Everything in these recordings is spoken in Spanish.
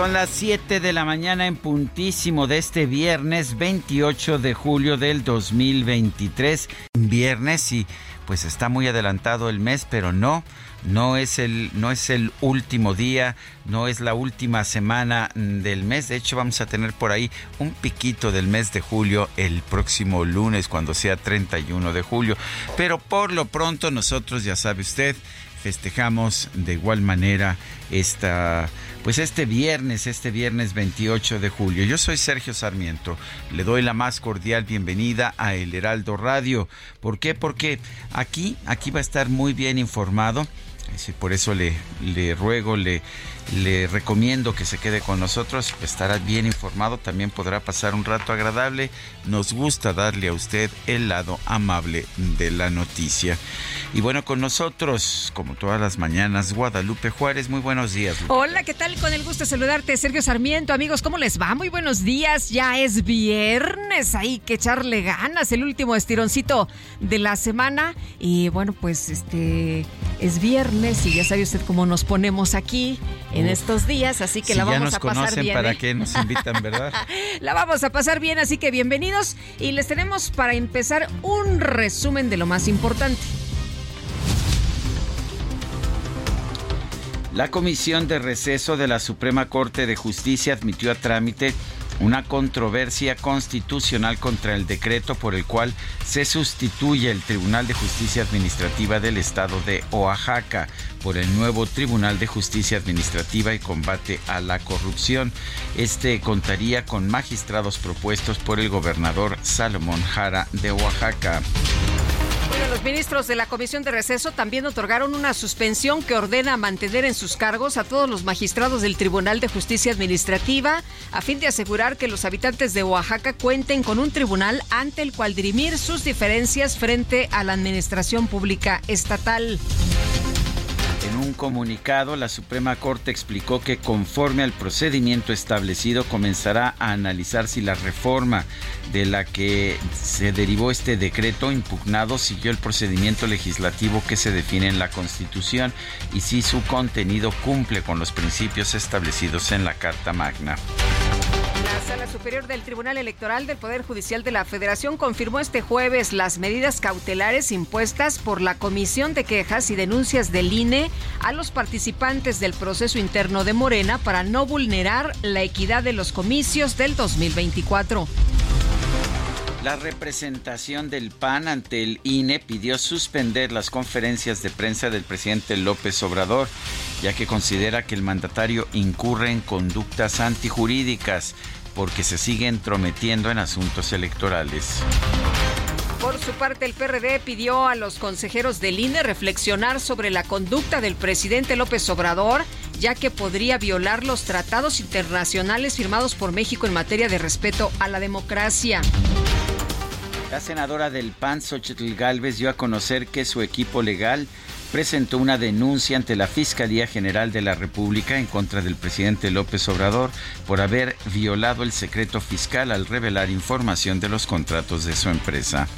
Son las 7 de la mañana en puntísimo de este viernes 28 de julio del 2023. Viernes y pues está muy adelantado el mes, pero no, no es el no es el último día, no es la última semana del mes. De hecho, vamos a tener por ahí un piquito del mes de julio el próximo lunes cuando sea 31 de julio. Pero por lo pronto nosotros ya sabe usted festejamos de igual manera esta pues este viernes, este viernes 28 de julio. Yo soy Sergio Sarmiento. Le doy la más cordial bienvenida a El Heraldo Radio. ¿Por qué? Porque aquí aquí va a estar muy bien informado. Por eso le, le ruego, le, le recomiendo que se quede con nosotros, estará bien informado, también podrá pasar un rato agradable. Nos gusta darle a usted el lado amable de la noticia. Y bueno, con nosotros, como todas las mañanas, Guadalupe Juárez. Muy buenos días. Hola, ¿qué tal? Con el gusto de saludarte, Sergio Sarmiento. Amigos, ¿cómo les va? Muy buenos días. Ya es viernes. Hay que echarle ganas. El último estironcito de la semana. Y bueno, pues este es viernes y ya sabe usted cómo nos ponemos aquí Uf. estos días. Así que Si la ya vamos nos a pasar conocen, bien. ¿para ¿eh? qué nos invitan, verdad? La vamos a pasar bien, así que bienvenidos. Y les tenemos para empezar un resumen de lo más importante. La Comisión de Receso de la Suprema Corte de Justicia admitió a trámite una controversia constitucional contra el decreto por el cual se sustituye el Tribunal de Justicia Administrativa del Estado de Oaxaca por el nuevo Tribunal de Justicia Administrativa y Combate a la Corrupción. Este contaría con magistrados propuestos por el gobernador Salomón Jara de Oaxaca. Los ministros de la Comisión de Receso también otorgaron una suspensión que ordena mantener en sus cargos a todos los magistrados del Tribunal de Justicia Administrativa a fin de asegurar que los habitantes de Oaxaca cuenten con un tribunal ante el cual dirimir sus diferencias frente a la administración pública estatal. En un comunicado, la Suprema Corte explicó que conforme al procedimiento establecido comenzará a analizar si la reforma de la que se derivó este decreto impugnado siguió el procedimiento legislativo que se define en la Constitución y si su contenido cumple con los principios establecidos en la Carta Magna. La Sala Superior del Tribunal Electoral del Poder Judicial de la Federación confirmó este jueves las medidas cautelares impuestas por la Comisión de Quejas y Denuncias del INE a los participantes del proceso interno de Morena para no vulnerar la equidad de los comicios del 2024. La representación del PAN ante el INE pidió suspender las conferencias de prensa del presidente López Obrador, ya que considera que el mandatario incurre en conductas antijurídicas porque se sigue entrometiendo en asuntos electorales. Por su parte, el PRD pidió a los consejeros del INE reflexionar sobre la conducta del presidente López Obrador, ya que podría violar los tratados internacionales firmados por México en materia de respeto a la democracia. La senadora del PAN, Xochitl Gálvez, dio a conocer que su equipo legal presentó una denuncia ante la Fiscalía General de la República en contra del presidente López Obrador por haber violado el secreto fiscal al revelar información de los contratos de su empresa.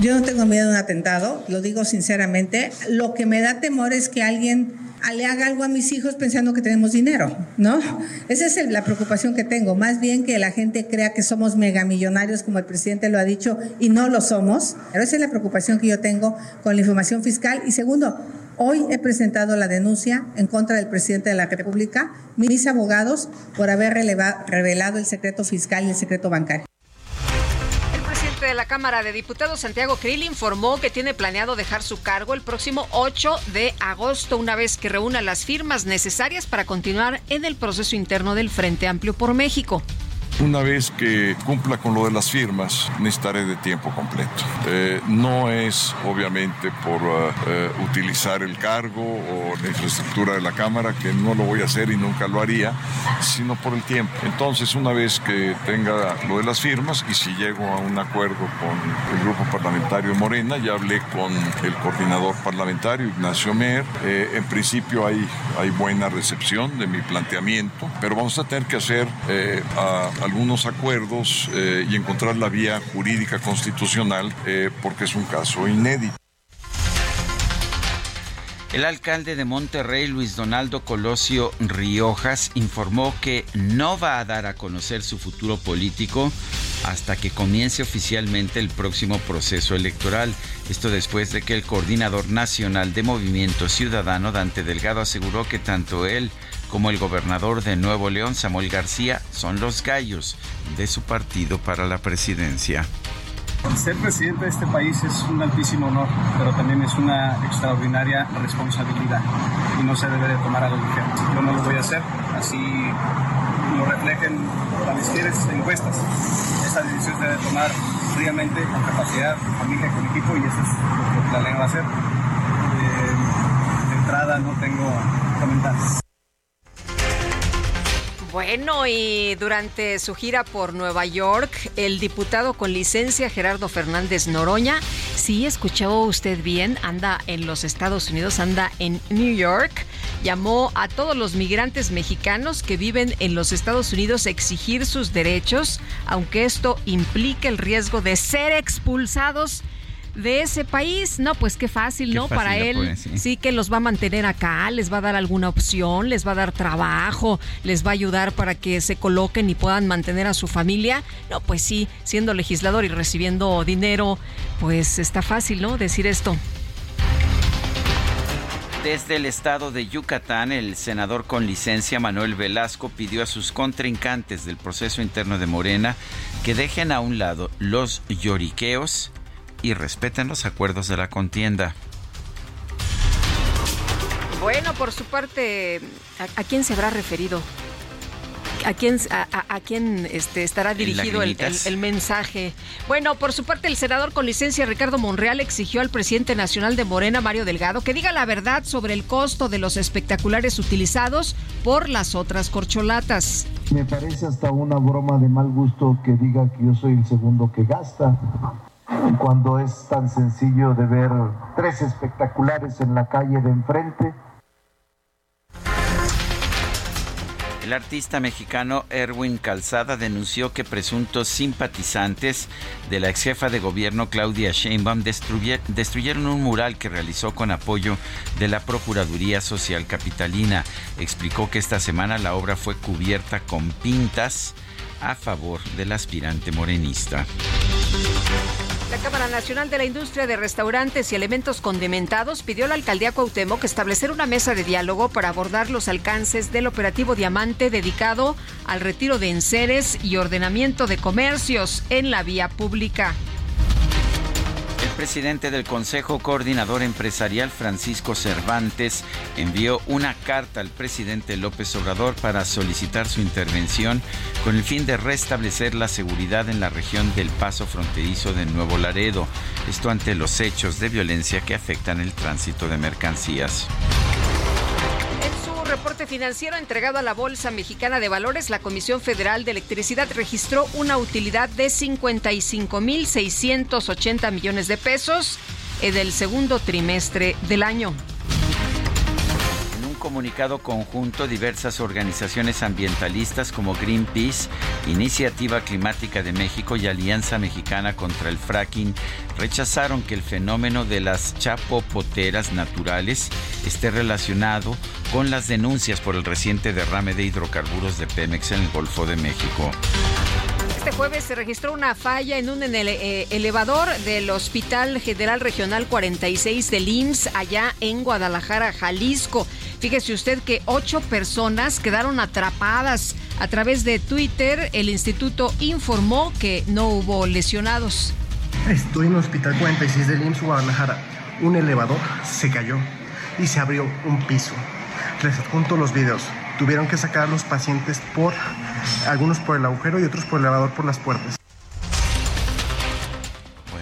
Yo no tengo miedo de un atentado, lo digo sinceramente. Lo que me da temor es que alguien le haga algo a mis hijos pensando que tenemos dinero, ¿no? Esa es la preocupación que tengo, más bien que la gente crea que somos megamillonarios, como el presidente lo ha dicho, y no lo somos. Pero esa es la preocupación que yo tengo con la información fiscal. Y segundo, hoy he presentado la denuncia en contra del presidente de la República, mis abogados, por haber revelado el secreto fiscal y el secreto bancario de la Cámara de Diputados, Santiago Krill, informó que tiene planeado dejar su cargo el próximo 8 de agosto, una vez que reúna las firmas necesarias para continuar en el proceso interno del Frente Amplio por México. Una vez que cumpla con lo de las firmas, necesitaré de tiempo completo. Eh, no es obviamente por eh, eh, utilizar el cargo o la infraestructura de la Cámara, que no lo voy a hacer y nunca lo haría, sino por el tiempo. Entonces, una vez que tenga lo de las firmas y si llego a un acuerdo con el grupo parlamentario Morena, ya hablé con el coordinador parlamentario, Ignacio Mer, en principio hay, hay buena recepción de mi planteamiento, pero vamos a tener que hacer a algunos acuerdos eh, y encontrar la vía jurídica constitucional eh, porque es un caso inédito. El alcalde de Monterrey, Luis Donaldo Colosio Riojas, informó que no va a dar a conocer su futuro político hasta que comience oficialmente el próximo proceso electoral. Esto después de que el coordinador nacional de Movimiento Ciudadano, Dante Delgado, aseguró que tanto él como el gobernador de Nuevo León, Samuel García, son los gallos de su partido para la presidencia. Ser presidente de este país es un altísimo honor, pero también es una extraordinaria responsabilidad y no se debe de tomar a la ligera. Yo no lo voy a hacer, así lo reflejen las encuestas. Esa decisión se debe tomar fríamente, con capacidad, con familia, con equipo y eso es lo que planeo hacer. Eh, de entrada no tengo comentarios. Bueno, y durante su gira por Nueva York, el diputado con licencia Gerardo Fernández Noroña, sí escuchó usted bien, anda en los Estados Unidos, anda en New York, llamó a todos los migrantes mexicanos que viven en los Estados Unidos a exigir sus derechos, aunque esto implique el riesgo de ser expulsados de ese país. No, pues qué fácil, ¿no? Para él sí. que los va a mantener acá, les va a dar alguna opción, les va a dar trabajo, les va a ayudar para que se coloquen y puedan mantener a su familia. No, pues sí, siendo legislador y recibiendo dinero, pues está fácil, ¿no? Decir esto. Desde el estado de Yucatán, el senador con licencia Manuel Velasco pidió a sus contrincantes del proceso interno de Morena que dejen a un lado los lloriqueos y respeten los acuerdos de la contienda. Bueno, por su parte, ¿a, quién se habrá referido? ¿A quién, a, quién este, estará dirigido el, el, mensaje? Bueno, por su parte, el senador con licencia Ricardo Monreal exigió al presidente nacional de Morena, Mario Delgado, que diga la verdad sobre el costo de los espectaculares utilizados por las otras corcholatas. Me parece hasta una broma de mal gusto que diga que yo soy el segundo que gasta cuando es tan sencillo de ver tres espectaculares en la calle de enfrente. El artista mexicano Erwin Calzada denunció que presuntos simpatizantes de la ex jefa de gobierno Claudia Sheinbaum destruyeron un mural que realizó con apoyo de la Procuraduría Social Capitalina. Explicó que esta semana la obra fue cubierta con pintas a favor del aspirante morenista. La Cámara Nacional de la Industria de Restaurantes y Elementos Condimentados pidió a la alcaldía Cuauhtémoc establecer una mesa de diálogo para abordar los alcances del operativo Diamante dedicado al retiro de enseres y ordenamiento de comercios en la vía pública presidente del Consejo Coordinador Empresarial, Francisco Cervantes, envió una carta al presidente López Obrador para solicitar su intervención con el fin de restablecer la seguridad en la región del paso fronterizo de Nuevo Laredo, esto ante los hechos de violencia que afectan el tránsito de mercancías reporte financiero entregado a la Bolsa Mexicana de Valores, la Comisión Federal de Electricidad registró una utilidad de 55.680 millones de pesos en el segundo trimestre del año comunicado conjunto, diversas organizaciones ambientalistas como Greenpeace, Iniciativa Climática de México y Alianza Mexicana contra el Fracking rechazaron que el fenómeno de las chapopoteras naturales esté relacionado con las denuncias por el reciente derrame de hidrocarburos de Pemex en el Golfo de México. Este jueves se registró una falla en un eh, elevador del Hospital General Regional 46 del IMSS allá en Guadalajara, Jalisco. Fíjese usted que ocho personas quedaron atrapadas. A través de Twitter, el instituto informó que no hubo lesionados. Estoy en el Hospital 46 del IMSS Guadalajara. Un elevador se cayó y se abrió un piso. Les adjunto los videos tuvieron que sacar los pacientes por algunos por el agujero y otros por el elevador por las puertas.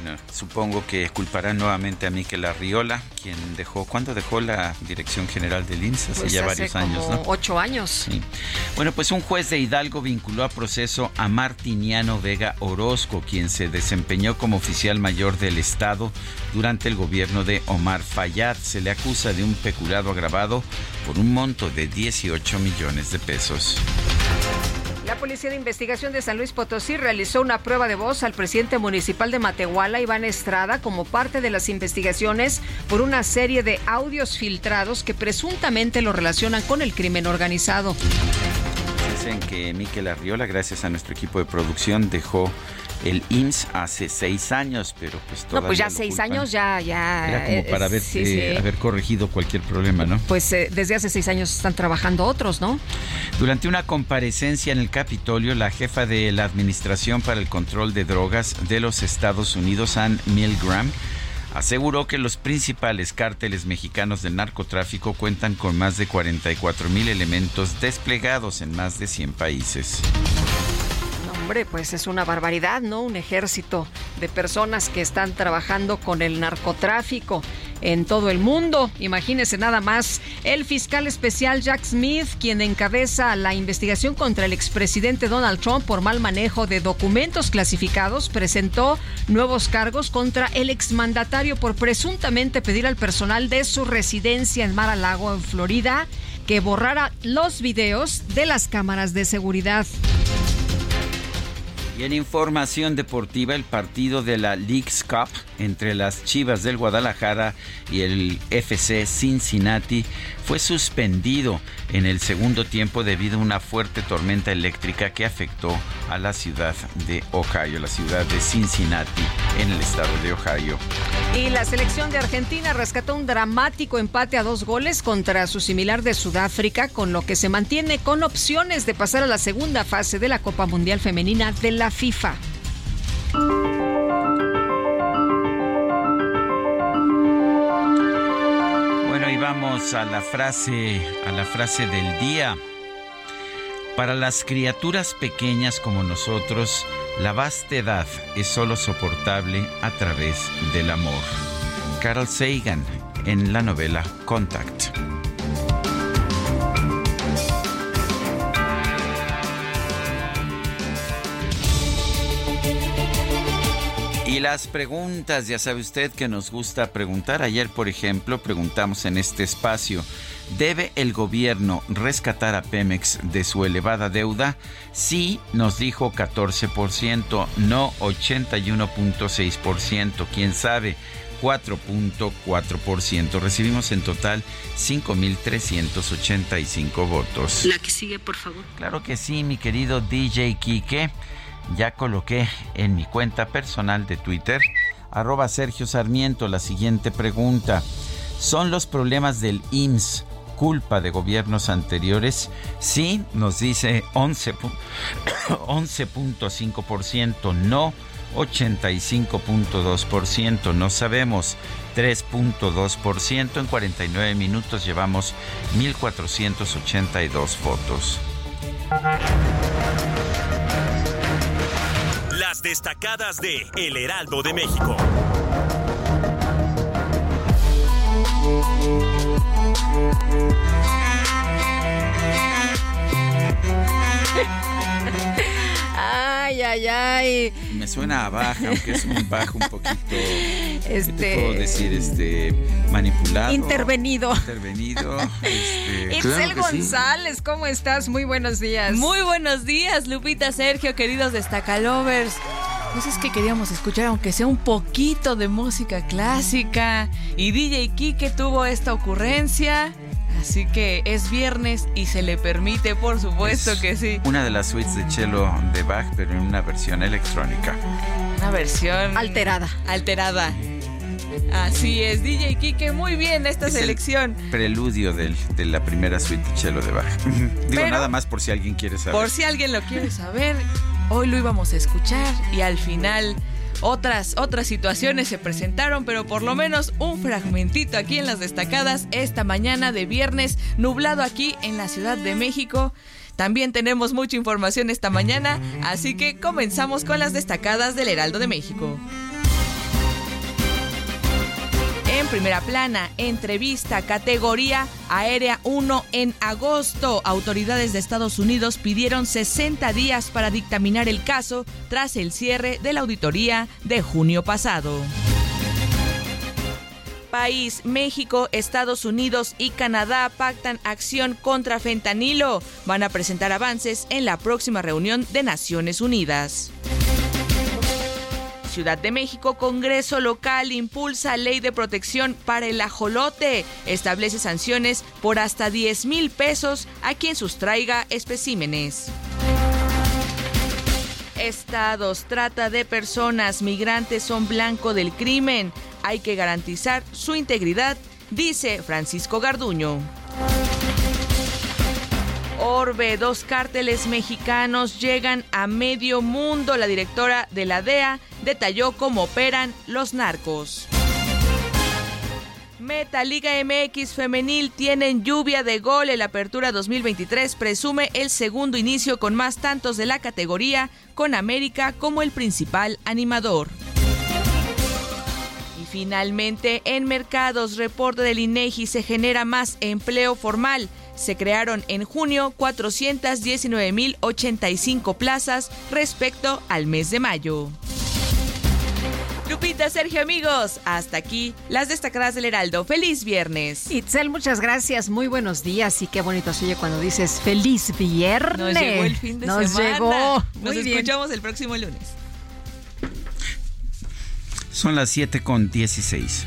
Bueno, supongo que culparán nuevamente a Miquel Arriola, quien dejó, ¿cuándo dejó la dirección general del INSS? Hace pues ya varios años, ¿no? Ocho años. Sí. Bueno, pues un juez de Hidalgo vinculó a proceso a Martiniano Vega Orozco, quien se desempeñó como oficial mayor del Estado durante el gobierno de Omar Fayad. Se le acusa de un peculado agravado por un monto de 18 millones de pesos. La Policía de Investigación de San Luis Potosí realizó una prueba de voz al presidente municipal de Matehuala, Iván Estrada, como parte de las investigaciones por una serie de audios filtrados que presuntamente lo relacionan con el crimen organizado. Dicen que Miquel Arriola, gracias a nuestro equipo de producción, dejó el IMSS hace seis años, pero pues todavía No, pues ya seis años ya, ya. Era como para haber, eh, haber corregido cualquier problema, ¿no? Pues eh, desde hace seis años están trabajando otros, ¿no? Durante una comparecencia en el Capitolio, la jefa de la Administración para el Control de Drogas de los Estados Unidos, Ann Milgram, aseguró que los principales cárteles mexicanos del narcotráfico cuentan con más de 44 mil elementos desplegados en más de 100 países hombre, pues es una barbaridad, ¿no? Un ejército de personas que están trabajando con el narcotráfico en todo el mundo. Imagínese nada más el fiscal especial Jack Smith, quien encabeza la investigación contra el expresidente Donald Trump por mal manejo de documentos clasificados, presentó nuevos cargos contra el exmandatario por presuntamente pedir al personal de su residencia en Mar a Lago, en Florida, que borrara los videos de las cámaras de seguridad. Y en información deportiva, el partido de la League's Cup entre las Chivas del Guadalajara y el FC Cincinnati fue suspendido en el segundo tiempo debido a una fuerte tormenta eléctrica que afectó a la ciudad de Ohio, la ciudad de Cincinnati, en el estado de Ohio. Y la selección de Argentina rescató un dramático empate a dos goles contra su similar de Sudáfrica, con lo que se mantiene con opciones de pasar a la segunda fase de la Copa Mundial Femenina de la FIFA. Vamos a la frase, a la frase del día. Para las criaturas pequeñas como nosotros, la vastedad es solo soportable a través del amor. Carl Sagan en la novela Contact. Y las preguntas, ya sabe usted que nos gusta preguntar. Ayer, por ejemplo, preguntamos en este espacio, ¿debe el gobierno rescatar a Pemex de su elevada deuda? Sí, nos dijo 14%, no 81.6%, quién sabe. 4.4%. Recibimos en total 5.385 votos. La que sigue, por favor. Claro que sí, mi querido DJ Quique ya coloqué en mi cuenta personal de Twitter, arroba Sergio Sarmiento, la siguiente pregunta. ¿Son los problemas del IMSS culpa de gobiernos anteriores? Sí, nos dice 11.5%, no 85.2%, no sabemos 3.2%, en 49 minutos llevamos 1.482 votos destacadas de El Heraldo de México. Ay, ay, ay. Me suena a baja, aunque es un bajo un poquito. Este. puedo decir? Este. Manipulado. Intervenido. Intervenido. Este, Itzel González, ¿cómo estás? Muy buenos días. Muy buenos días, Lupita, Sergio, queridos destacalovers. Pues es que queríamos escuchar, aunque sea un poquito de música clásica. Y DJ Kike tuvo esta ocurrencia. Así que es viernes y se le permite, por supuesto es que sí. Una de las suites de cello de Bach, pero en una versión electrónica. Una versión alterada. Alterada. Así es, DJ Kike, muy bien esta Es el selección. Preludio del- de la primera suite de cello de Bach. Digo, Pero- nada más por si alguien quiere saber. Por si alguien lo quiere saber, hoy lo íbamos a escuchar y al final otras otras situaciones se presentaron, pero por lo menos un fragmentito aquí en las destacadas esta mañana de viernes nublado aquí en la Ciudad de México. También tenemos mucha información esta mañana, así que comenzamos con las destacadas del Heraldo de México. En primera plana, entrevista categoría aérea 1 en agosto. Autoridades de Estados Unidos pidieron 60 días para dictaminar el caso tras el cierre de la auditoría de junio pasado. País, México, Estados Unidos y Canadá pactan acción contra fentanilo. Van a presentar avances en la próxima reunión de Naciones Unidas. Ciudad de México, Congreso local impulsa ley de protección para el ajolote. Establece sanciones por hasta 10 mil pesos a quien sustraiga especímenes. Estados, trata de personas, migrantes son blanco del crimen. Hay que garantizar su integridad, dice Francisco Garduño. Orbe, dos cárteles mexicanos llegan a medio mundo. La directora de la DEA detalló cómo operan los narcos. Meta Liga MX femenil tienen lluvia de gol. El Apertura 2023 presume el segundo inicio con más tantos de la categoría, con América como el principal animador. Y finalmente, en mercados, reporte del INEGI se genera más empleo formal. Se crearon en junio 419.085 plazas respecto al mes de mayo. Lupita, Sergio, amigos, hasta aquí las destacadas del Heraldo. ¡Feliz viernes! Itzel, muchas gracias. Muy buenos días. Y qué bonito se oye cuando dices feliz viernes. Nos llegó el fin de Nos semana. llegó. Nos Muy bien. escuchamos el próximo lunes. Son las 7 con 16.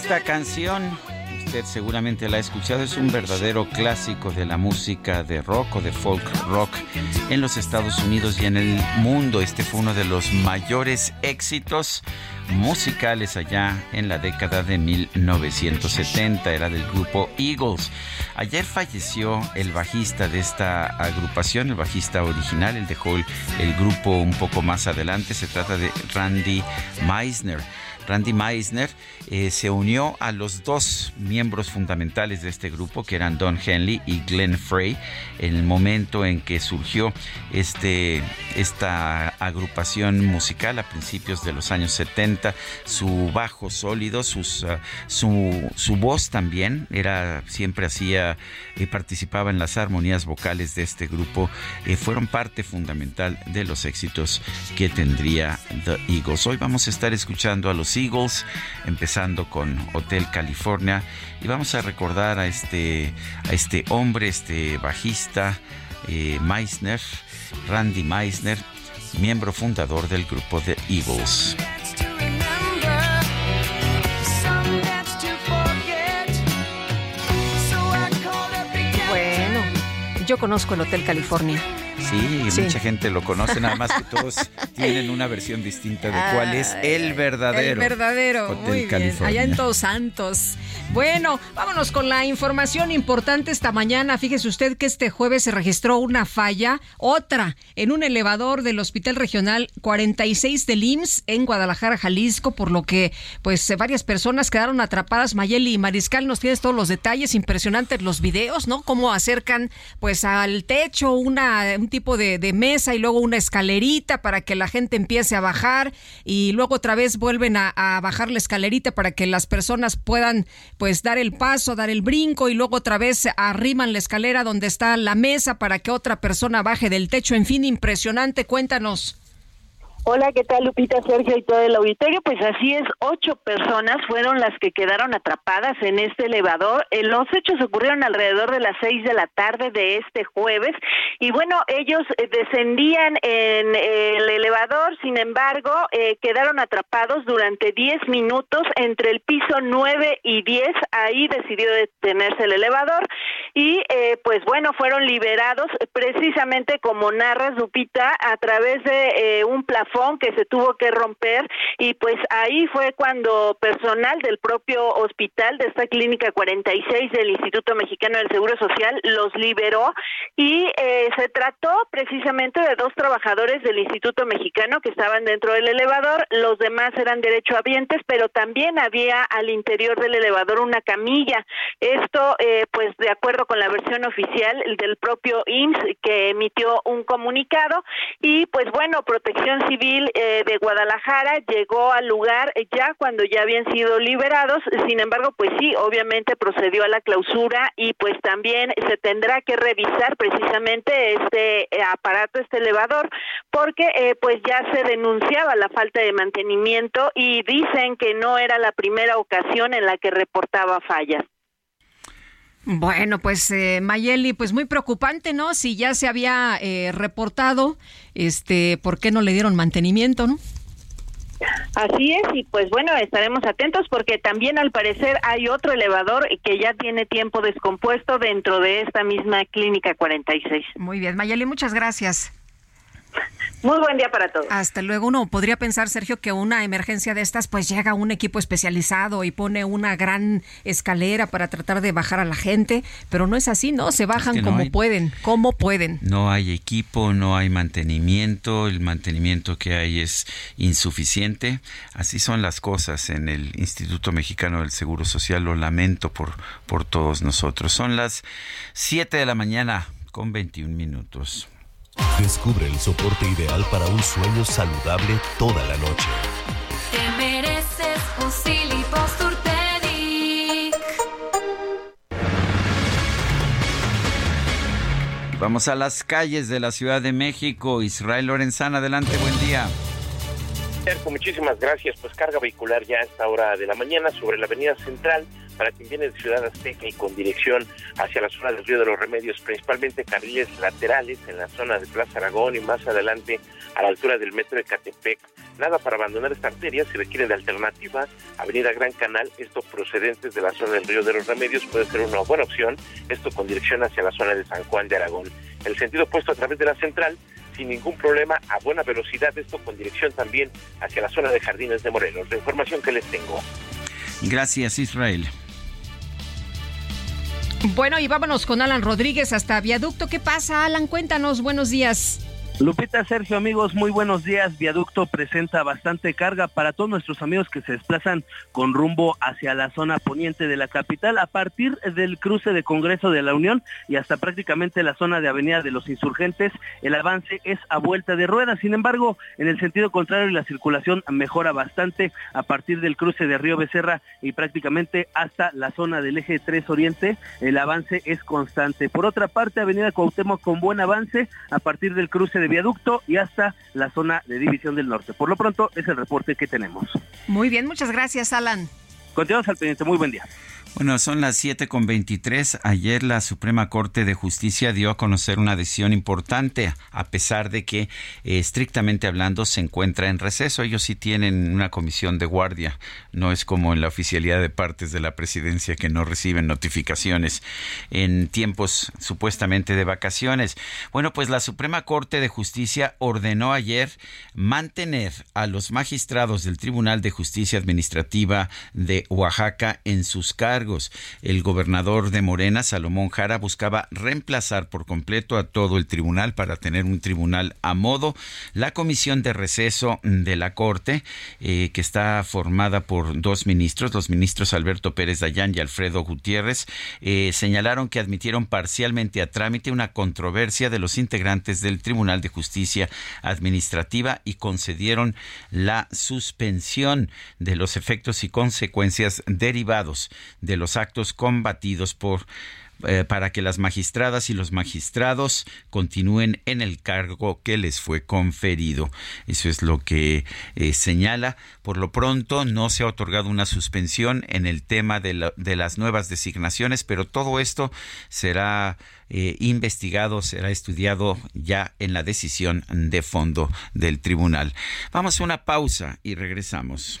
Esta canción, usted seguramente la ha escuchado, es un verdadero clásico de la música de rock o de folk rock en los Estados Unidos y en el mundo. Este fue uno de los mayores éxitos musicales allá en la década de 1970. Era del grupo Eagles. Ayer falleció el bajista de esta agrupación, el bajista original. Él dejó el, el grupo un poco más adelante. Se trata de Randy Meisner. Randy Meisner eh, se unió a los dos miembros fundamentales de este grupo, que eran Don Henley y Glenn Frey, en el momento en que surgió este, esta agrupación musical a principios de los años 70. Su bajo sólido, ah, su, su voz también, era siempre hacía, eh, participaba en las armonías vocales de este grupo, eh, fueron parte fundamental de los éxitos que tendría The Eagles. Hoy vamos a estar escuchando a los Eagles, empezando con Hotel California, y vamos a recordar a este, a este hombre, este bajista, eh, Meisner, Randy Meisner, miembro fundador del grupo The Eagles. Bueno, yo conozco el Hotel California. Sí, Sí. mucha gente lo conoce, nada más que todos tienen una versión distinta de cuál es el verdadero. El verdadero, Hotel muy bien. California. Allá en Todos Santos. Bueno, vámonos con la información importante esta mañana. Fíjese usted que este jueves se registró una falla, otra, en un elevador del Hospital Regional 46 del IMSS en Guadalajara, Jalisco, por lo que pues varias personas quedaron atrapadas. Mayeli y Mariscal, nos tienes todos los detalles, impresionantes los videos, ¿no? Cómo acercan pues al techo una, un tipo de, de mesa y luego una escalerita para que la gente empiece a bajar y luego otra vez vuelven a, a bajar la escalerita para que las personas puedan pues dar el paso, dar el brinco y luego otra vez arriman la escalera donde está la mesa para que otra persona baje del techo. En fin, impresionante. Cuéntanos. Hola, ¿qué tal Lupita, Sergio y todo el auditorio? Pues así es, ocho personas fueron las que quedaron atrapadas en este elevador. Eh, Los hechos ocurrieron alrededor de las seis de la tarde de este jueves y bueno, ellos eh, descendían en el elevador, sin embargo, eh, quedaron atrapados durante diez minutos entre el piso nueve y diez. Ahí decidió detenerse el elevador y eh, pues bueno, fueron liberados precisamente como narras Lupita a través de eh, un plafón que se tuvo que romper y pues ahí fue cuando personal del propio hospital de esta clínica 46 del Instituto Mexicano del Seguro Social los liberó y eh, se trató precisamente de dos trabajadores del Instituto Mexicano que estaban dentro del elevador, los demás eran derechohabientes, pero también había al interior del elevador una camilla. Esto eh, pues de acuerdo con la versión oficial del propio IMSS que emitió un comunicado y pues bueno, Protección Civil eh, de Guadalajara llegó al lugar ya cuando ya habían sido liberados, sin embargo, pues sí, obviamente procedió a la clausura y pues también se tendrá que revisar precisamente este eh, aparato, este elevador, porque eh, pues ya se denunciaba la falta de mantenimiento y dicen que no era la primera ocasión en la que reportaba fallas. Bueno, pues eh, Mayeli, pues muy preocupante, ¿no? Si ya se había eh, reportado, este, ¿por qué no le dieron mantenimiento, no? Así es, y pues bueno, estaremos atentos porque también al parecer hay otro elevador que ya tiene tiempo descompuesto dentro de esta misma clínica 46. Muy bien, Mayeli, muchas gracias. Muy buen día para todos. Hasta luego. Uno podría pensar, Sergio, que una emergencia de estas, pues llega un equipo especializado y pone una gran escalera para tratar de bajar a la gente, pero no es así, ¿no? Se bajan que no como hay. pueden, como pueden. No hay equipo, no hay mantenimiento, el mantenimiento que hay es insuficiente. Así son las cosas en el Instituto Mexicano del Seguro Social. Lo lamento por, por todos nosotros. Son las 7 de la mañana con 21 minutos. Descubre el soporte ideal para un sueño saludable toda la noche. Te mereces un. Vamos a las calles de la Ciudad de México. Israel Lorenzana, adelante, buen día. Muchísimas gracias. Pues carga vehicular ya a esta hora de la mañana sobre la avenida central para quien viene de Ciudad Azteca y con dirección hacia la zona del Río de los Remedios, principalmente carriles laterales en la zona de Plaza Aragón y más adelante a la altura del metro de Catepec. Nada para abandonar esta arteria, si requiere de alternativa, Avenida Gran Canal, esto procedentes de la zona del Río de los Remedios puede ser una buena opción, esto con dirección hacia la zona de San Juan de Aragón. El sentido opuesto a través de la central, sin ningún problema, a buena velocidad, esto con dirección también hacia la zona de Jardines de Morelos. La información que les tengo. Gracias, Israel. Bueno, y vámonos con Alan Rodríguez hasta Viaducto. ¿Qué pasa, Alan? Cuéntanos, buenos días. Lupita, Sergio, amigos, muy buenos días. Viaducto presenta bastante carga para todos nuestros amigos que se desplazan con rumbo hacia la zona poniente de la capital a partir del cruce de Congreso de la Unión y hasta prácticamente la zona de Avenida de los Insurgentes. El avance es a vuelta de ruedas. Sin embargo, en el sentido contrario, la circulación mejora bastante a partir del cruce de Río Becerra y prácticamente hasta la zona del eje 3 Oriente. El avance es constante. Por otra parte, Avenida Cuauhtémoc con buen avance a partir del cruce de viaducto y hasta la zona de División del Norte. Por lo pronto es el reporte que tenemos. Muy bien, muchas gracias, Alan. Continuamos al pendiente, muy buen día. Bueno, son las 7 con 23. Ayer la Suprema Corte de Justicia dio a conocer una decisión importante, a pesar de que, eh, estrictamente hablando, se encuentra en receso. Ellos sí tienen una comisión de guardia. No es como en la oficialidad de partes de la presidencia que no reciben notificaciones en tiempos supuestamente de vacaciones. Bueno, pues la Suprema Corte de Justicia ordenó ayer mantener a los magistrados del Tribunal de Justicia Administrativa de Oaxaca en sus cargos. El gobernador de Morena, Salomón Jara, buscaba reemplazar por completo a todo el tribunal para tener un tribunal a modo. La comisión de receso de la Corte, eh, que está formada por dos ministros, los ministros Alberto Pérez Dayán y Alfredo Gutiérrez, eh, señalaron que admitieron parcialmente a trámite una controversia de los integrantes del Tribunal de Justicia Administrativa y concedieron la suspensión de los efectos y consecuencias derivados de los actos combatidos por eh, para que las magistradas y los magistrados continúen en el cargo que les fue conferido. Eso es lo que eh, señala. Por lo pronto no se ha otorgado una suspensión en el tema de, la- de las nuevas designaciones, pero todo esto será eh, investigado, será estudiado ya en la decisión de fondo del tribunal. Vamos a una pausa y regresamos.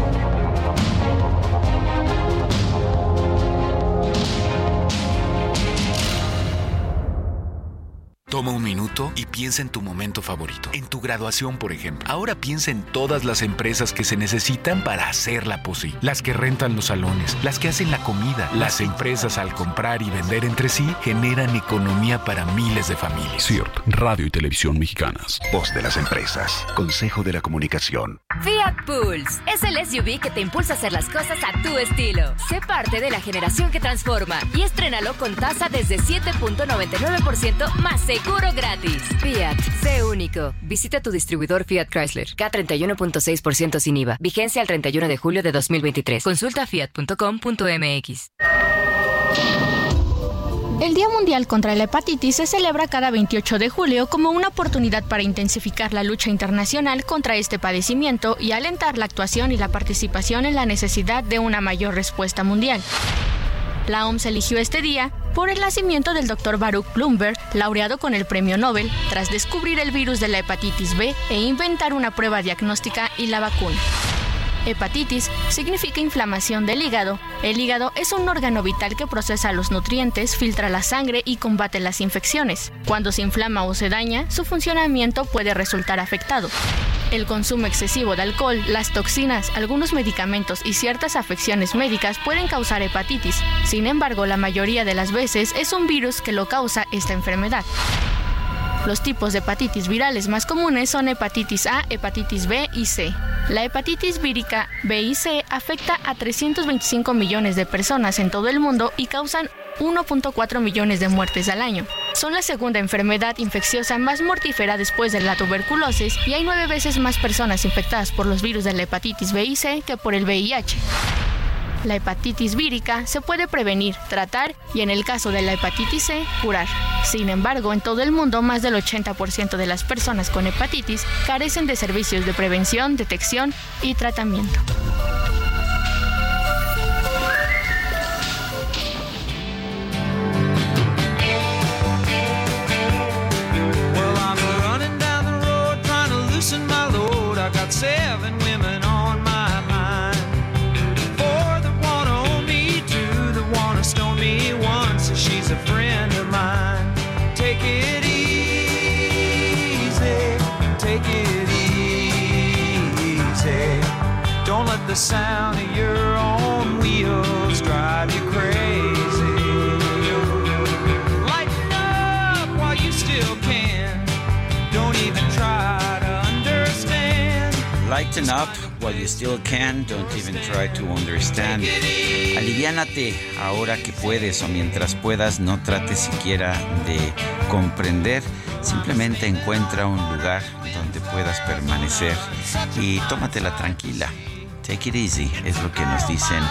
Toma un minuto y piensa en tu momento favorito. En tu graduación, por ejemplo. Ahora piensa en todas las empresas que se necesitan para hacerla posible. Las que rentan los salones, las que hacen la comida. Las empresas al comprar y vender entre sí generan economía para miles de familias. CIRT, Radio y Televisión Mexicanas. Voz de las empresas. Consejo de la Comunicación. Fiat Pulse es el SUV que te impulsa a hacer las cosas a tu estilo. Sé parte de la generación que transforma y estrénalo con tasa desde 7.99% más seguro gratis. Fiat, sé único. Visita tu distribuidor Fiat Chrysler. K31.6% sin IVA. Vigencia al 31 de julio de 2023. Consulta fiat.com.mx. El Día Mundial contra la Hepatitis se celebra cada 28 de julio como una oportunidad para intensificar la lucha internacional contra este padecimiento y alentar la actuación y la participación en la necesidad de una mayor respuesta mundial. La OMS eligió este día por el nacimiento del Dr. Baruch Bloomberg, laureado con el Premio Nobel, tras descubrir el virus de la hepatitis B e inventar una prueba diagnóstica y la vacuna. Hepatitis significa inflamación del hígado. El hígado es un órgano vital que procesa los nutrientes, filtra la sangre y combate las infecciones. Cuando se inflama o se daña, su funcionamiento puede resultar afectado. El consumo excesivo de alcohol, las toxinas, algunos medicamentos y ciertas afecciones médicas pueden causar hepatitis. Sin embargo, la mayoría de las veces es un virus que lo causa esta enfermedad. Los tipos de hepatitis virales más comunes son hepatitis A, hepatitis B y C. La hepatitis vírica B y C afecta a 325 millones de personas en todo el mundo y causan 1.4 millones de muertes al año. Son la segunda enfermedad infecciosa más mortífera después de la tuberculosis y hay nueve veces más personas infectadas por los virus de la hepatitis B y C que por el VIH. La hepatitis vírica se puede prevenir, tratar y en el caso de la hepatitis C, curar. Sin embargo, en todo el mundo más del 80% de las personas con hepatitis carecen de servicios de prevención, detección y tratamiento. The sound of your own wheels drive you crazy. Lighten up while you still can. Don't even try to understand. Lighten up while you still can. Don't even try to understand. Aliviánate ahora que puedes o mientras puedas. No trates siquiera de comprender. Simplemente encuentra un lugar donde puedas permanecer y tómatela tranquila. Take it easy, es lo que nos dicen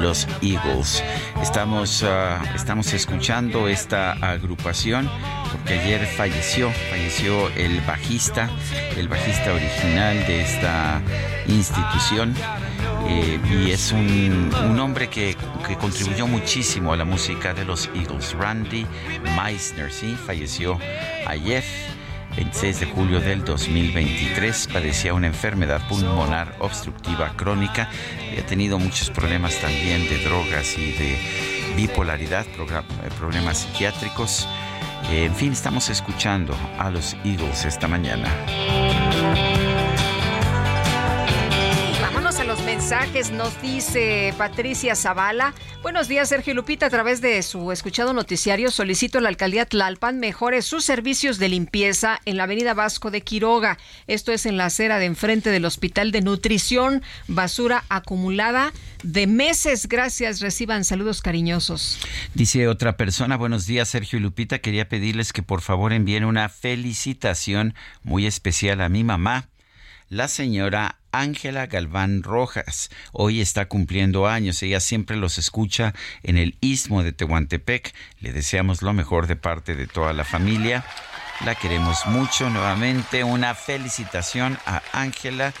los Eagles. Estamos, ah, estamos escuchando esta agrupación porque ayer falleció, falleció el bajista, el bajista original de esta institución. eh, y es un, un hombre que, que contribuyó muchísimo a la música de los Eagles. Randy Meisner, sí, falleció ayer. 26 de julio del 2023 padecía una enfermedad pulmonar obstructiva crónica. Había tenido muchos problemas también de drogas y de bipolaridad, eh, problemas psiquiátricos. Eh, en fin, estamos escuchando a los Eagles esta mañana. Nos dice Patricia Zavala. Buenos días, Sergio Lupita. A través de su escuchado noticiario solicito a la alcaldía Tlalpan mejore sus servicios de limpieza en la avenida Vasco de Quiroga. Esto es en la acera de enfrente del Hospital de Nutrición. Basura acumulada de meses. Gracias, reciban saludos cariñosos. Dice otra persona, buenos días Sergio Lupita, quería pedirles que por favor envíen una felicitación muy especial a mi mamá, la señora Ángela Galván Rojas. Hoy está cumpliendo años, ella siempre los escucha en el istmo de Tehuantepec. Le deseamos lo mejor de parte de toda la familia. La queremos mucho nuevamente. Una felicitación a Ángela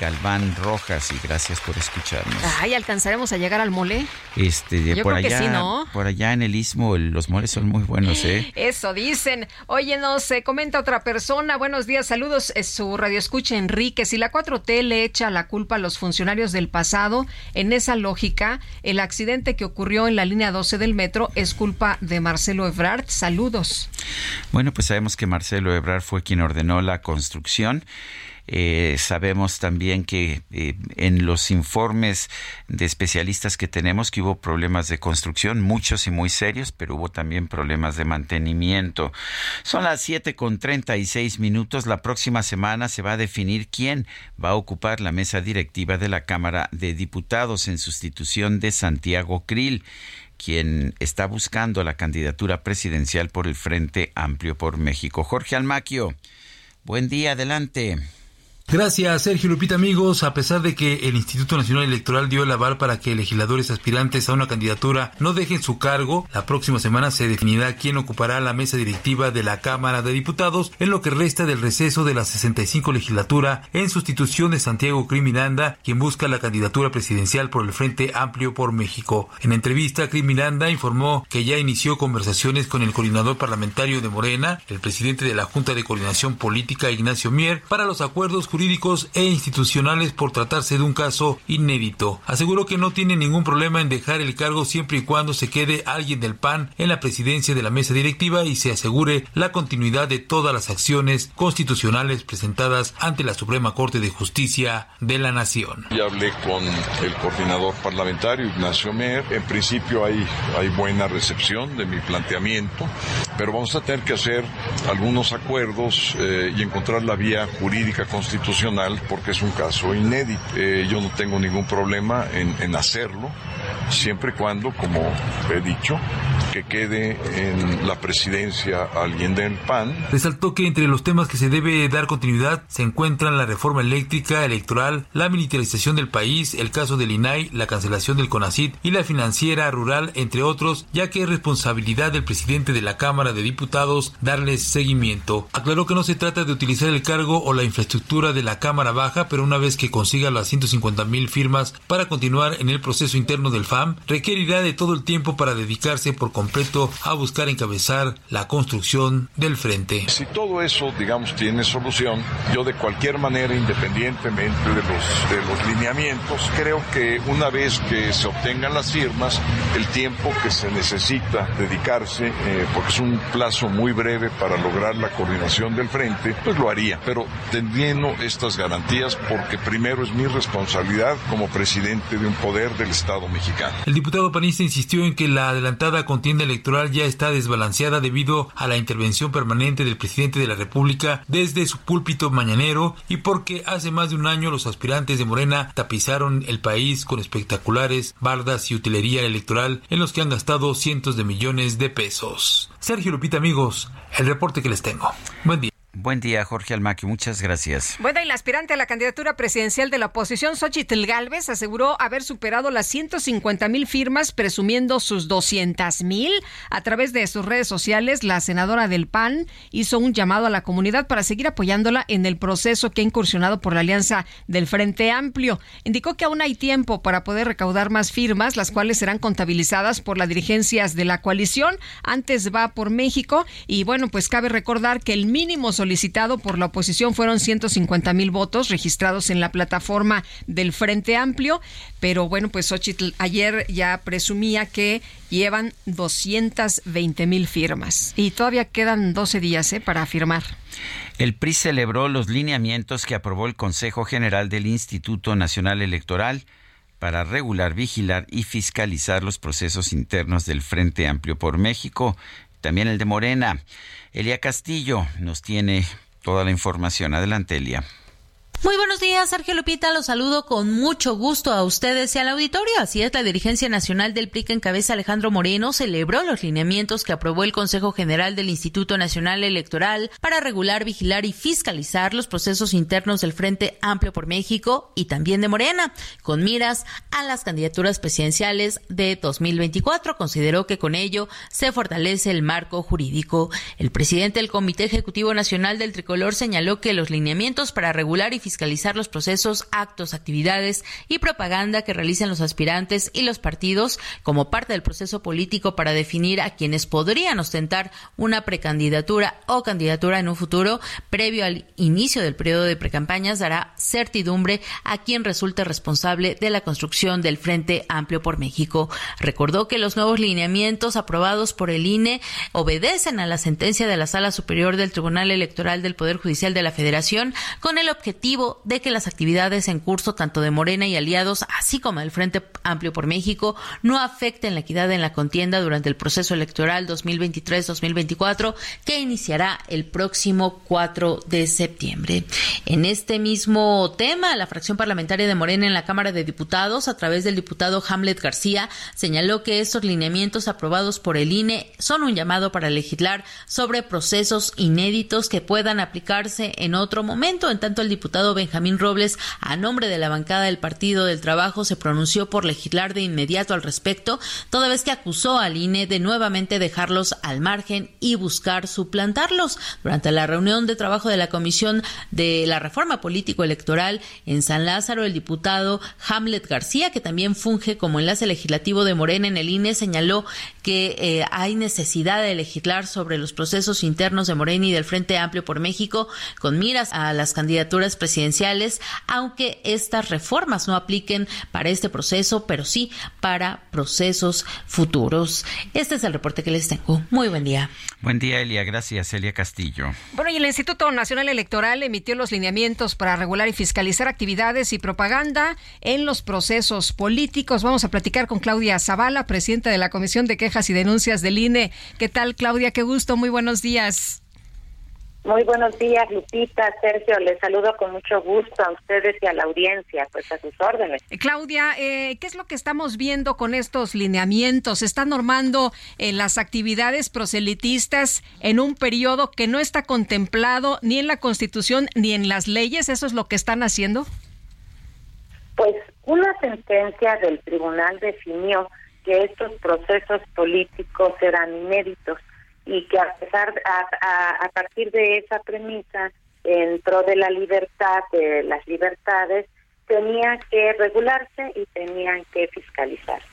Galván Rojas y gracias por escucharnos. Ay, ¿alcanzaremos a llegar al mole? Este, de Yo por creo que allá, sí, ¿no? por allá en el istmo, los moles son muy buenos, ¿eh? Eso dicen. Oye, nos eh, comenta otra persona. Buenos días, saludos. Es su radio escucha Enrique. Si la 4T le echa la culpa a los funcionarios del pasado, en esa lógica, el accidente que ocurrió en la línea 12 del metro es culpa de Marcelo Ebrard. Saludos. Bueno, pues sabemos que Marcelo Ebrard fue quien ordenó la construcción. Eh, sabemos también que eh, en los informes de especialistas que tenemos que hubo problemas de construcción, muchos y muy serios, pero hubo también problemas de mantenimiento. Son las 7 con 36 minutos. La próxima semana se va a definir quién va a ocupar la mesa directiva de la Cámara de Diputados en sustitución de Santiago Krill quien está buscando la candidatura presidencial por el Frente Amplio por México. Jorge Almaquio, buen día, adelante. Gracias, Sergio Lupita, amigos. A pesar de que el Instituto Nacional Electoral dio el aval para que legisladores aspirantes a una candidatura no dejen su cargo, la próxima semana se definirá quién ocupará la mesa directiva de la Cámara de Diputados en lo que resta del receso de la 65 legislatura en sustitución de Santiago Cri Miranda, quien busca la candidatura presidencial por el Frente Amplio por México. En entrevista, Cri Miranda informó que ya inició conversaciones con el coordinador parlamentario de Morena, el presidente de la Junta de Coordinación Política, Ignacio Mier, para los acuerdos e institucionales por tratarse de un caso inédito. Aseguró que no tiene ningún problema en dejar el cargo siempre y cuando se quede alguien del PAN en la presidencia de la mesa directiva y se asegure la continuidad de todas las acciones constitucionales presentadas ante la Suprema Corte de Justicia de la Nación. Ya hablé con el coordinador parlamentario, Ignacio Mer. En principio hay, hay buena recepción de mi planteamiento, pero vamos a tener que hacer algunos acuerdos eh, y encontrar la vía jurídica constitucional porque es un caso inédito. Eh, yo no tengo ningún problema en, en hacerlo, siempre y cuando, como he dicho, que quede en la presidencia alguien del PAN. Resaltó que entre los temas que se debe dar continuidad se encuentran la reforma eléctrica, electoral, la militarización del país, el caso del INAI, la cancelación del CONACIT y la financiera rural, entre otros, ya que es responsabilidad del presidente de la Cámara de Diputados darles seguimiento. Aclaró que no se trata de utilizar el cargo o la infraestructura de la Cámara Baja, pero una vez que consiga las 150 mil firmas para continuar en el proceso interno del FAM, requerirá de todo el tiempo para dedicarse por completo a buscar encabezar la construcción del frente. Si todo eso, digamos, tiene solución, yo de cualquier manera, independientemente de los, de los lineamientos, creo que una vez que se obtengan las firmas, el tiempo que se necesita dedicarse, eh, porque es un plazo muy breve para lograr la coordinación del frente, pues lo haría, pero teniendo estas garantías porque primero es mi responsabilidad como presidente de un poder del Estado mexicano. El diputado panista insistió en que la adelantada contienda electoral ya está desbalanceada debido a la intervención permanente del presidente de la República desde su púlpito mañanero y porque hace más de un año los aspirantes de Morena tapizaron el país con espectaculares bardas y utilería electoral en los que han gastado cientos de millones de pesos. Sergio Lupita, amigos, el reporte que les tengo. Buen día. Buen día, Jorge Almaqui. Muchas gracias. Bueno, y la aspirante a la candidatura presidencial de la oposición, Xochitl Galvez, aseguró haber superado las 150 mil firmas, presumiendo sus 200 mil. A través de sus redes sociales, la senadora del PAN hizo un llamado a la comunidad para seguir apoyándola en el proceso que ha incursionado por la alianza del Frente Amplio. Indicó que aún hay tiempo para poder recaudar más firmas, las cuales serán contabilizadas por las dirigencias de la coalición. Antes va por México y bueno, pues cabe recordar que el mínimo solicitado por la oposición fueron 150 mil votos registrados en la plataforma del Frente Amplio, pero bueno, pues Xochitl ayer ya presumía que llevan 220 mil firmas y todavía quedan 12 días ¿eh? para firmar. El PRI celebró los lineamientos que aprobó el Consejo General del Instituto Nacional Electoral para regular, vigilar y fiscalizar los procesos internos del Frente Amplio por México, también el de Morena. Elia Castillo nos tiene toda la información. Adelante, Elia. Muy buenos días, Sergio Lupita. Los saludo con mucho gusto a ustedes y al auditorio. Así es, la dirigencia nacional del PRI que encabeza Alejandro Moreno celebró los lineamientos que aprobó el Consejo General del Instituto Nacional Electoral para regular, vigilar y fiscalizar los procesos internos del Frente Amplio por México y también de Morena, con miras a las candidaturas presidenciales de 2024. Consideró que con ello se fortalece el marco jurídico. El presidente del Comité Ejecutivo Nacional del Tricolor señaló que los lineamientos para regular y fiscalizar los procesos, actos, actividades y propaganda que realizan los aspirantes y los partidos como parte del proceso político para definir a quienes podrían ostentar una precandidatura o candidatura en un futuro previo al inicio del periodo de precampañas dará certidumbre a quien resulte responsable de la construcción del Frente Amplio por México. Recordó que los nuevos lineamientos aprobados por el INE obedecen a la sentencia de la Sala Superior del Tribunal Electoral del Poder Judicial de la Federación con el objetivo de que las actividades en curso tanto de Morena y aliados, así como del Frente Amplio por México, no afecten la equidad en la contienda durante el proceso electoral 2023-2024 que iniciará el próximo 4 de septiembre. En este mismo tema, la fracción parlamentaria de Morena en la Cámara de Diputados, a través del diputado Hamlet García, señaló que estos lineamientos aprobados por el INE son un llamado para legislar sobre procesos inéditos que puedan aplicarse en otro momento. En tanto, el diputado Benjamín Robles, a nombre de la bancada del Partido del Trabajo, se pronunció por legislar de inmediato al respecto, toda vez que acusó al INE de nuevamente dejarlos al margen y buscar suplantarlos. Durante la reunión de trabajo de la Comisión de la Reforma Político Electoral en San Lázaro, el diputado Hamlet García, que también funge como enlace legislativo de Morena en el INE, señaló que eh, hay necesidad de legislar sobre los procesos internos de Morena y del Frente Amplio por México con miras a las candidaturas presidenciales, aunque estas reformas no apliquen para este proceso, pero sí para procesos futuros. Este es el reporte que les tengo. Muy buen día. Buen día, Elia. Gracias, Elia Castillo. Bueno, y el Instituto Nacional Electoral emitió los lineamientos para regular y fiscalizar actividades y propaganda en los procesos políticos. Vamos a platicar con Claudia Zavala, presidenta de la Comisión de Quejas y Denuncias del INE. ¿Qué tal, Claudia? Qué gusto. Muy buenos días. Muy buenos días, Lupita, Sergio. Les saludo con mucho gusto a ustedes y a la audiencia, pues a sus órdenes. Claudia, eh, ¿qué es lo que estamos viendo con estos lineamientos? ¿Se están normando eh, las actividades proselitistas en un periodo que no está contemplado ni en la Constitución ni en las leyes? ¿Eso es lo que están haciendo? Pues una sentencia del tribunal definió que estos procesos políticos eran inéditos y que a pesar a, a, partir de esa premisa en pro de la libertad de las libertades tenía que regularse y tenían que fiscalizarse.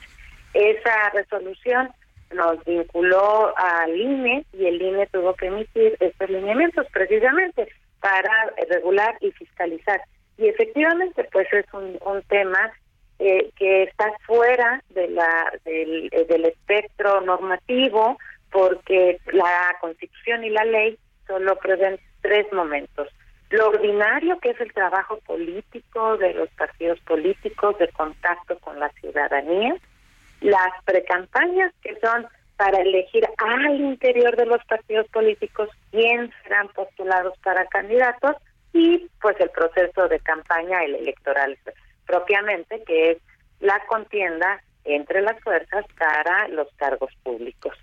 Esa resolución nos vinculó al INE y el INE tuvo que emitir estos lineamientos precisamente para regular y fiscalizar. Y efectivamente pues es un, un tema eh, que está fuera de la del, del espectro normativo porque la Constitución y la ley solo prevén tres momentos. Lo ordinario, que es el trabajo político de los partidos políticos, de contacto con la ciudadanía. Las precampañas, que son para elegir al interior de los partidos políticos quién serán postulados para candidatos y pues el proceso de campaña, el electoral propiamente, que es la contienda entre las fuerzas para los cargos públicos.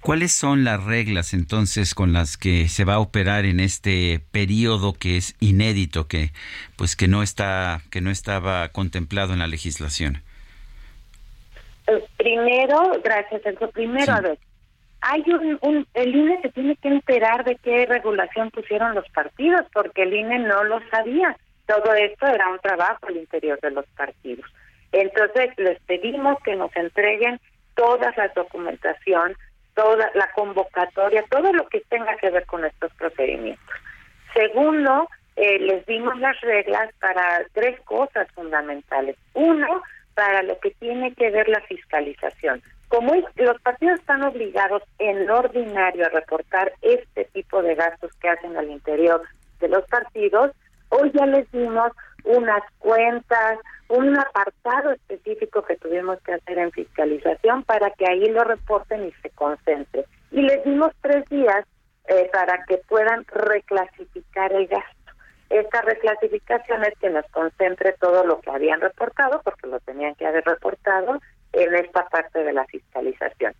¿Cuáles son las reglas entonces con las que se va a operar en este periodo que es inédito, que pues que no está que no estaba contemplado en la legislación? Eh, Primero, gracias, Sergio. Primero, a ver, hay un, un, el INE se tiene que enterar de qué regulación pusieron los partidos, porque el INE no lo sabía. Todo esto era un trabajo al interior de los partidos. Entonces, les pedimos que nos entreguen toda la documentación, toda la convocatoria, todo lo que tenga que ver con estos procedimientos. Segundo, eh, les dimos las reglas para tres cosas fundamentales. Uno, para lo que tiene que ver la fiscalización. Como los partidos están obligados en ordinario a reportar este tipo de gastos que hacen al interior de los partidos, hoy ya les dimos unas cuentas, un apartado específico que tuvimos que hacer en fiscalización para que ahí lo reporten y se concentren. Y les dimos tres días eh, para que puedan reclasificar el gasto. Esta reclasificación es que nos concentre todo lo que habían reportado, porque lo tenían que haber reportado en esta parte de la fiscalización.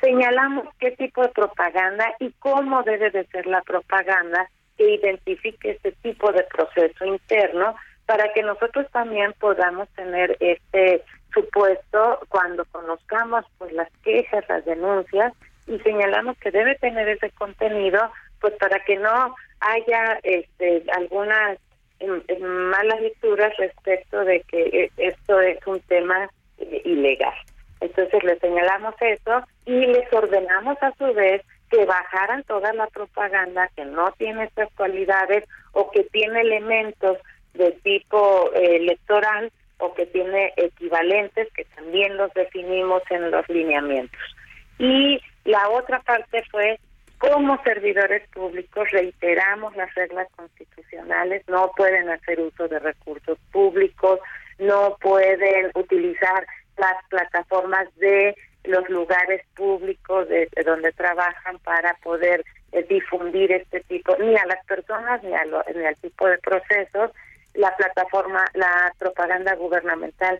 Señalamos qué tipo de propaganda y cómo debe de ser la propaganda que identifique este tipo de proceso interno para que nosotros también podamos tener este supuesto cuando conozcamos pues las quejas, las denuncias y señalamos que debe tener ese contenido pues para que no haya este algunas em, em, malas lecturas respecto de que eh, esto es un tema eh, ilegal. Entonces le señalamos eso y les ordenamos a su vez que bajaran toda la propaganda que no tiene estas cualidades o que tiene elementos de tipo eh, electoral o que tiene equivalentes que también los definimos en los lineamientos. Y la otra parte fue como servidores públicos reiteramos las reglas constitucionales, no pueden hacer uso de recursos públicos, no pueden utilizar las plataformas de los lugares públicos de, de donde trabajan para poder eh, difundir este tipo, ni a las personas ni, a lo- ni al tipo de procesos. La plataforma, la propaganda gubernamental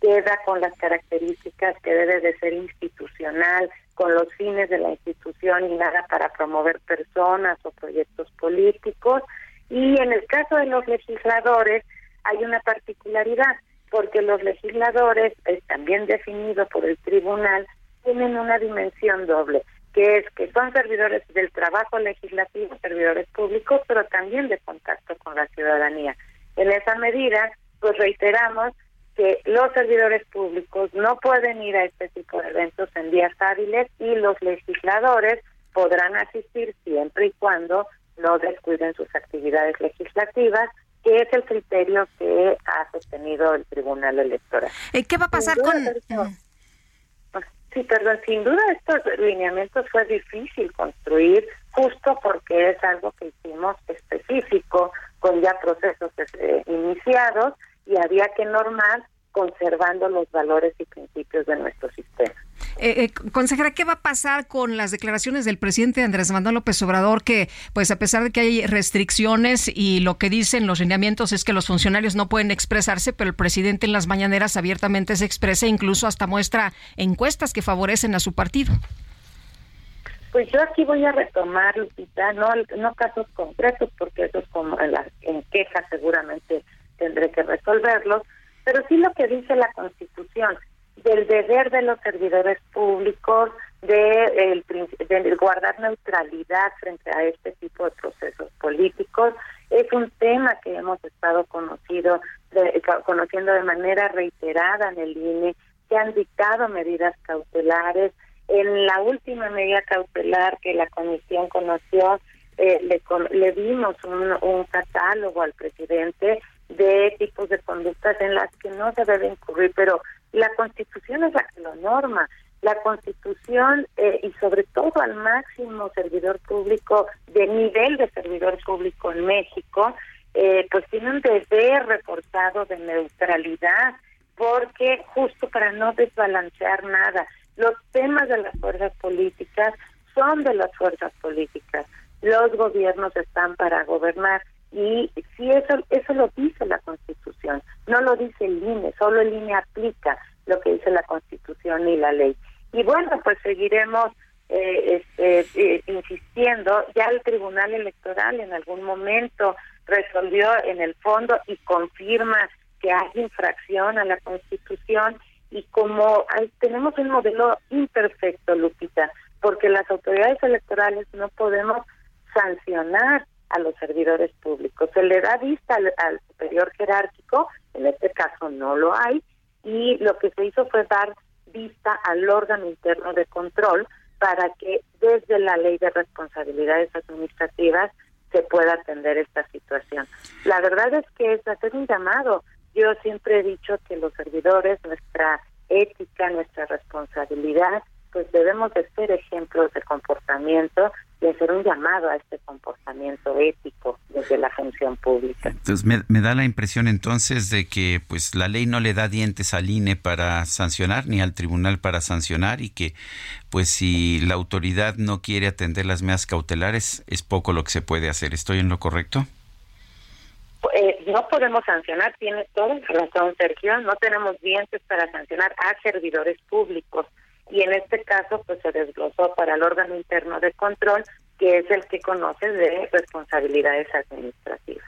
queda con las características que debe de ser institucional, con los fines de la institución y nada para promover personas o proyectos políticos. Y en el caso de los legisladores hay una particularidad, porque los legisladores, es también definido por el tribunal, tienen una dimensión doble, que es que son servidores del trabajo legislativo, servidores públicos, pero también de contacto con la ciudadanía. En esa medida, pues reiteramos que los servidores públicos no pueden ir a este tipo de eventos en días hábiles y los legisladores podrán asistir siempre y cuando no descuiden sus actividades legislativas, que es el criterio que ha sostenido el Tribunal Electoral. Eh, ¿Qué va a pasar con...? Sí, perdón, sin duda estos lineamientos fue difícil construir justo porque es algo que hicimos específico con ya procesos eh, iniciados y había que normar conservando los valores y principios de nuestro sistema. Eh, eh, consejera, ¿qué va a pasar con las declaraciones del presidente Andrés Manuel López Obrador que, pues a pesar de que hay restricciones y lo que dicen los lineamientos es que los funcionarios no pueden expresarse, pero el presidente en las mañaneras abiertamente se expresa e incluso hasta muestra encuestas que favorecen a su partido? Pues yo aquí voy a retomar, Lupita, no, casos concretos, porque eso es como en, la, en seguramente tendré que resolverlos, pero sí lo que dice la Constitución, del deber de los servidores públicos de, el, de guardar neutralidad frente a este tipo de procesos políticos. Es un tema que hemos estado conocido, conociendo de manera reiterada en el INE, que han dictado medidas cautelares. En la última medida cautelar que la comisión conoció, eh, le, le dimos un, un catálogo al presidente de tipos de conductas en las que no se debe incurrir, pero la Constitución es la que lo norma. La Constitución eh, y sobre todo al máximo servidor público de nivel de servidor público en México, eh, pues tiene un deber reportado de neutralidad, porque justo para no desbalancear nada, Los temas de las fuerzas políticas son de las fuerzas políticas. Los gobiernos están para gobernar y si eso eso lo dice la Constitución, no lo dice el INE, solo el INE aplica lo que dice la Constitución y la ley. Y bueno, pues seguiremos eh, este, eh, insistiendo. Ya el Tribunal Electoral en algún momento resolvió en el fondo y confirma que hay infracción a la Constitución y como hay- tenemos un modelo imperfecto, Lupita, porque las autoridades electorales no podemos sancionar a los servidores públicos. Se le da vista al, al superior jerárquico, en este caso no lo hay, y lo que se hizo fue dar vista al órgano interno de control para que desde la ley de responsabilidades administrativas se pueda atender esta situación. La verdad es que es hacer un llamado. Yo siempre he dicho que los servidores, nuestra ética, nuestra responsabilidad, pues debemos de ser ejemplos de comportamiento y hacer un llamado a este comportamiento ético desde la función pública. Entonces me, me da la impresión entonces de que pues la ley no le da dientes al INE para sancionar ni al tribunal para sancionar y que pues si la autoridad no quiere atender las medidas cautelares es poco lo que se puede hacer. ¿Estoy en lo correcto? Eh, no podemos sancionar, tiene toda la razón Sergio, no tenemos dientes para sancionar a servidores públicos y en este caso pues se desglosó para el órgano interno de control que es el que conoce de responsabilidades administrativas.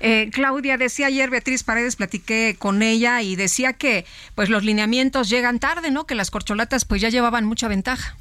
Eh, Claudia, decía ayer Beatriz Paredes, platiqué con ella y decía que pues los lineamientos llegan tarde, ¿no? Que las corcholatas pues ya llevaban mucha ventaja.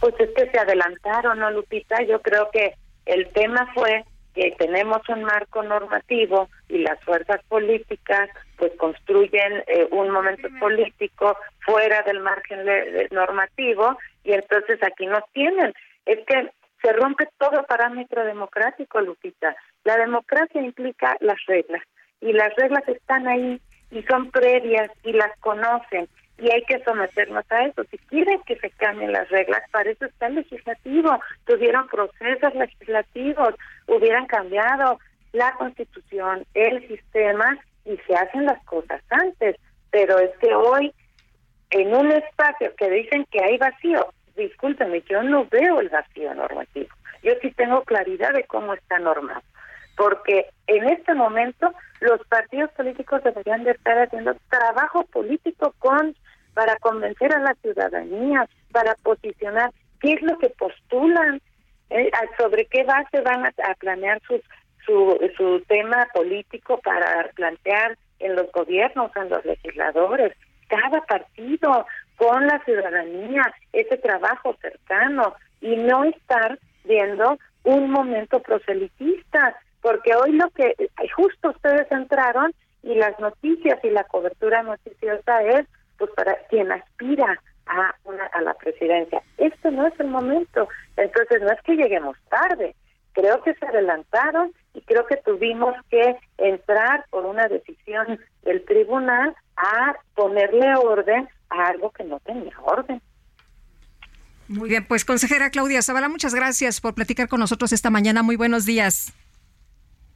Pues es que se adelantaron, ¿no, Lupita? Yo creo que el tema fue que tenemos un marco normativo y las fuerzas políticas pues construyen eh, un momento político fuera del margen de- normativo y entonces aquí nos tienen. Es que se rompe todo parámetro democrático, Lupita. La democracia implica las reglas y las reglas están ahí y son previas y las conocen y hay que someternos a eso. Si quieren que se cambien las reglas, para eso está el legislativo. Tuvieron procesos legislativos, hubieran cambiado la constitución, el sistema y se hacen las cosas antes. Pero es que hoy, en un espacio que dicen que hay vacío, discúlpenme, yo no veo el vacío normativo. Yo sí tengo claridad de cómo está normado porque en este momento los partidos políticos deberían de estar haciendo trabajo político con para convencer a la ciudadanía, para posicionar qué es lo que postulan, eh, sobre qué base van a, planear su, su tema político para plantear en los gobiernos, en los legisladores, cada partido con la ciudadanía, ese trabajo cercano y no estar viendo un momento proselitista, porque hoy lo que justo ustedes entraron y las noticias y la cobertura noticiosa es pues para quien aspira a una a la presidencia. Este no es el momento, entonces no es que lleguemos tarde, creo que se adelantaron y creo que tuvimos que entrar por una decisión del tribunal a ponerle orden a algo que no tenía orden. Muy bien, pues consejera Claudia Zavala, muchas gracias por platicar con nosotros esta mañana. Muy buenos días.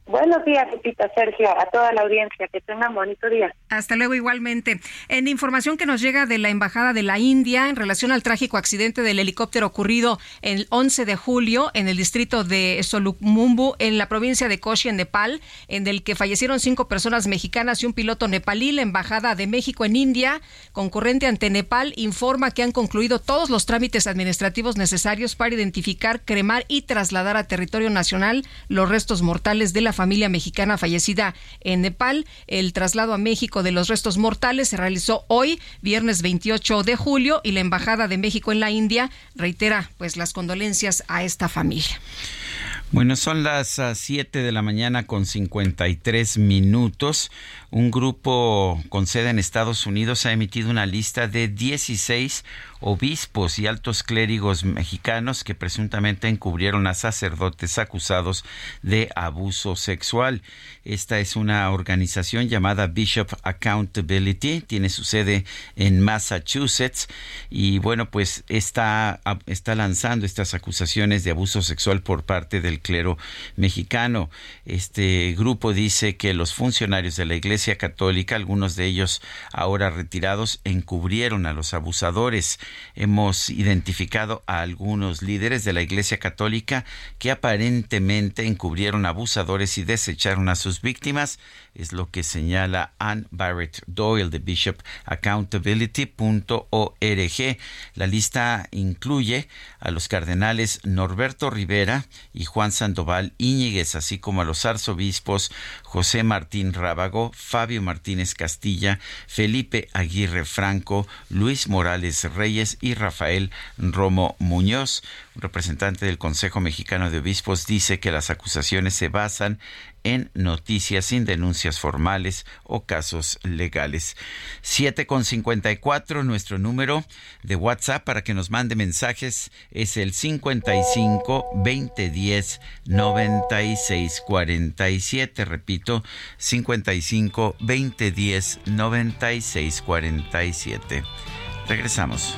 Buenos días, Lupita, Sergio, a toda la audiencia, que tengan bonito día. Hasta luego igualmente. En información que nos llega de la Embajada de la India en relación al trágico accidente del helicóptero ocurrido el 11 de julio en el distrito de Solukmumbu, en la provincia de Kochi, en Nepal, en el que fallecieron cinco personas mexicanas y un piloto nepalí, la Embajada de México en India, concurrente ante Nepal, informa que han concluido todos los trámites administrativos necesarios para identificar, cremar y trasladar a territorio nacional los restos mortales de la familia mexicana fallecida en Nepal. El traslado a México de los restos mortales se realizó hoy, viernes 28 de julio, y la Embajada de México en la India reitera pues las condolencias a esta familia. Bueno, son las 7 de la mañana con 53 minutos. Un grupo con sede en Estados Unidos ha emitido una lista de 16 obispos y altos clérigos mexicanos que presuntamente encubrieron a sacerdotes acusados de abuso sexual. Esta es una organización llamada Bishop Accountability, tiene su sede en Massachusetts y bueno, pues está, está lanzando estas acusaciones de abuso sexual por parte del clero mexicano. Este grupo dice que los funcionarios de la Iglesia Católica, algunos de ellos ahora retirados, encubrieron a los abusadores. Hemos identificado a algunos líderes de la Iglesia Católica que aparentemente encubrieron abusadores y desecharon a sus víctimas es lo que señala Ann Barrett Doyle de bishopaccountability.org. La lista incluye a los cardenales Norberto Rivera y Juan Sandoval Íñiguez, así como a los arzobispos José Martín Rábago, Fabio Martínez Castilla, Felipe Aguirre Franco, Luis Morales Reyes y Rafael Romo Muñoz. Representante del Consejo Mexicano de Obispos dice que las acusaciones se basan en noticias sin denuncias formales o casos legales. 7 con 54, nuestro número de WhatsApp para que nos mande mensajes es el 55 2010 96 47. Repito, 55 2010 96 47. Regresamos.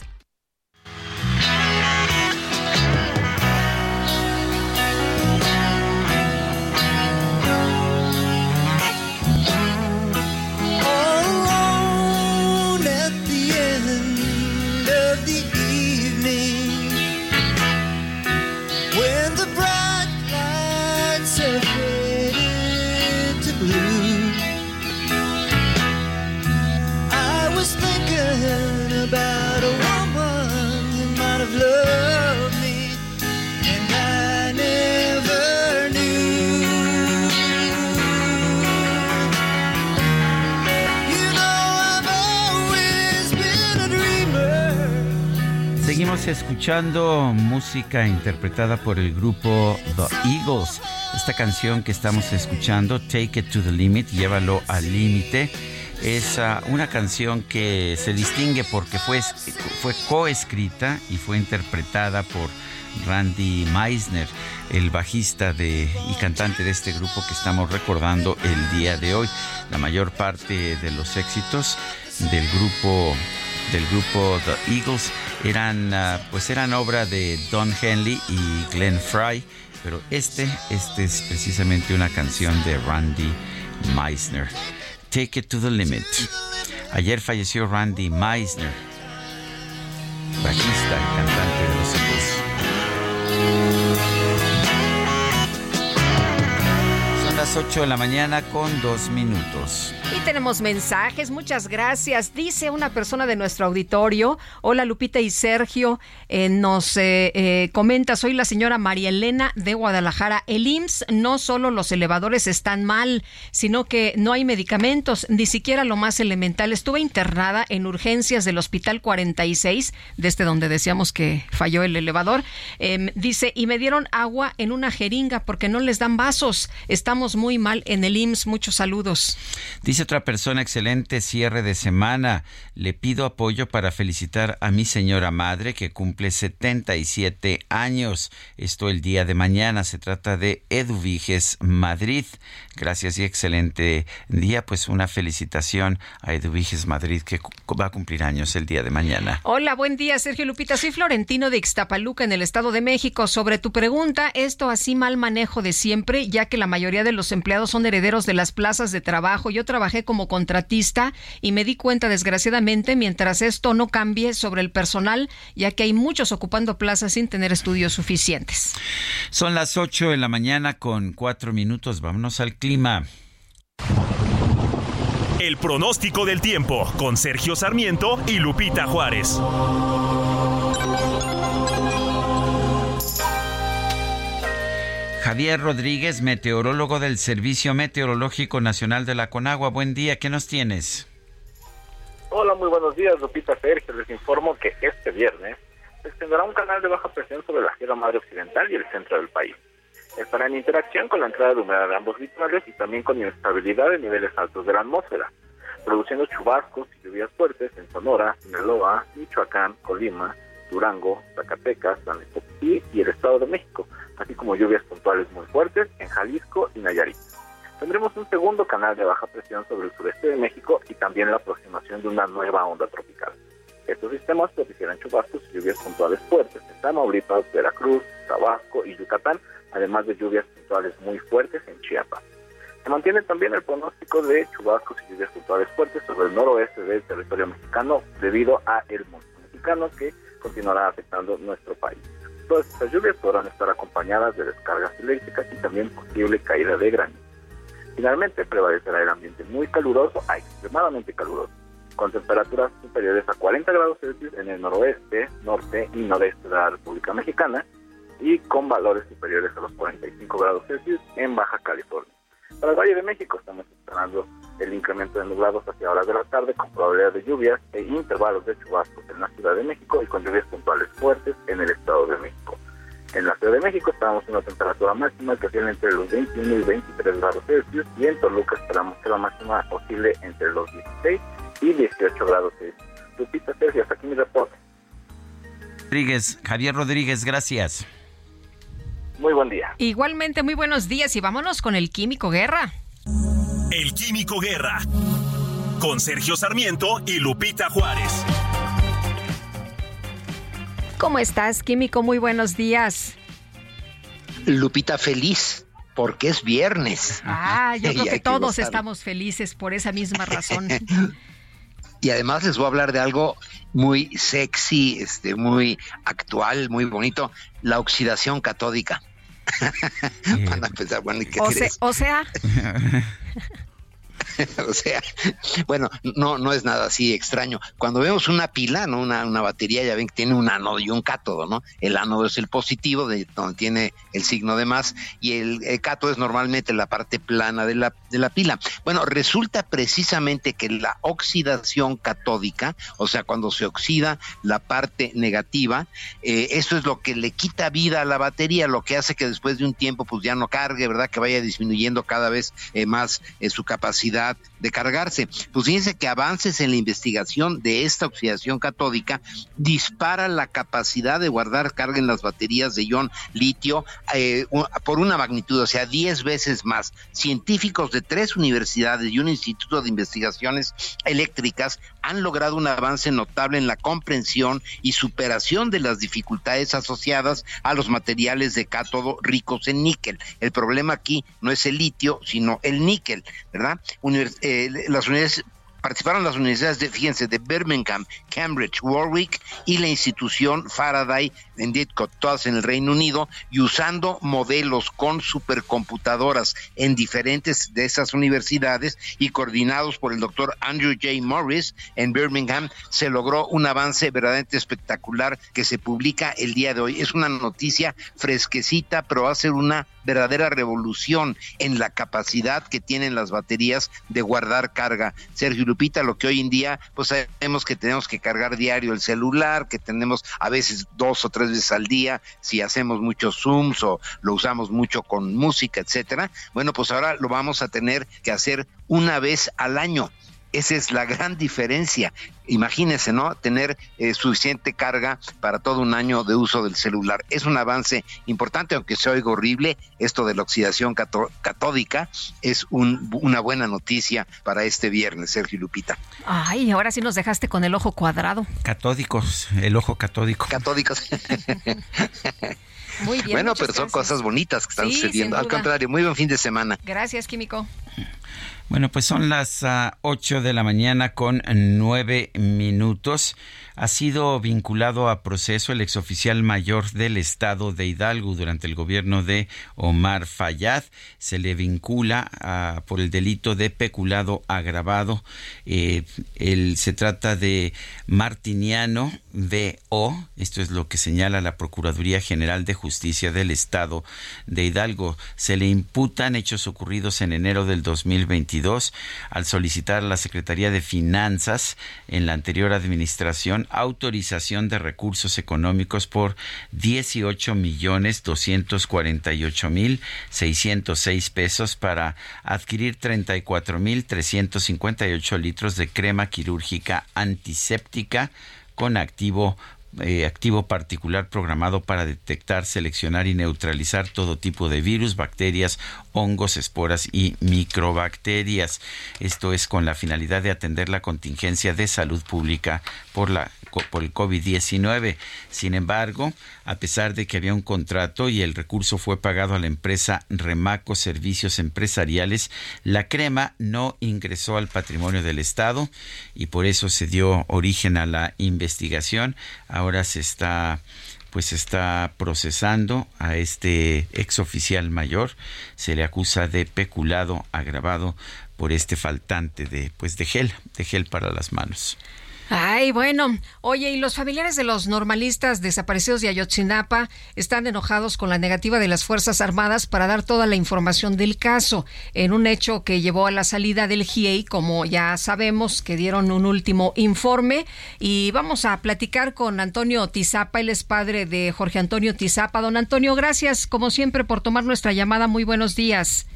Seguimos escuchando música interpretada por el grupo The Eagles. Esta canción que estamos escuchando, Take It to the Limit, llévalo al límite, es ah, una canción que se distingue porque fue, fue coescrita y fue interpretada por Randy Meisner, el bajista y cantante de este grupo que estamos recordando el día de hoy. La mayor parte de los éxitos del grupo del grupo The Eagles eran ah, pues eran obra de Don Henley y Glenn Fry, pero este este es precisamente una canción de Randy Meisner. Take it to the limit. Ayer falleció Randy Meisner, bajista y cantante de los las 8 de la mañana con dos minutos. Y tenemos mensajes, muchas gracias. Dice una persona de nuestro auditorio, hola Lupita y Sergio, eh, nos eh, eh, comenta, soy la señora María Elena de Guadalajara. El IMSS no solo los elevadores están mal, sino que no hay medicamentos, ni siquiera lo más elemental. Estuve internada en urgencias del Hospital 46, desde este donde decíamos que falló el elevador. Em, dice, y me dieron agua en una jeringa porque no les dan vasos. Estamos muy mal en el IMSS. Muchos saludos. Dice otra persona, excelente cierre de semana. Le pido apoyo para felicitar a mi señora madre que cumple 77 años. Esto el día de mañana. Se trata de Eduviges Madrid. Gracias y excelente día. Pues una felicitación a Eduviges Madrid que va a cumplir años el día de mañana. Hola, buen día, Sergio Lupita. Soy Florentino de Ixtapaluca, en el Estado de México. Sobre tu pregunta, esto así mal manejo de siempre, ya que la mayoría de los empleados son herederos de las plazas de trabajo. Yo trabajé como contratista y me di cuenta, desgraciadamente, mientras esto no cambie sobre el personal, ya que hay muchos ocupando plazas sin tener estudios suficientes. Son las 8 de la mañana con 4 minutos. Vámonos al clima. El pronóstico del tiempo con Sergio Sarmiento y Lupita Juárez. Javier Rodríguez, meteorólogo del Servicio Meteorológico Nacional de la Conagua. Buen día, ¿qué nos tienes? Hola, muy buenos días, Lupita Sergio. Les informo que este viernes se extenderá un canal de baja presión sobre la Sierra Madre Occidental y el centro del país. Estará en interacción con la entrada de humedad de ambos litorales y también con inestabilidad en niveles altos de la atmósfera, produciendo chubascos y lluvias fuertes en Sonora, Sinaloa, Michoacán, Colima, Durango, Zacatecas, San Potosí y el Estado de México, así como lluvias puntuales muy fuertes en Jalisco y Nayarit. Tendremos un segundo canal de baja presión sobre el sureste de México y también la aproximación de una nueva onda tropical. Estos sistemas propiciarán chubascos y lluvias puntuales fuertes en Tamaulipas, Veracruz, Tabasco y Yucatán, además de lluvias puntuales muy fuertes en Chiapas. Se mantiene también el pronóstico de chubascos y lluvias puntuales fuertes sobre el noroeste del territorio mexicano debido a el monzón mexicano que continuará afectando nuestro país. Todas estas lluvias podrán estar acompañadas de descargas eléctricas y también posible caída de granizo. Finalmente prevalecerá el ambiente muy caluroso a extremadamente caluroso, con temperaturas superiores a 40 grados Celsius en el noroeste, norte y noreste de la República Mexicana y con valores superiores a los 45 grados Celsius en Baja California. Para el Valle de México estamos esperando el incremento de nublados hacia horas de la tarde con probabilidad de lluvias e intervalos de chubascos en la Ciudad de México y con lluvias puntuales fuertes en el Estado de México. En la Ciudad de México esperamos una temperatura máxima que oscila entre los 21 y 23 grados Celsius y en Toluca esperamos que la máxima oscile entre los 16 y 18 grados Celsius. Lupita Sergio, hasta aquí mi reporte. Rodríguez, Javier Rodríguez, gracias. Muy buen día. Igualmente, muy buenos días y vámonos con el Químico Guerra. El Químico Guerra. Con Sergio Sarmiento y Lupita Juárez. ¿Cómo estás, Químico? Muy buenos días. Lupita feliz porque es viernes. Ah, yo creo que todos gozar. estamos felices por esa misma razón. Y además les voy a hablar de algo muy sexy, este, muy actual, muy bonito, la oxidación catódica. Van a pensar, bueno, ¿y qué O, se- crees? o sea, o sea, bueno, no, no es nada así extraño. Cuando vemos una pila, ¿no? Una, una batería, ya ven que tiene un ánodo y un cátodo, ¿no? El ánodo es el positivo, de donde tiene el signo de más, y el, cátodo es normalmente la parte plana de la, de la pila. Bueno, resulta precisamente que la oxidación catódica, o sea, cuando se oxida la parte negativa, eh, esto es lo que le quita vida a la batería, lo que hace que después de un tiempo, pues ya no cargue, ¿verdad? Que vaya disminuyendo cada vez eh, más eh, su capacidad de cargarse. Pues fíjense que avances en la investigación de esta oxidación catódica dispara la capacidad de guardar carga en las baterías de ion litio eh, por una magnitud, o sea, 10 veces más. Científicos de tres universidades y un instituto de investigaciones eléctricas han logrado un avance notable en la comprensión y superación de las dificultades asociadas a los materiales de cátodo ricos en níquel. El problema aquí no es el litio, sino el níquel, ¿verdad? Eh, las participaron las universidades de, fíjense, de Birmingham, Cambridge, Warwick y la institución Faraday en Didcot, todas en el Reino Unido, y usando modelos con supercomputadoras en diferentes de esas universidades y coordinados por el doctor Andrew J. Morris en Birmingham, se logró un avance verdaderamente espectacular que se publica el día de hoy. Es una noticia fresquecita, pero va a ser una verdadera revolución en la capacidad que tienen las baterías de guardar carga. Sergio Lupita, lo que hoy en día, pues sabemos que tenemos que cargar diario el celular, que tenemos a veces dos o tres veces al día, si hacemos muchos zooms o lo usamos mucho con música, etcétera. Bueno, pues ahora lo vamos a tener que hacer una vez al año. Esa es la gran diferencia. Imagínense, ¿no? Tener eh, suficiente carga para todo un año de uso del celular. Es un avance importante, aunque se oiga horrible, esto de la oxidación cató- catódica es un- una buena noticia para este viernes, Sergio y Lupita. Ay, ahora sí nos dejaste con el ojo cuadrado. Catódicos, el ojo catódico. Catódicos. Muy bien. bueno, pero son gracias. cosas bonitas que están Sí, sucediendo. Al contrario, muy buen fin de semana. Gracias, Químico. Bueno, pues son las ah, 8 de la mañana con 9 minutos. Ha sido vinculado a proceso el exoficial mayor del estado de Hidalgo durante el gobierno de Omar Fayad. Se le vincula ah, por el delito de peculado agravado. Eh, el- se trata de Martiniano D.O. Esto es lo que señala la Procuraduría General de Justicia del Estado de Hidalgo. Se le imputan hechos ocurridos en enero del 2022 al solicitar a la Secretaría de Finanzas en la anterior administración autorización de recursos económicos por 18 millones 248 mil 606 pesos para adquirir 34 mil 358 litros de crema quirúrgica antiséptica con activo eh, activo particular programado para detectar, seleccionar y neutralizar todo tipo de virus, bacterias, hongos, esporas y microbacterias. Esto es con la finalidad de atender la contingencia de salud pública por la por el COVID-19. Sin embargo, a pesar de que había un contrato y el recurso fue pagado a la empresa Remaco Servicios Empresariales, la crema no ingresó al patrimonio del Estado y por eso se dio origen a la investigación. Ahora se está pues está procesando a este exoficial mayor, se le acusa de peculado agravado por este faltante de pues de gel, de gel para las manos. Ay, bueno. Oye, y los familiares de los normalistas desaparecidos de Ayotzinapa están enojados con la negativa de las Fuerzas Armadas para dar toda la información del caso, en un hecho que llevó a la salida del GIEI, como ya sabemos, que dieron un último informe. Y vamos a platicar con Antonio Tizapa, él es padre de Jorge Antonio Tizapa. Don Antonio, gracias, como siempre, por tomar nuestra llamada. Muy buenos días.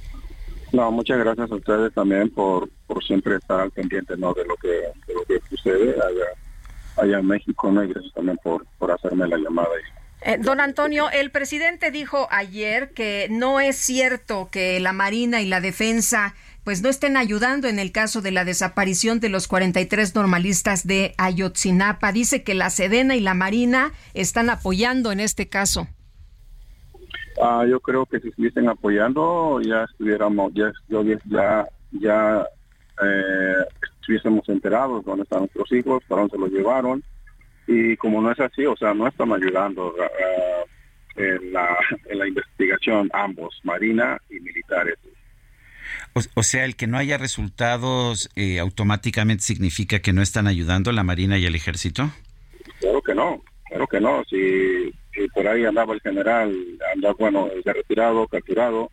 No, muchas gracias a ustedes también por, por siempre estar al pendiente ¿no? de lo que de lo que sucede allá, allá en México, ¿no? Y gracias también por, por hacerme la llamada. Eh, don Antonio, el presidente dijo ayer que no es cierto que la Marina y la Defensa pues no estén ayudando en el caso de la desaparición de los 43 normalistas de Ayotzinapa. Dice que la Sedena y la Marina están apoyando en este caso. Ah, yo creo que si estuviesen apoyando ya estuviéramos, ya, ya, ya eh, estuviésemos enterados dónde están nuestros hijos, para dónde se los llevaron. Y como no es así, o sea, no están ayudando ah, en, la, en la investigación ambos, Marina y militares. O, o sea, el que no haya resultados eh, automáticamente significa que no están ayudando la Marina y el Ejército. Claro que no, claro que no. Si por ahí andaba el general, anda, bueno, ya retirado, capturado,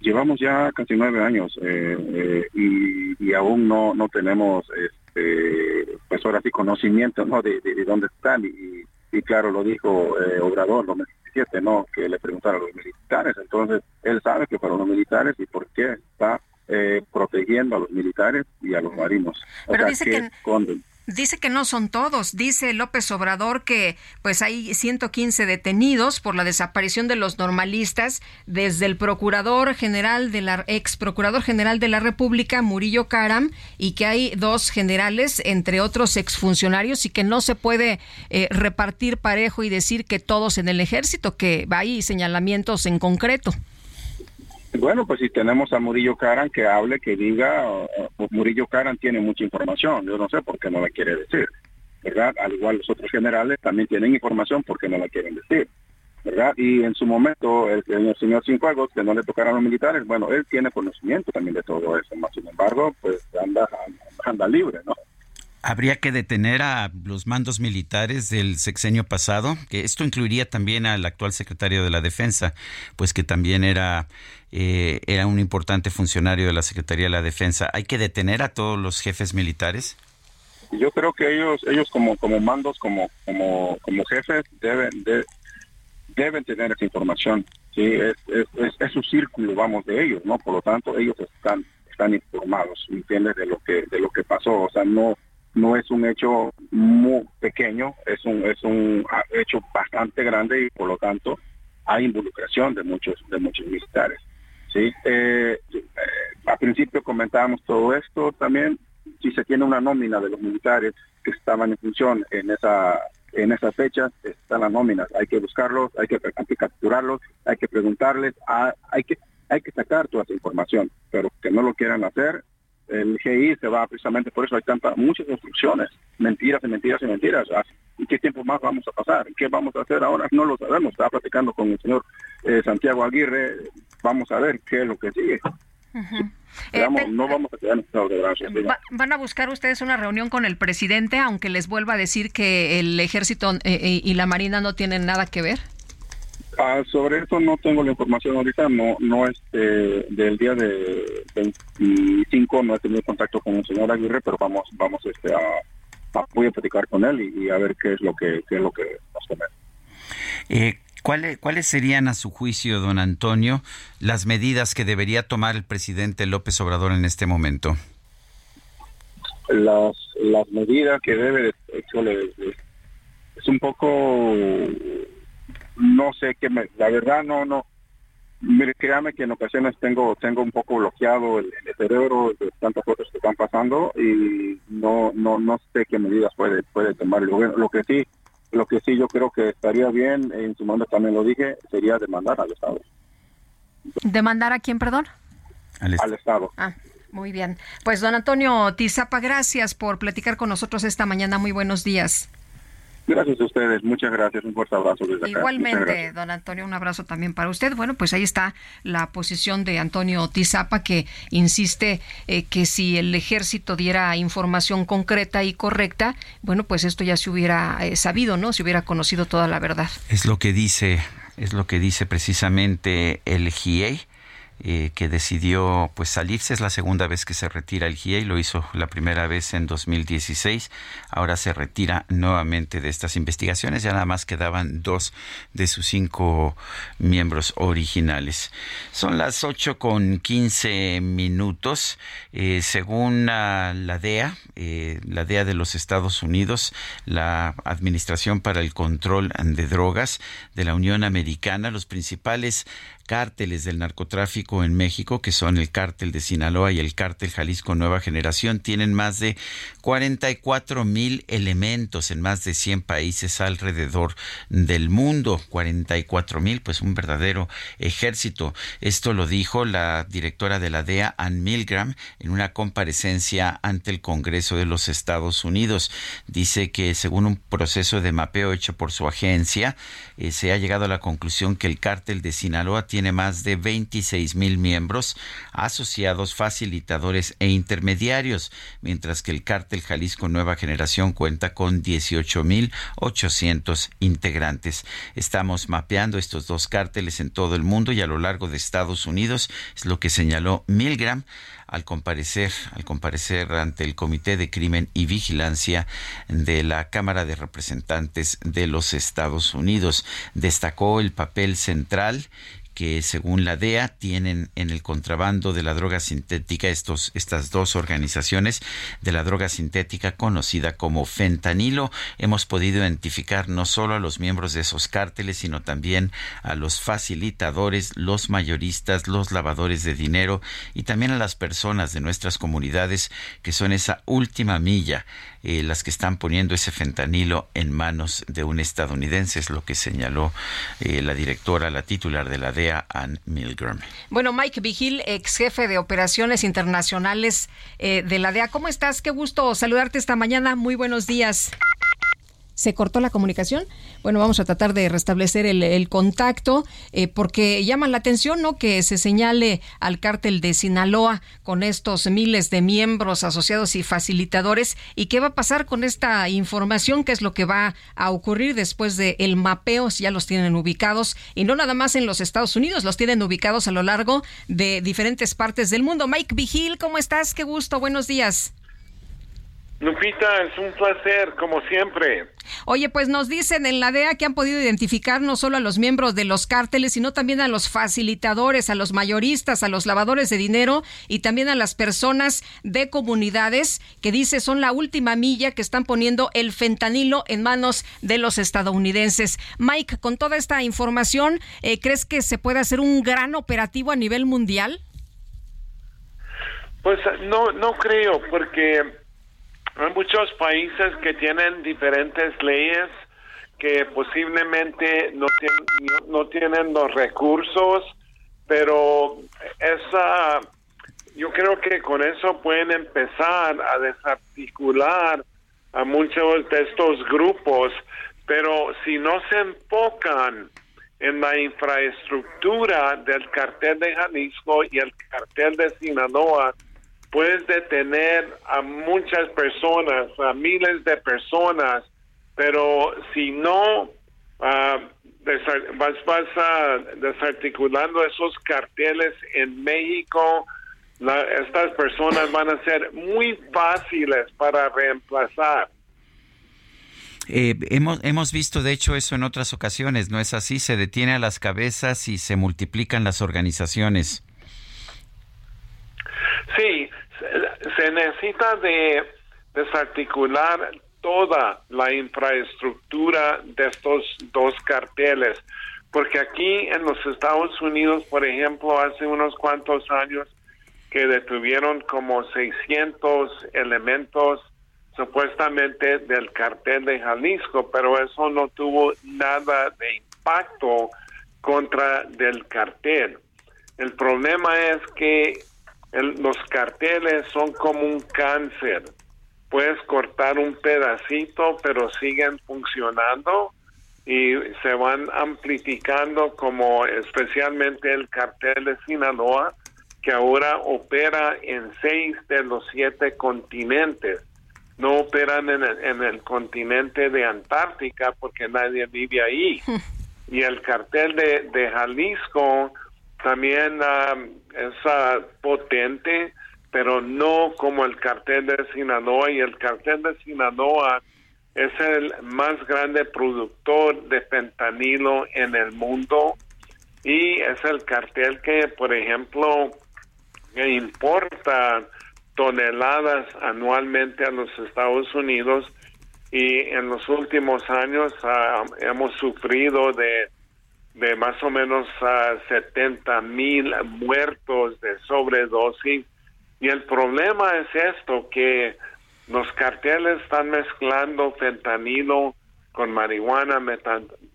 llevamos ya casi nueve años eh, eh, y, y aún no no tenemos, este, pues ahora sí, conocimiento ¿no? de, de, de dónde están. Y, y claro, lo dijo eh, Obrador, 2017, ¿no? Que le preguntaron a los militares. Entonces, él sabe que fueron los militares y por qué está eh, protegiendo a los militares y a los marinos. O sea, dice que que- esconden. Dice que no son todos. Dice López Obrador que pues hay 115 detenidos por la desaparición de los normalistas desde el procurador general de la ex procurador general de la República Murillo Karam y que hay dos generales entre otros exfuncionarios y que no se puede eh, repartir parejo y decir que todos en el ejército que hay señalamientos en concreto. Bueno, pues si tenemos a Murillo Caran que hable, que diga, Murillo Caran tiene mucha información, yo no sé por qué no la quiere decir, ¿verdad? Al igual los otros generales también tienen información porque no la quieren decir, ¿verdad? Y en su momento el, el señor Cienfuegos, que no le tocaron los militares, bueno, él tiene conocimiento también de todo eso, más sin embargo, pues anda, anda libre, ¿no? Habría que detener a los mandos militares del sexenio pasado, que esto incluiría también al actual secretario de la Defensa, pues que también era, eh, era un importante funcionario de la Secretaría de la Defensa. ¿Hay que detener a todos los jefes militares? Yo creo que ellos, ellos como, como mandos, como, como, como jefes, deben, de- deben tener esa información. Sí, es, es, es- su círculo, vamos, de ellos, ¿no? Por lo tanto, ellos están, están informados, ¿me ¿entiendes? De lo que, de lo que pasó. O sea, no, no es un hecho muy pequeño, es un, es un ah, hecho bastante grande y por lo tanto hay involucración de muchos, de muchos militares. Sí, eh, eh, al principio comentábamos todo esto también. Si se tiene una nómina de los militares que estaban en función en esa en esas fechas, están las nóminas. Hay que buscarlos, hay que, hay que capturarlos, hay que preguntarles, ah, hay que hay que sacar toda esa información, pero que no lo quieran hacer. El GI se va precisamente por eso hay tantas muchas instrucciones, mentiras y mentiras y mentiras. Ah, ¿Y qué tiempo más vamos a pasar? ¿Qué vamos a hacer ahora? No lo sabemos. Estaba platicando con el señor eh, Santiago Aguirre. Vamos a ver qué es lo que sigue. Digamos, no vamos a quedar en estado de. ¿sí? Va- ¿Van a buscar ustedes una reunión con el presidente, aunque les vuelva a decir que el ejército eh, eh, y la marina no tienen nada que ver? Ah, sobre eso no tengo la información ahorita, no no este del día de 25 no he tenido contacto con el señor Aguirre, pero vamos vamos este a, a- voy a platicar con él y, y a ver qué es lo que qué es lo que nos comenta. Eh, ¿cuáles, ¿Cuáles serían, a su juicio, don Antonio, las medidas que debería tomar el presidente López Obrador en este momento? Las las medidas que debe de, es un poco no sé qué me, la verdad no no Mire, créame que en ocasiones tengo tengo un poco bloqueado el, el cerebro de tantas cosas que están pasando y no no no sé qué medidas puede puede tomar el gobierno. Lo que sí lo que sí yo creo que estaría bien en su momento también lo dije sería demandar al Estado ¿Demandar a quién, perdón? al Estado. Ah, muy bien. Pues don Antonio Tizapa, gracias por platicar con nosotros esta mañana. Muy buenos días. Gracias a ustedes, muchas gracias, un fuerte abrazo desde acá. Igualmente, don Antonio, un abrazo también para usted. Bueno, pues ahí está la posición de Antonio Tizapa, que insiste eh, que si el ejército diera información concreta y correcta, bueno, pues esto ya se hubiera eh, sabido, ¿no? Se hubiera conocido toda la verdad. Es lo que dice, es lo que dice precisamente el GIEI. Eh, que decidió pues salirse. Es la segunda vez que se retira el GIEI lo hizo la primera vez en 2016 ahora se retira nuevamente de estas investigaciones. Ya nada más quedaban dos de sus cinco miembros originales. Son las 8 con 15 minutos. Eh, según la DEA eh, la DEA de los Estados Unidos la Administración para el Control de Drogas de la Unión Americana los principales cárteles del narcotráfico en México, que son el cártel de Sinaloa y el cártel Jalisco Nueva Generación, tienen más de 44 mil elementos en más de 100 países alrededor del mundo. 44 mil, pues un verdadero ejército. Esto lo dijo la directora de la DEA, Ann Milgram, en una comparecencia ante el Congreso de los Estados Unidos. Dice que según un proceso de mapeo hecho por su agencia, eh, se ha llegado a la conclusión que el cártel de Sinaloa tiene más de 26 mil miembros, asociados, facilitadores e intermediarios, mientras que el cártel Jalisco Nueva Generación cuenta con 18 mil 800 integrantes. Estamos mapeando estos dos cárteles en todo el mundo y a lo largo de Estados Unidos, es lo que señaló Milgram al comparecer, al comparecer ante el Comité de Crimen y Vigilancia de la Cámara de Representantes de los Estados Unidos. Destacó el papel central que según la DEA tienen en el contrabando de la droga sintética estos estas dos organizaciones de la droga sintética conocida como fentanilo. Hemos podido identificar no solo a los miembros de esos cárteles sino también a los facilitadores los mayoristas los lavadores de dinero y también a las personas de nuestras comunidades que son esa última milla eh, las que están poniendo ese fentanilo en manos de un estadounidense, es lo que señaló eh, la directora, la titular de la DEA, Ann Milgram. Bueno, Mike Vigil, ex jefe de operaciones internacionales eh, de la DEA. ¿Cómo estás? Qué gusto saludarte esta mañana. Muy buenos días. Se cortó la comunicación. Bueno, vamos a tratar de restablecer el, contacto eh, porque llama la atención, ¿no? Que se señale al cártel de Sinaloa con estos miles de miembros asociados y facilitadores. ¿Y qué va a pasar con esta información? ¿Qué es lo que va a ocurrir después del el mapeo? Si ya los tienen ubicados y no nada más en los Estados Unidos, los tienen ubicados a lo largo de diferentes partes del mundo. Mike Vigil, ¿cómo estás? Qué gusto, buenos días. Lupita, es un placer, como siempre. Oye, pues nos dicen en la DEA que han podido identificar no solo a los miembros de los cárteles, sino también a los facilitadores, a los mayoristas, a los lavadores de dinero y también a las personas de comunidades que dice son la última milla que están poniendo el fentanilo en manos de los estadounidenses. Mike, con toda esta información, eh, ¿crees que se puede hacer un gran operativo a nivel mundial? Pues no, no creo, porque hay muchos países que tienen diferentes leyes que posiblemente no, tienen, no tienen los recursos, pero esa, yo creo que con eso pueden empezar a desarticular a muchos de estos grupos, pero si no se enfocan en la infraestructura del cartel de Jalisco y el cartel de Sinaloa, puedes detener a muchas personas, a miles de personas, pero si no uh, vas, vas uh, desarticulando esos carteles en México, la, estas personas van a ser muy fáciles para reemplazar. Eh, hemos, hemos visto, de hecho, eso en otras ocasiones, ¿no es así? Se detiene a las cabezas y se multiplican las organizaciones. Sí, se necesita de desarticular toda la infraestructura de estos dos carteles, porque aquí en los Estados Unidos, por ejemplo, hace unos cuantos años que detuvieron como 600 elementos supuestamente del cartel de Jalisco, pero eso no tuvo nada de impacto contra del cartel. El problema es que el, los carteles son como un cáncer. Puedes cortar un pedacito, pero siguen funcionando y se van amplificando como especialmente el cartel de Sinaloa, que ahora opera en seis de los siete continentes. No operan en el, en el continente de Antártica porque nadie vive ahí. y el cartel de, de Jalisco también um, es uh, potente, pero no como el cartel de Sinaloa. Y el cartel de Sinaloa es el más grande productor de fentanilo en el mundo y es el cartel que, por ejemplo, importa toneladas anualmente a los Estados Unidos y en los últimos años uh, hemos sufrido de de más o menos a 70 mil muertos de sobredosis. Y el problema es esto, que los carteles están mezclando fentanilo con marihuana,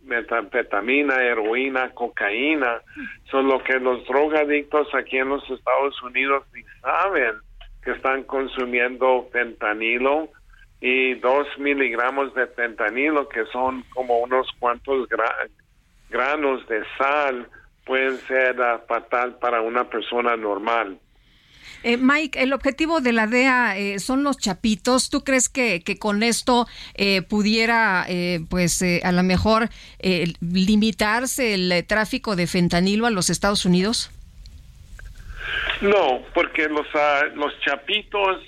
metanfetamina, heroína, cocaína. Son lo que los drogadictos aquí en los Estados Unidos ni saben que están consumiendo fentanilo y dos miligramos de fentanilo, que son como unos cuantos granos de sal pueden ser uh, fatal para una persona normal. Eh, Mike, el objetivo de la DEA eh, son los chapitos. ¿Tú crees que, que con esto eh, pudiera, eh, pues, a lo mejor limitarse el tráfico de fentanilo a los Estados Unidos? No, porque los, ah, los chapitos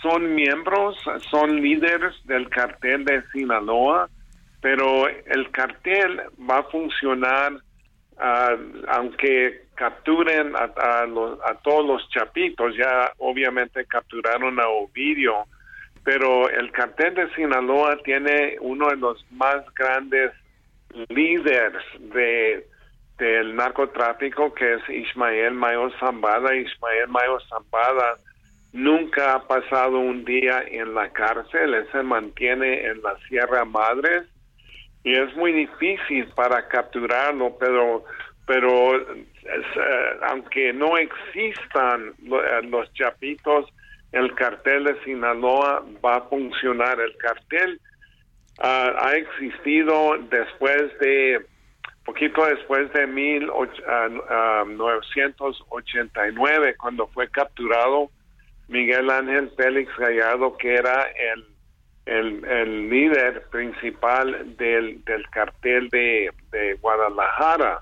son miembros, son líderes del cartel de Sinaloa pero el cartel va a funcionar uh, aunque capturen a, a, los, a, todos los chapitos, ya obviamente capturaron a Ovidio, pero el cartel de Sinaloa tiene uno de los más grandes líderes de del narcotráfico que es Ismael Mayo Zambada. Ismael Mayo Zambada nunca ha pasado un día en la cárcel, él se mantiene en la Sierra Madres y es muy difícil para capturarlo, pero pero es, uh, aunque no existan uh, los chapitos, el cartel de Sinaloa va a funcionar. El cartel ah, ha existido después de, poquito después de 1989, cuando fue capturado Miguel Ángel Félix Gallardo, que era el, el, líder principal del, del cartel de, de Guadalajara.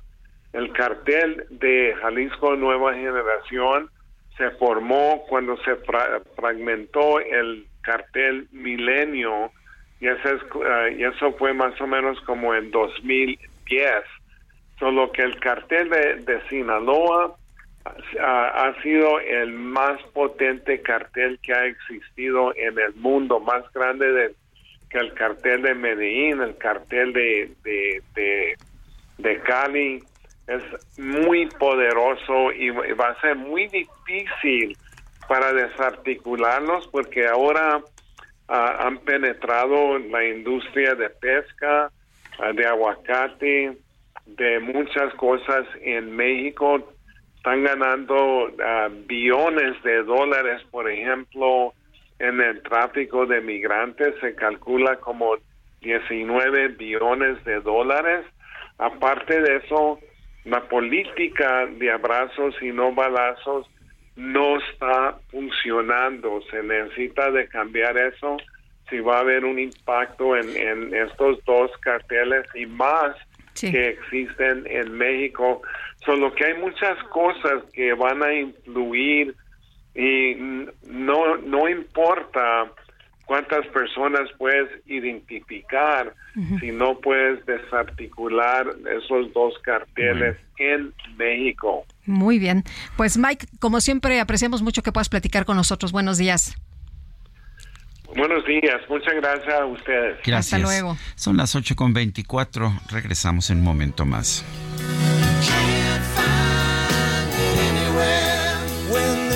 El cartel de Jalisco Nueva Generación se formó cuando se fra- fragmentó el cartel Milenio y eso, es, eh, y eso fue más o menos como en 2010. Solo que el cartel de, de Sinaloa ha, sido el más potente cartel que ha existido en el mundo, más grande de- que el cartel de Medellín, el cartel de Cali. Es muy poderoso y va a ser muy difícil para desarticularlos porque ahora ah, han penetrado la industria de pesca, ah, de aguacate, de muchas cosas en México. Están ganando ah, billones de dólares, por ejemplo, en el tráfico de migrantes. Se calcula como 19 billones de dólares. Aparte de eso, la política de abrazos y no balazos no está funcionando. Se necesita de cambiar eso si va a haber un impacto en, en estos dos carteles y más que existen en México. Solo que hay muchas cosas que van a influir y no, no importa cuántas personas puedes identificar Ujú. si no puedes desarticular esos dos carteles en México. Muy bien. Pues Mike, como siempre, apreciamos mucho que puedas platicar con nosotros. Buenos días. Buenos días, muchas gracias a ustedes. Gracias. Hasta luego. Son las 8 con 24. Regresamos en un momento más.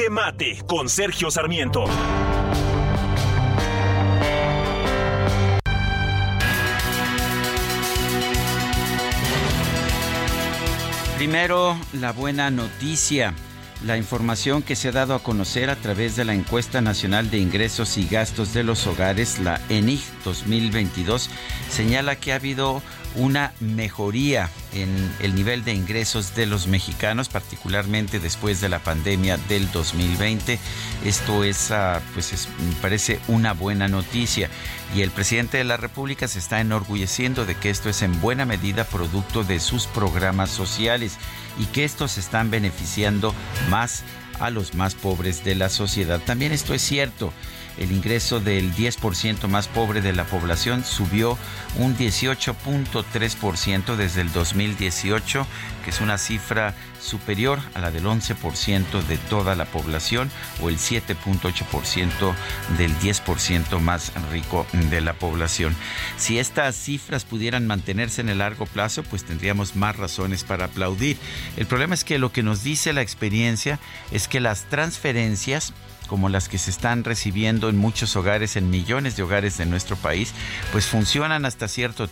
Jaque Mate con Sergio Sarmiento. Primero, la buena noticia. La información que se ha dado a conocer a través de la encuesta nacional de ingresos y gastos de los hogares, la ENIG 2022, señala que ha habido una mejoría en el nivel de ingresos de los mexicanos, particularmente después de la pandemia del 2020. Esto es, ah, pues es- me parece una buena noticia. Y el presidente de la República se está enorgulleciendo de que esto es en buena medida producto de sus programas sociales y que estos están beneficiando más a los más pobres de la sociedad. También esto es cierto. El ingreso del 10% más pobre de la población subió un 18.3% desde el 2018, que es una cifra superior a la del 11% de toda la población o el 7.8% del 10% más rico de la población. Si estas cifras pudieran mantenerse en el largo plazo, pues tendríamos más razones para aplaudir. El problema es que lo que nos dice la experiencia es que las transferencias como las que se están recibiendo en muchos hogares, en millones de hogares de nuestro país, pues funcionan hasta cierto,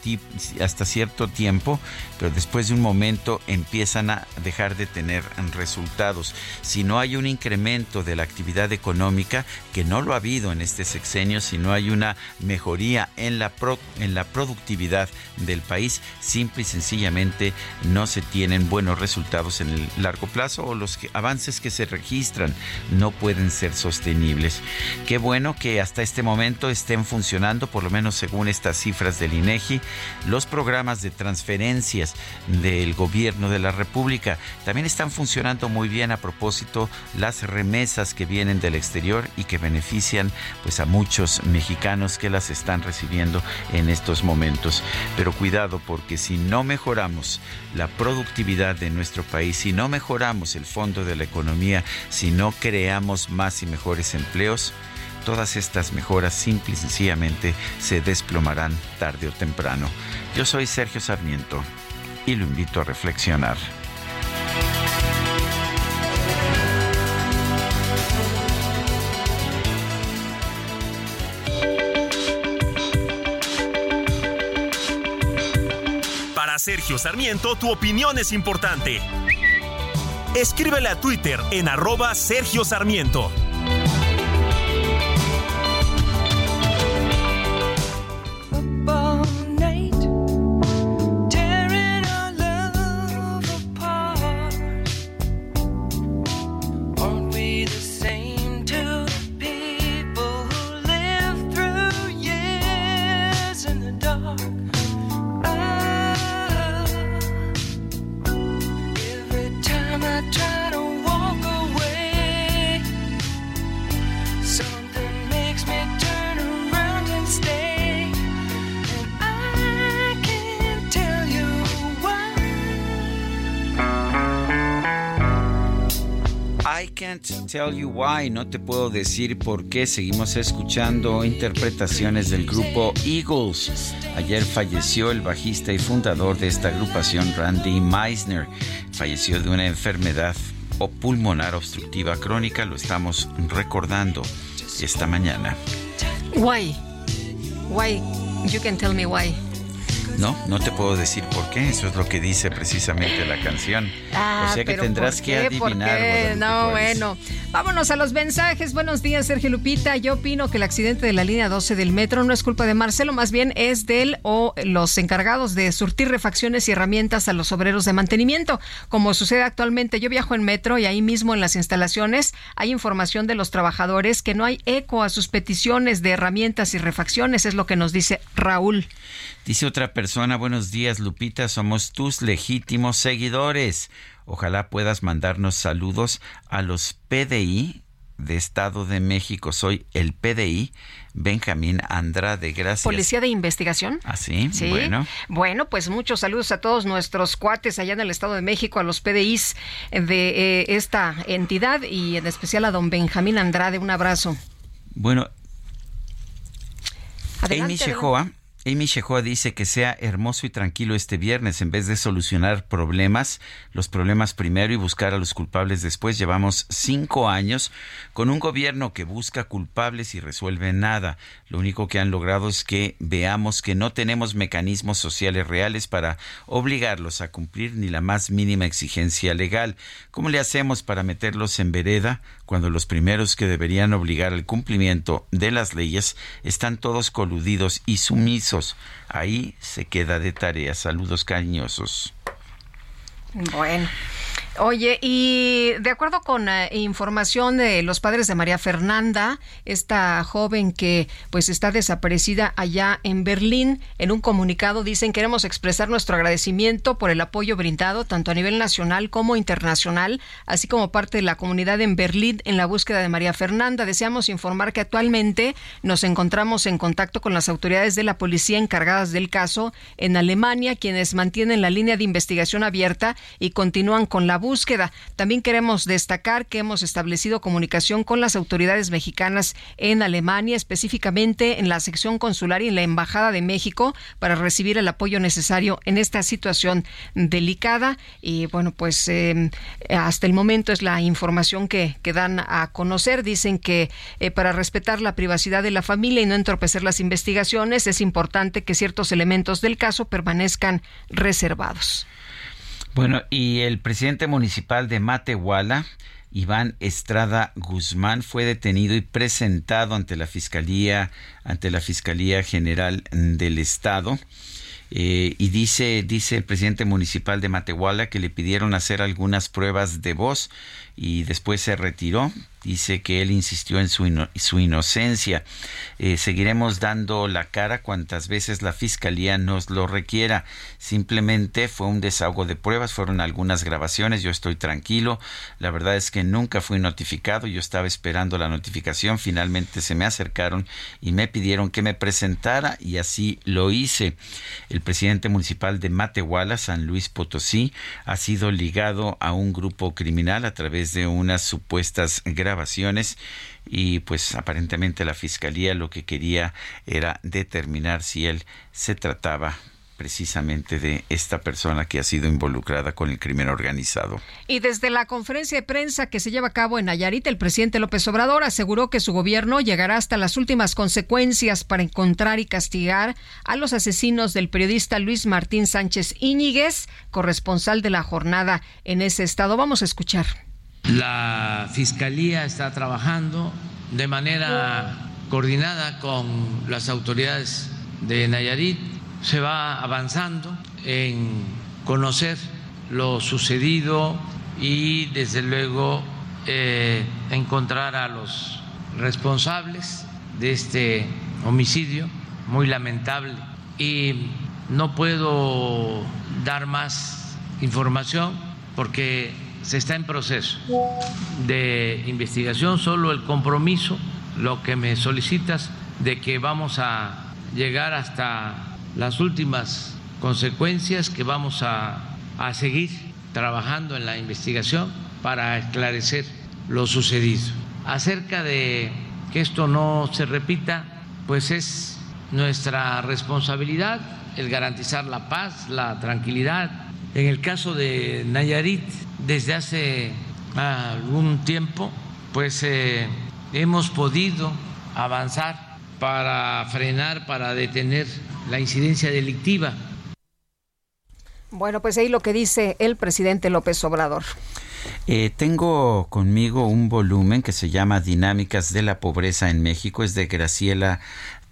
hasta cierto tiempo, pero después de un momento empiezan a dejar de tener resultados. Si no hay un incremento de la actividad económica, que no lo ha habido en este sexenio, si no hay una mejoría en la, pro- en la productividad del país, simple y sencillamente no se tienen buenos resultados en el largo plazo o los avances que se registran no pueden ser sostenibles. Sostenibles. Qué bueno que hasta este momento estén funcionando, por lo menos según estas cifras del INEGI, los programas de transferencias del gobierno de la República. También están funcionando muy bien a propósito las remesas que vienen del exterior y que benefician pues a muchos mexicanos que las están recibiendo en estos momentos. Pero cuidado porque si no mejoramos la productividad de nuestro país, si no mejoramos el fondo de la economía, si no creamos más y mejores empleos, todas estas mejoras simple y sencillamente se desplomarán tarde o temprano. Yo soy Sergio Sarmiento y lo invito a reflexionar. Para Sergio Sarmiento, tu opinión es importante. Escríbele a Twitter en arroba Sergio Sarmiento. Tell you why, no te puedo decir por qué. Seguimos escuchando interpretaciones del grupo Eagles. Ayer falleció el bajista y fundador de esta agrupación, Randy Meisner. Falleció de una enfermedad o pulmonar obstructiva crónica, lo estamos recordando esta mañana. Why? Why? You can tell me why. No, no te puedo decir por qué, eso es lo que dice precisamente la canción. Ah, o sea que tendrás ¿por que adivinar. No, bueno. Vámonos a los mensajes. Buenos días, Sergio Lupita. Yo opino que el accidente de la línea 12 del metro no es culpa de Marcelo, más bien es de él o los encargados de surtir refacciones y herramientas a los obreros de mantenimiento. Como sucede actualmente, yo viajo en metro y ahí mismo en las instalaciones hay información de los trabajadores que no hay eco a sus peticiones de herramientas y refacciones, es lo que nos dice Raúl. Dice otra persona, buenos días Lupita, somos tus legítimos seguidores. Ojalá puedas mandarnos saludos a los PDI de Estado de México. Soy el PDI, Benjamín Andrade. Gracias. Policía de investigación. Así, Sí. bueno. Bueno, pues muchos saludos a todos nuestros cuates allá en el Estado de México, a los PDIs de eh, esta entidad y en especial a don Benjamín Andrade. Un abrazo. Bueno, Adelante, Amy Shehoa, Amy Shehoa dice que sea hermoso y tranquilo este viernes en vez de solucionar problemas, los problemas primero y buscar a los culpables después. Llevamos cinco años con un gobierno que busca culpables y resuelve nada. Lo único que han logrado es que veamos que no tenemos mecanismos sociales reales para obligarlos a cumplir ni la más mínima exigencia legal. ¿Cómo le hacemos para meterlos en vereda cuando los primeros que deberían obligar al cumplimiento de las leyes están todos coludidos y sumisos? Ahí se queda de tarea. Saludos cariñosos. Bueno. Oye, y de acuerdo con eh, información de los padres de María Fernanda, esta joven que pues está desaparecida allá en Berlín, en un comunicado dicen queremos expresar nuestro agradecimiento por el apoyo brindado tanto a nivel nacional como internacional, así como parte de la comunidad en Berlín en la búsqueda de María Fernanda. Deseamos informar que actualmente nos encontramos en contacto con las autoridades de la policía encargadas del caso en Alemania, quienes mantienen la línea de investigación abierta y continúan con la búsqueda. También queremos destacar que hemos establecido comunicación con las autoridades mexicanas en Alemania, específicamente en la sección consular y en la Embajada de México, para recibir el apoyo necesario en esta situación delicada. Y bueno, pues eh, hasta el momento es la información que, que dan a conocer. Dicen que eh, para respetar la privacidad de la familia y no entorpecer las investigaciones, es importante que ciertos elementos del caso permanezcan reservados. Bueno, y el presidente municipal de Matehuala, Iván Estrada Guzmán, fue detenido y presentado ante la Fiscalía, ante la Fiscalía General del Estado. Eh, y dice, dice el presidente municipal de Matehuala que le pidieron hacer algunas pruebas de voz y después se retiró dice que él insistió en su, su inocencia. Eh, seguiremos dando la cara cuantas veces la fiscalía nos lo requiera. Simplemente fue un desahogo de pruebas, fueron algunas grabaciones, yo estoy tranquilo. La verdad es que nunca fui notificado, yo estaba esperando la notificación, finalmente se me acercaron y me pidieron que me presentara y así lo hice. El presidente municipal de Matehuala, San Luis Potosí, ha sido ligado a un grupo criminal a través de unas supuestas grabaciones y pues aparentemente la fiscalía lo que quería era determinar si él se trataba precisamente de esta persona que ha sido involucrada con el crimen organizado. Y desde la conferencia de prensa que se lleva a cabo en Nayarit, el presidente López Obrador aseguró que su gobierno llegará hasta las últimas consecuencias para encontrar y castigar a los asesinos del periodista Luis Martín Sánchez Íñiguez, corresponsal de la jornada en ese estado. Vamos a escuchar. La Fiscalía está trabajando de manera coordinada con las autoridades de Nayarit. Se va avanzando en conocer lo sucedido y desde luego eh, encontrar a los responsables de este homicidio muy lamentable. Y no puedo dar más información porque se está en proceso de investigación, solo el compromiso, lo que me solicitas, de que vamos a llegar hasta las últimas consecuencias, que vamos a, a seguir trabajando en la investigación para esclarecer lo sucedido. Acerca de que esto no se repita, pues es nuestra responsabilidad el garantizar la paz, la tranquilidad. En el caso de Nayarit, desde hace algún tiempo, pues eh, hemos podido avanzar para frenar, para detener la incidencia delictiva. Bueno, pues ahí lo que dice el presidente López Obrador. Eh, tengo conmigo un volumen que se llama Dinámicas de la Pobreza en México, es de Graciela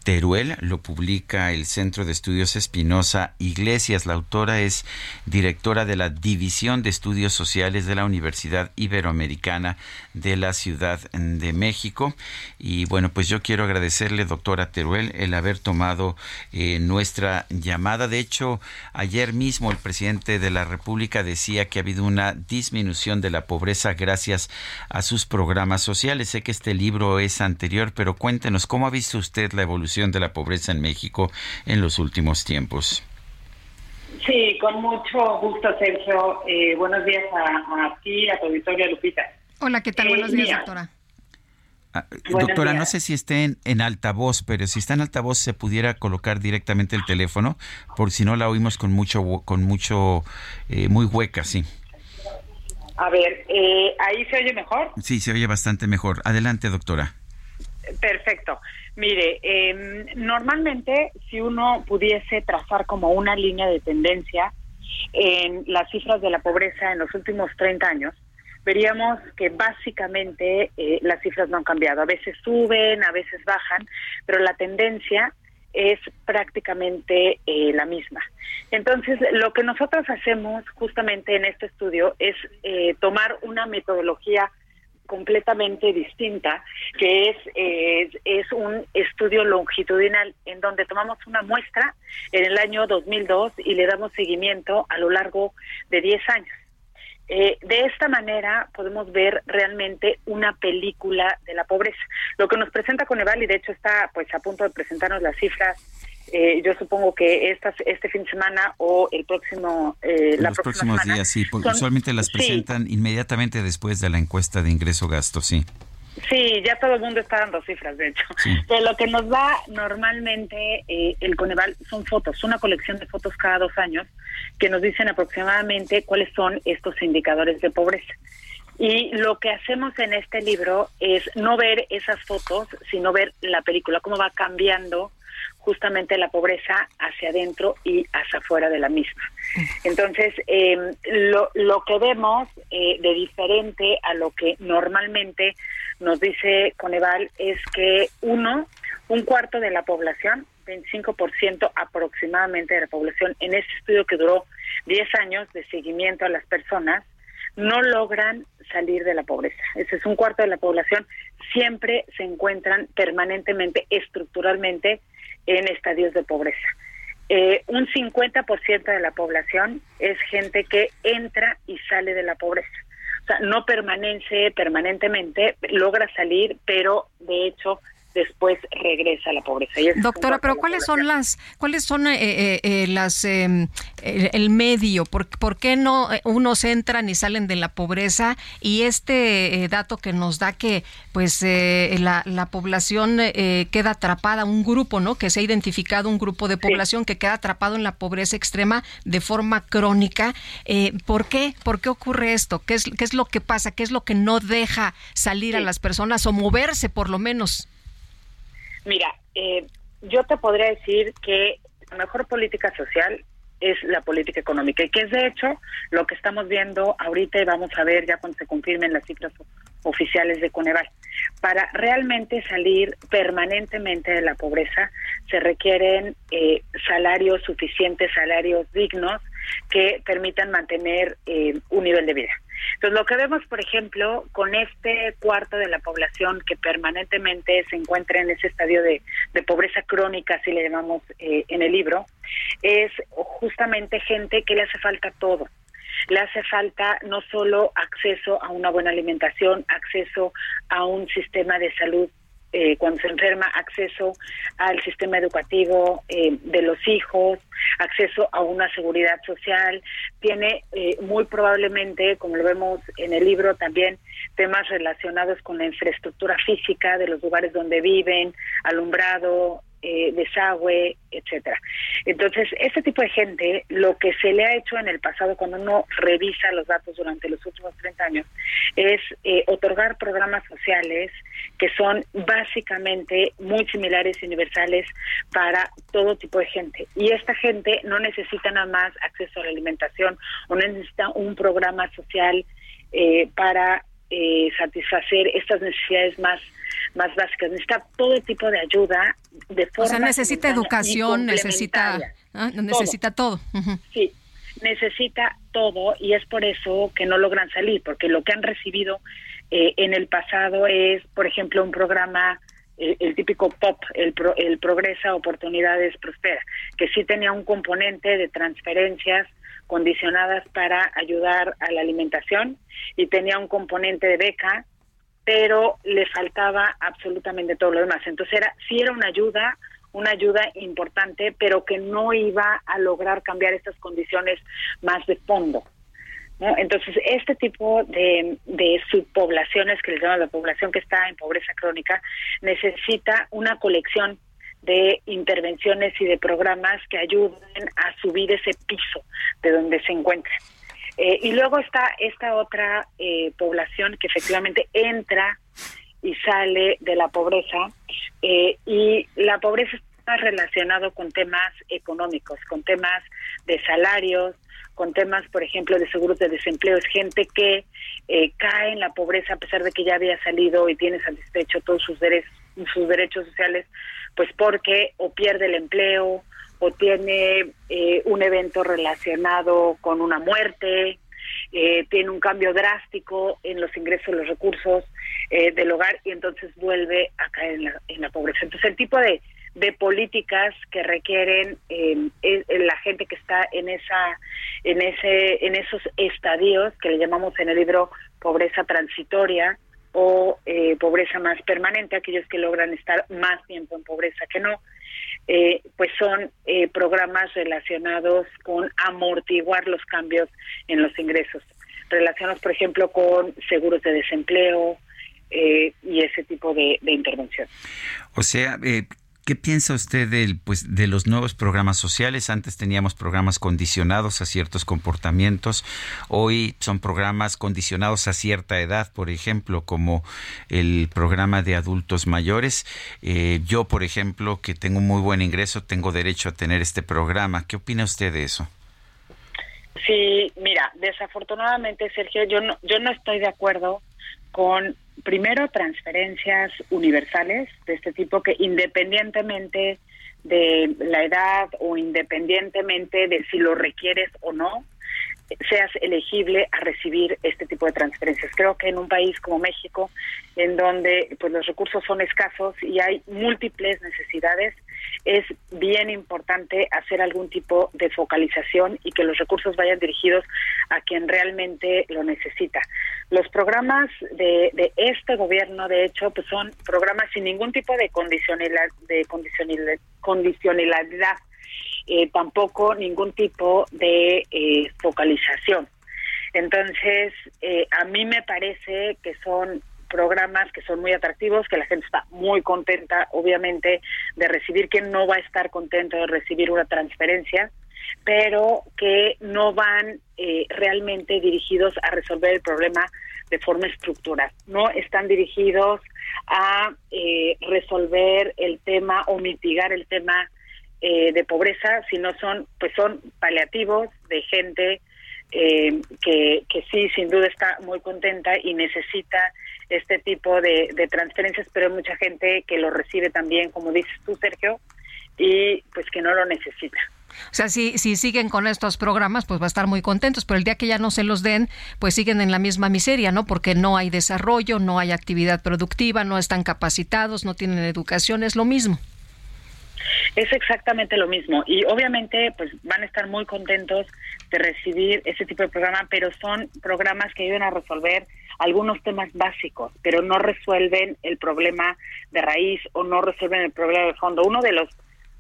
Teruel, lo publica el Centro de Estudios Espinosa Iglesias. La autora es directora de la División de Estudios Sociales de la Universidad Iberoamericana de la Ciudad de México. Y bueno, pues yo quiero agradecerle, doctora Teruel, el haber tomado eh, nuestra llamada. De hecho, ayer mismo el presidente de la República decía que ha habido una disminución de la pobreza gracias a sus programas sociales. Sé que este libro es anterior, pero cuéntenos, ¿cómo ha visto usted la evolución de la pobreza en México en los últimos tiempos? Sí, con mucho gusto, Sergio. Eh, buenos días a, a ti, a tu auditorio, Lupita. Hola, ¿qué tal? Eh, Buenos días, mira. doctora. Ah, Buenos doctora, días. no sé si esté en, en altavoz, pero si está en altavoz se pudiera colocar directamente el teléfono, por si no la oímos con mucho, con mucho, eh, muy hueca, sí. A ver, eh, ¿ahí se oye mejor? Sí, se oye bastante mejor. Adelante, doctora. Perfecto. Mire, eh, normalmente si uno pudiese trazar como una línea de tendencia en las cifras de la pobreza en los últimos 30 años, veríamos que básicamente eh, las cifras no han cambiado. A veces suben, a veces bajan, pero la tendencia es prácticamente eh, la misma. Entonces, lo que nosotros hacemos justamente en este estudio es eh, tomar una metodología completamente distinta, que es, eh, es un estudio longitudinal en donde tomamos una muestra en el año 2002 y le damos seguimiento a lo largo de 10 años. Eh, de esta manera podemos ver realmente una película de la pobreza. Lo que nos presenta Coneval, y de hecho está pues a punto de presentarnos las cifras, eh, yo supongo que estas, este fin de semana o el próximo, eh, la los próxima próximos semana, días, sí, porque son- usualmente las sí, presentan inmediatamente después de la encuesta de ingreso-gasto, sí. Sí, ya todo el mundo está dando cifras, de hecho. Sí. De lo que nos da normalmente eh, el Coneval son fotos, una colección de fotos cada dos años que nos dicen aproximadamente cuáles son estos indicadores de pobreza. Y lo que hacemos en este libro es no ver esas fotos, sino ver la película, cómo va cambiando justamente la pobreza hacia adentro y hacia afuera de la misma. Entonces, eh, lo, lo que vemos eh, de diferente a lo que normalmente nos dice Coneval es que uno, un cuarto de la población, 25% aproximadamente de la población, en este estudio que duró 10 años de seguimiento a las personas, no logran salir de la pobreza. Ese es un cuarto de la población. Siempre se encuentran permanentemente, estructuralmente, en estadios de pobreza. Eh, un 50% de la población es gente que entra y sale de la pobreza. O sea, no permanece permanentemente, logra salir, pero de hecho después regresa a la pobreza. Y Doctora, pero ¿cuáles son las, cuáles son eh, eh, eh, las, eh, el, el medio? ¿Por, por qué no eh, unos entran y salen de la pobreza? Y este dato que nos da que, pues, eh, la, la población eh, queda atrapada, un grupo, ¿no? Que se ha identificado un grupo de población que queda atrapado en la pobreza extrema de forma crónica. Eh, ¿Por qué? ¿Por qué ocurre esto? ¿Qué es, qué es lo que pasa? ¿Qué es lo que no deja salir a las personas o moverse, por lo menos? Mira, eh, yo te podría decir que la mejor política social es la política económica y que es de hecho lo que estamos viendo ahorita y vamos a ver ya cuando se confirmen las cifras oficiales de Coneval. Para realmente salir permanentemente de la pobreza se requieren eh, salarios suficientes, salarios dignos que permitan mantener eh, un nivel de vida. Entonces, lo que vemos, por ejemplo, con este cuarto de la población que permanentemente se encuentra en ese estadio de, pobreza crónica, así le llamamos eh, en el libro, es justamente gente que le hace falta todo. Le hace falta no solo acceso a una buena alimentación, acceso a un sistema de salud eh, cuando se enferma, acceso al sistema educativo eh, de los hijos, acceso a una seguridad social, tiene eh, muy probablemente, como lo vemos en el libro, también temas relacionados con la infraestructura física de los lugares donde viven, alumbrado, eh, desagüe, etcétera. Entonces, este tipo de gente, lo que se le ha hecho en el pasado, cuando uno revisa los datos durante los últimos 30 años, es eh, otorgar programas sociales que son básicamente muy similares y universales para todo tipo de gente. Y esta gente no necesita nada más acceso a la alimentación o necesita un programa social eh, para eh, satisfacer estas necesidades más más básicas. Necesita todo tipo de ayuda de forma O sea, necesita educación, necesita, ah, necesita todo. Sí, necesita todo y es por eso que no logran salir, porque lo que han recibido eh, en el pasado es, por ejemplo, un programa, eh, el típico POP, el, pro- el Progresa Oportunidades Prospera, que sí tenía un componente de transferencias condicionadas para ayudar a la alimentación y tenía un componente de beca, pero le faltaba absolutamente todo lo demás. Entonces era, sí era una ayuda, una ayuda importante, pero que no iba a lograr cambiar estas condiciones más de fondo. Entonces, este tipo de, de subpoblaciones, que les llaman la población que está en pobreza crónica, necesita una colección de intervenciones y de programas que ayuden a subir ese piso de donde se encuentra. Eh, y luego está esta otra eh, población que efectivamente entra y sale de la pobreza eh, y la pobreza está relacionado con temas económicos, con temas de salarios, con temas, por ejemplo, de seguros de desempleo. Es gente que eh, cae en la pobreza a pesar de que ya había salido y tiene satisfecho todos sus derechos, sus derechos sociales, pues porque o pierde el empleo o tiene eh, un evento relacionado con una muerte, eh, tiene un cambio drástico en los ingresos, los recursos eh, del hogar y entonces vuelve a caer en la, en la pobreza. Entonces el tipo de, de políticas que requieren eh, la gente que está en esa en ese en esos estadios que le llamamos en el libro pobreza transitoria o eh, pobreza más permanente, aquellos que logran estar más tiempo en pobreza que no, eh, pues son eh, programas relacionados con amortiguar los cambios en los ingresos, relacionados, por ejemplo, con seguros de desempleo eh, y ese tipo de, de intervención. O sea, eh, ¿qué piensa usted del, pues, de los nuevos programas sociales? Antes teníamos programas condicionados a ciertos comportamientos, hoy son programas condicionados a cierta edad, por ejemplo, como el programa de adultos mayores. Eh, yo, por ejemplo, que tengo un muy buen ingreso, tengo derecho a tener este programa. ¿Qué opina usted de eso? Sí, mira, desafortunadamente, Sergio, yo no, yo no estoy de acuerdo con, primero, transferencias universales de este tipo que independientemente de la edad o independientemente de si lo requieres o no, seas elegible a recibir este tipo de transferencias. Creo que en un país como México, en donde pues los recursos son escasos y hay múltiples necesidades, es bien importante hacer algún tipo de focalización y que los recursos vayan dirigidos a quien realmente lo necesita. Los programas de, de este gobierno, de hecho, pues son programas sin ningún tipo de condicionalidad, de condicionalidad, condicionalidad eh, tampoco ningún tipo de eh, focalización. Entonces, eh, a mí me parece que son programas que son muy atractivos, que la gente está muy contenta, obviamente, de recibir, que no va a estar contento de recibir una transferencia, pero que no van eh, realmente dirigidos a resolver el problema de forma estructural. No están dirigidos a eh, resolver el tema o mitigar el tema eh, de pobreza, sino son, pues son paliativos de gente eh, que, que sí, sin duda está muy contenta y necesita este tipo de, de transferencias, pero hay mucha gente que lo recibe también, como dices tú, Sergio, y pues que no lo necesita. O sea, si, si siguen con estos programas, pues va a estar muy contentos, pero el día que ya no se los den, pues siguen en la misma miseria, ¿no? Porque no hay desarrollo, no hay actividad productiva, no están capacitados, no tienen educación, es lo mismo. Es exactamente lo mismo y obviamente pues van a estar muy contentos de recibir ese tipo de programa, pero son programas que ayudan a resolver algunos temas básicos, pero no resuelven el problema de raíz o no resuelven el problema de fondo. Uno de los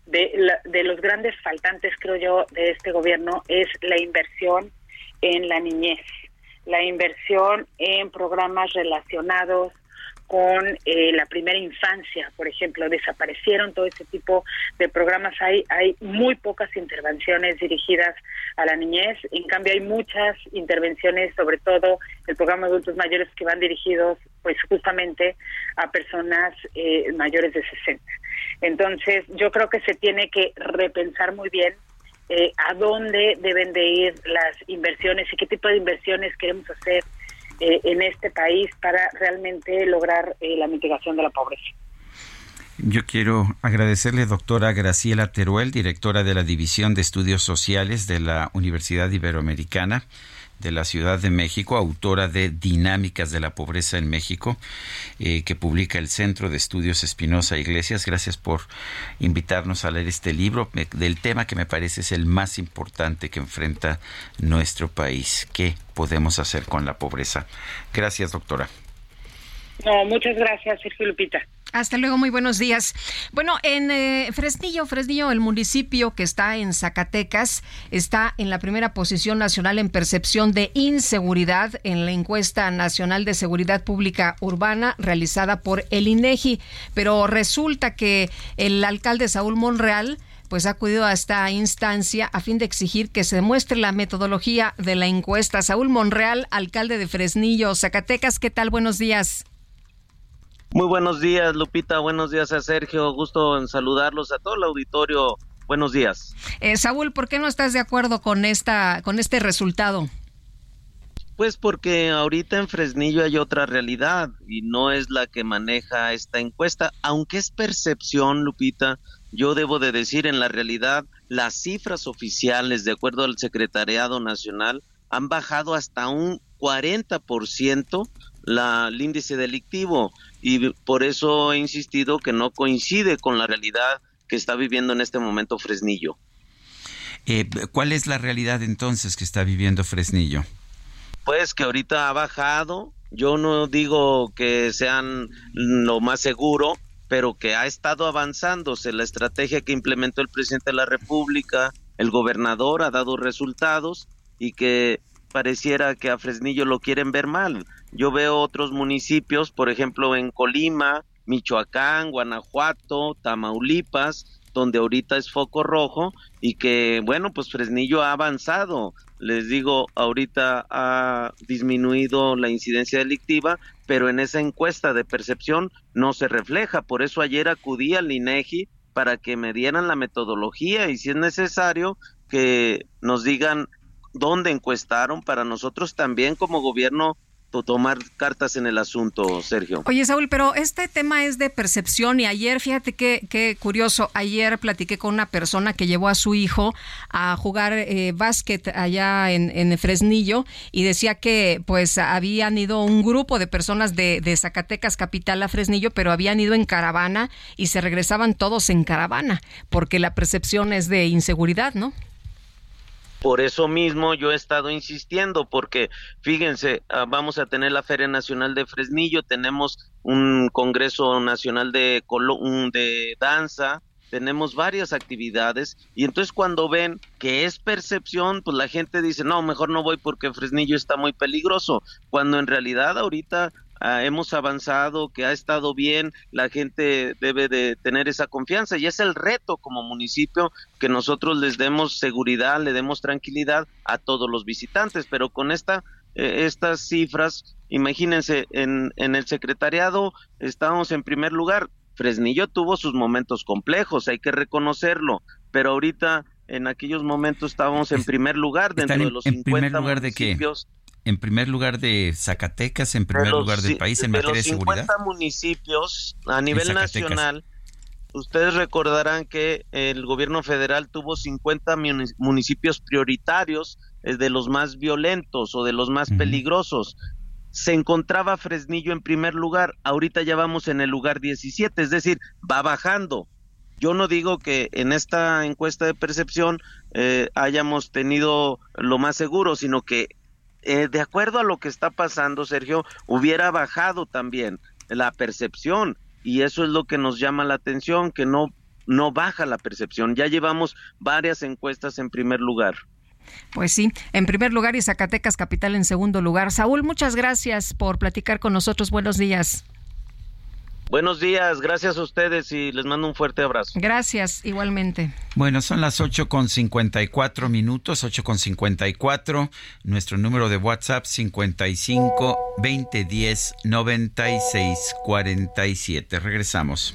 de, de los grandes faltantes, creo yo, de este gobierno es la inversión en la niñez, la inversión en programas relacionados con eh, la primera infancia, por ejemplo, desaparecieron todo ese tipo de programas. Hay, hay muy pocas intervenciones dirigidas a la niñez, en cambio hay muchas intervenciones, sobre todo el programa de adultos mayores que van dirigidos pues justamente a personas eh, mayores de 60. Entonces, yo creo que se tiene que repensar muy bien eh, a dónde deben de ir las inversiones y qué tipo de inversiones queremos hacer eh, en este país para realmente lograr eh, la mitigación de la pobreza. Yo quiero agradecerle, doctora Graciela Teruel, directora de la División de Estudios Sociales de la Universidad Iberoamericana de la Ciudad de México, autora de Dinámicas de la Pobreza en México, eh, que publica el Centro de Estudios Espinosa Iglesias. Gracias por invitarnos a leer este libro del tema que me parece es el más importante que enfrenta nuestro país. ¿Qué podemos hacer con la pobreza? Gracias, doctora. No, muchas gracias, Sergio Lupita. Hasta luego, muy buenos días. Bueno, en eh, Fresnillo, Fresnillo, el municipio que está en Zacatecas, está en la primera posición nacional en percepción de inseguridad en la encuesta nacional de seguridad pública urbana realizada por el INEGI. Pero resulta que el alcalde Saúl Monreal pues ha acudido a esta instancia a fin de exigir que se demuestre la metodología de la encuesta. Saúl Monreal, alcalde de Fresnillo, Zacatecas, ¿qué tal? Buenos días. Muy buenos días, Lupita. Buenos días a Sergio. Gusto en saludarlos a todo el auditorio. Buenos días. Eh, Saúl, ¿por qué no estás de acuerdo con esta, con este resultado? Pues porque ahorita en Fresnillo hay otra realidad y no es la que maneja esta encuesta, aunque es percepción, Lupita. Yo debo de decir, en la realidad, las cifras oficiales, de acuerdo al Secretariado Nacional, han bajado hasta un 40% la, el índice delictivo y por eso he insistido que no coincide con la realidad que está viviendo en este momento Fresnillo. Eh, ¿Cuál es la realidad entonces que está viviendo Fresnillo? Pues que ahorita ha bajado, yo no digo que sean lo más seguro, pero que ha estado avanzándose. La estrategia que implementó el presidente de la República, el gobernador, ha dado resultados y que pareciera que a Fresnillo lo quieren ver mal. Yo veo otros municipios, por ejemplo en Colima, Michoacán, Guanajuato, Tamaulipas, donde ahorita es foco rojo y que, bueno, pues Fresnillo ha avanzado. Les digo, ahorita ha disminuido la incidencia delictiva, pero en esa encuesta de percepción no se refleja. Por eso ayer acudí al INEGI para que me dieran la metodología y si es necesario que nos digan dónde encuestaron para nosotros también como gobierno tomar cartas en el asunto, Sergio. Oye, Saúl, pero este tema es de percepción y ayer, fíjate qué, qué curioso, ayer platiqué con una persona que llevó a su hijo a jugar eh, básquet allá en, en Fresnillo y decía que pues habían ido un grupo de personas de, de Zacatecas capital a Fresnillo, pero habían ido en caravana y se regresaban todos en caravana, porque la percepción es de inseguridad, ¿no? Por eso mismo yo he estado insistiendo, porque fíjense, ah, vamos a tener la Feria Nacional de Fresnillo, tenemos un Congreso Nacional de, de Danza, tenemos varias actividades, y entonces cuando ven que es percepción, pues la gente dice, no, mejor no voy porque Fresnillo está muy peligroso, cuando en realidad ahorita ah, hemos avanzado, que ha estado bien, la gente debe de tener esa confianza y es el reto como municipio que nosotros les demos seguridad, le demos tranquilidad a todos los visitantes, pero con esta eh, estas cifras, imagínense, en, en el secretariado estábamos en primer lugar, Fresnillo tuvo sus momentos complejos, hay que reconocerlo, pero ahorita en aquellos momentos estábamos en primer lugar dentro ¿Están de los en 50 primer lugar de qué? municipios En primer lugar de Zacatecas, en de primer los lugar del país en de materia de los seguridad. 50 municipios a nivel nacional, ustedes recordarán que el gobierno federal tuvo 50 muni- municipios prioritarios eh, de los más violentos o de los más peligrosos. Se encontraba Fresnillo en primer lugar, ahorita ya vamos en el lugar 17, es decir, va bajando. Yo no digo que en esta encuesta de percepción eh, hayamos tenido lo más seguro, sino que eh, de acuerdo a lo que está pasando, Sergio, hubiera bajado también la percepción y eso es lo que nos llama la atención, que no no baja la percepción. Ya llevamos varias encuestas en primer lugar. Pues sí, en primer lugar y Zacatecas capital en segundo lugar. Saúl, muchas gracias por platicar con nosotros. Buenos días. Buenos días, gracias a ustedes y les mando un fuerte abrazo. Gracias, igualmente. Bueno, son las 8 con 54 minutos, 8 con 54. Nuestro número de WhatsApp 55 2010 96 47. Regresamos.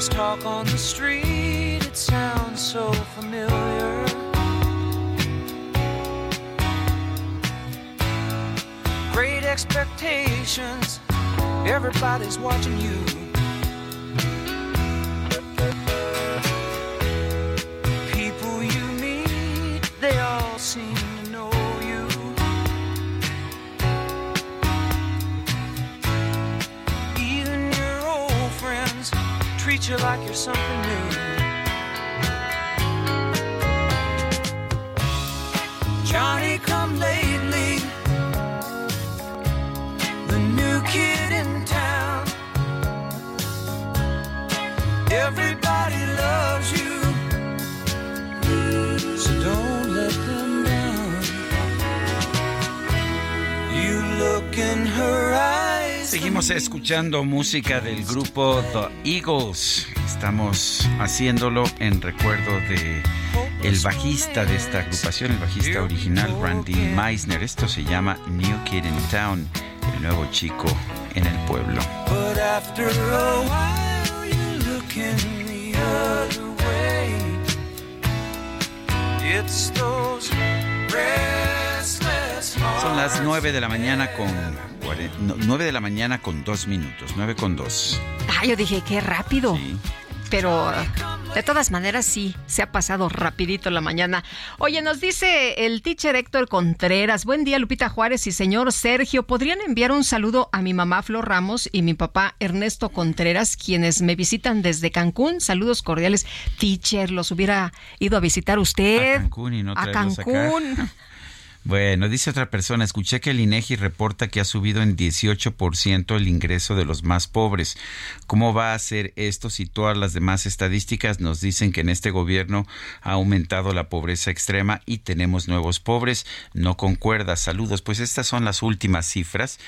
There's talk on the street, it sounds so familiar. Great expectations, everybody's watching you. You like you're something new. Johnny come lately, the new kid in town. Everybody loves you, so don't let them down. You look Seguimos escuchando música del grupo The Eagles. Estamos haciéndolo en recuerdo de el bajista de esta agrupación, el bajista original Randy Meisner. Esto se llama New Kid in Town, el nuevo chico en el pueblo. It's those Son las hearts 9 de la mañana con cuare- no, 9 de la mañana con 2 minutos, 9 con 2. Ah, yo dije, qué rápido. Pero de todas maneras sí, se ha pasado rapidito la mañana. Oye, nos dice el teacher Héctor Contreras. Buen día, Lupita Juárez y señor Sergio. ¿Podrían enviar un saludo a mi mamá Flor Ramos y mi papá Ernesto Contreras, quienes me visitan desde Cancún? Saludos cordiales. Teacher, los hubiera ido a visitar usted. A Cancún y no A acá. Bueno, dice otra persona, escuché que el INEGI reporta que ha subido en 18% el ingreso de los más pobres. ¿Cómo va a ser esto si todas las demás estadísticas nos dicen que en este gobierno ha aumentado la pobreza extrema y tenemos nuevos pobres? No concuerda. Saludos. Pues estas son las últimas cifras.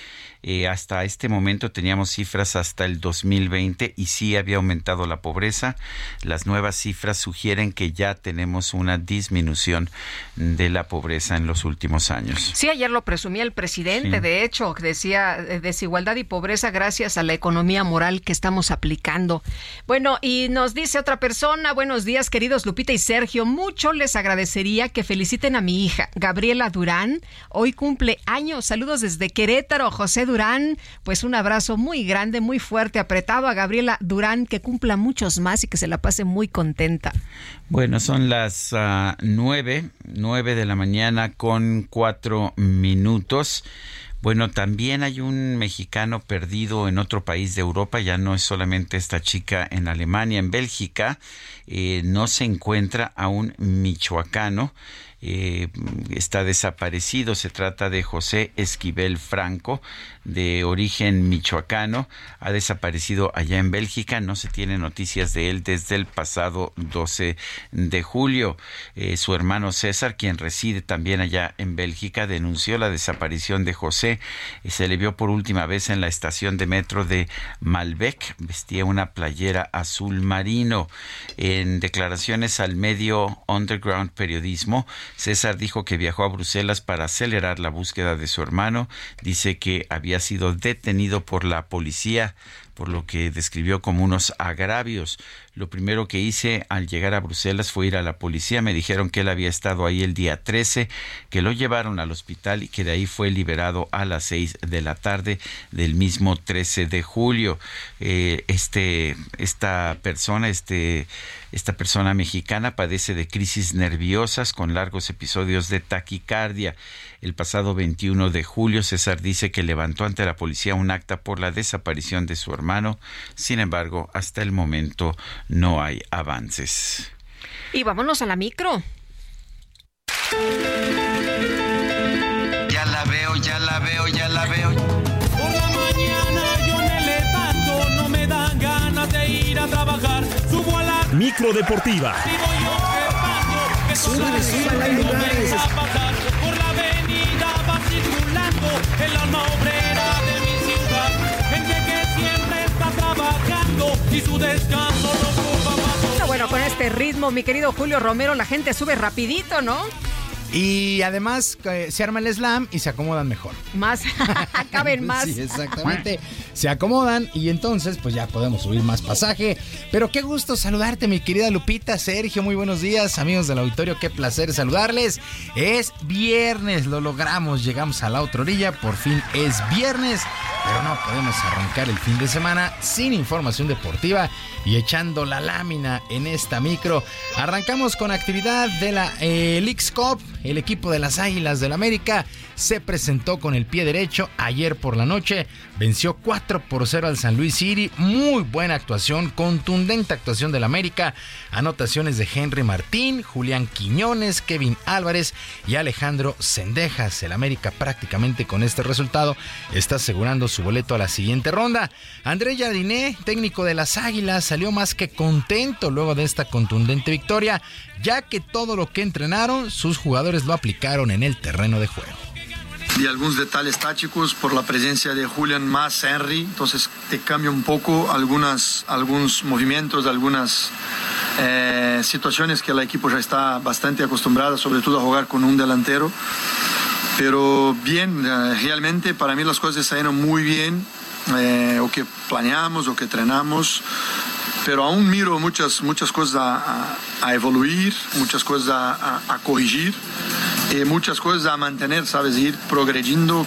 Eh, hasta este momento teníamos cifras hasta el 2020 y sí había aumentado la pobreza. Las nuevas cifras sugieren que ya tenemos una disminución de la pobreza en los últimos años. Sí, ayer lo presumía el presidente, Sí. de hecho, decía eh, desigualdad y pobreza gracias a la economía moral que estamos aplicando. Bueno, y nos dice otra persona, buenos días queridos Lupita y Sergio, mucho les agradecería que feliciten a mi hija, Gabriela Durán, hoy cumple años, saludos desde Querétaro, José Durán, pues un abrazo muy grande, muy fuerte, apretado a Gabriela Durán, que cumpla muchos más y que se la pase muy contenta. Bueno, son las ah, nueve, nueve de la mañana con cuatro minutos. Bueno, también hay un mexicano perdido en otro país de Europa, ya no es solamente esta chica en Alemania, en Bélgica, eh, no se encuentra a un michoacano, eh, está desaparecido, se trata de José Esquivel Franco, de origen michoacano, ha desaparecido allá en Bélgica, no se tiene noticias de él desde el pasado 12 de julio. Eh, su hermano César, quien reside también allá en Bélgica, denunció la desaparición de José. Eh, Se le vio por última vez en la estación de metro de Malbec, vestía una playera azul marino. En declaraciones al medio Underground Periodismo, César dijo que viajó a Bruselas para acelerar la búsqueda de su hermano. Dice que había sido detenido por la policía por lo que describió como unos agravios. Lo primero que hice al llegar a Bruselas fue ir a la policía. Me dijeron que él había estado ahí el día 13, que lo llevaron al hospital y que de ahí fue liberado a las 6 de la tarde del mismo 13 de julio. Eh, este, esta persona, este, esta persona mexicana padece de crisis nerviosas con largos episodios de taquicardia. El pasado 21 de julio, César dice que levantó ante la policía un acta por la desaparición de su hermano. Sin embargo, hasta el momento no hay avances. Y vámonos a la micro. Ya la veo, ya la veo, ya la veo. Por la mañana yo me levanto, no me dan ganas de ir a trabajar. Subo a la Micro deportiva. Súbale, súbale, lugares. comienza a pasar. Por la avenida va circulando el alma obrera de mi ciudad. Gente que siempre está trabajando y su descanso lo ritmo, mi querido Julio Romero, la gente sube rapidito, ¿no? Y además eh, se arma el slam y se acomodan mejor. Más, caben más. Sí, exactamente. Se acomodan y entonces pues ya podemos subir más pasaje. Pero qué gusto saludarte, mi querida Lupita, Sergio, muy buenos días, amigos del auditorio, qué placer saludarles. Es viernes, lo logramos, llegamos a la otra orilla, por fin es viernes, pero no podemos arrancar el fin de semana sin información deportiva y echando la lámina en esta micro. Arrancamos con actividad de la eh, Leagues Cup. El equipo de las Águilas del América se presentó con el pie derecho ayer por la noche. Venció 4 por 0 al San Luis City. Muy buena actuación, contundente actuación del América. Anotaciones de Henry Martín, Julián Quiñones, Kevin Álvarez y Alejandro Sendejas. El América prácticamente con este resultado está asegurando su boleto a la siguiente ronda. André Jardiné, técnico de las Águilas, salió más que contento luego de esta contundente victoria, ya que todo lo que entrenaron sus jugadores lo aplicaron en el terreno de juego. y algunos detalles tácticos por la presencia de Julian más Henry, entonces te cambia un poco algunas, algunos movimientos, algunas eh, situaciones que el equipo ya está bastante acostumbrado, sobre todo a jugar con un delantero. Pero bien, eh, realmente para mí las cosas salieron muy bien, eh, o que planeamos, o que entrenamos. Pero aún miro muchas, muchas cosas a, a- evoluir, muchas cosas a, a- corregir y muchas cosas a mantener, ¿sabes? Ir progrediendo.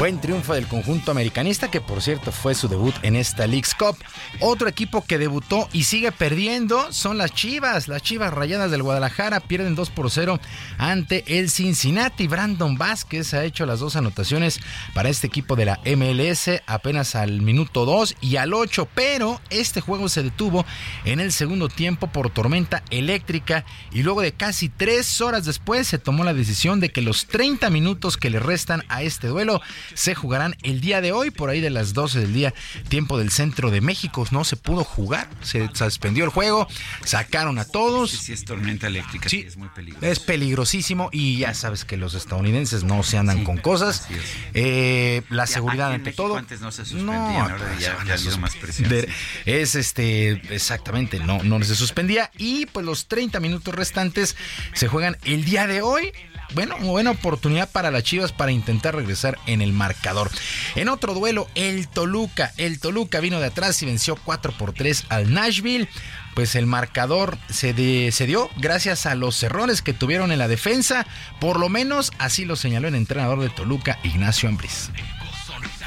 Buen triunfo del conjunto americanista, que por cierto fue su debut en esta League's Cup. Otro equipo que debutó y sigue perdiendo son las Chivas. Las Chivas Rayadas del Guadalajara pierden 2 por 0 ante el Cincinnati. Brandon Vázquez ha hecho las dos anotaciones para este equipo de la MLS apenas al minuto 2 y al 8, pero este juego se detuvo en el segundo tiempo por tormenta eléctrica y luego de casi tres horas después se tomó la decisión de que los 30 minutos que le restan a este duelo se jugarán el día de hoy por ahí de las 12 del día tiempo del centro de México no se pudo jugar se suspendió el juego sacaron a todos Si es tormenta eléctrica, sí, es muy peligroso. es peligrosísimo y ya sabes que los estadounidenses no se andan con cosas Eh, la Sí, seguridad ante todo antes no se ahora ya- van ya a ha habido más presión, sí. Es este, exactamente, no, no se suspendía. Y pues los 30 minutos restantes se juegan el día de hoy. Bueno, buena oportunidad para las Chivas para intentar regresar en el marcador. En otro duelo, el Toluca. El Toluca vino de atrás y venció 4 por 3 al Nashville. Pues el marcador se, se dio gracias a los errores que tuvieron en la defensa. Por lo menos así lo señaló el entrenador de Toluca, Ignacio Ambriz.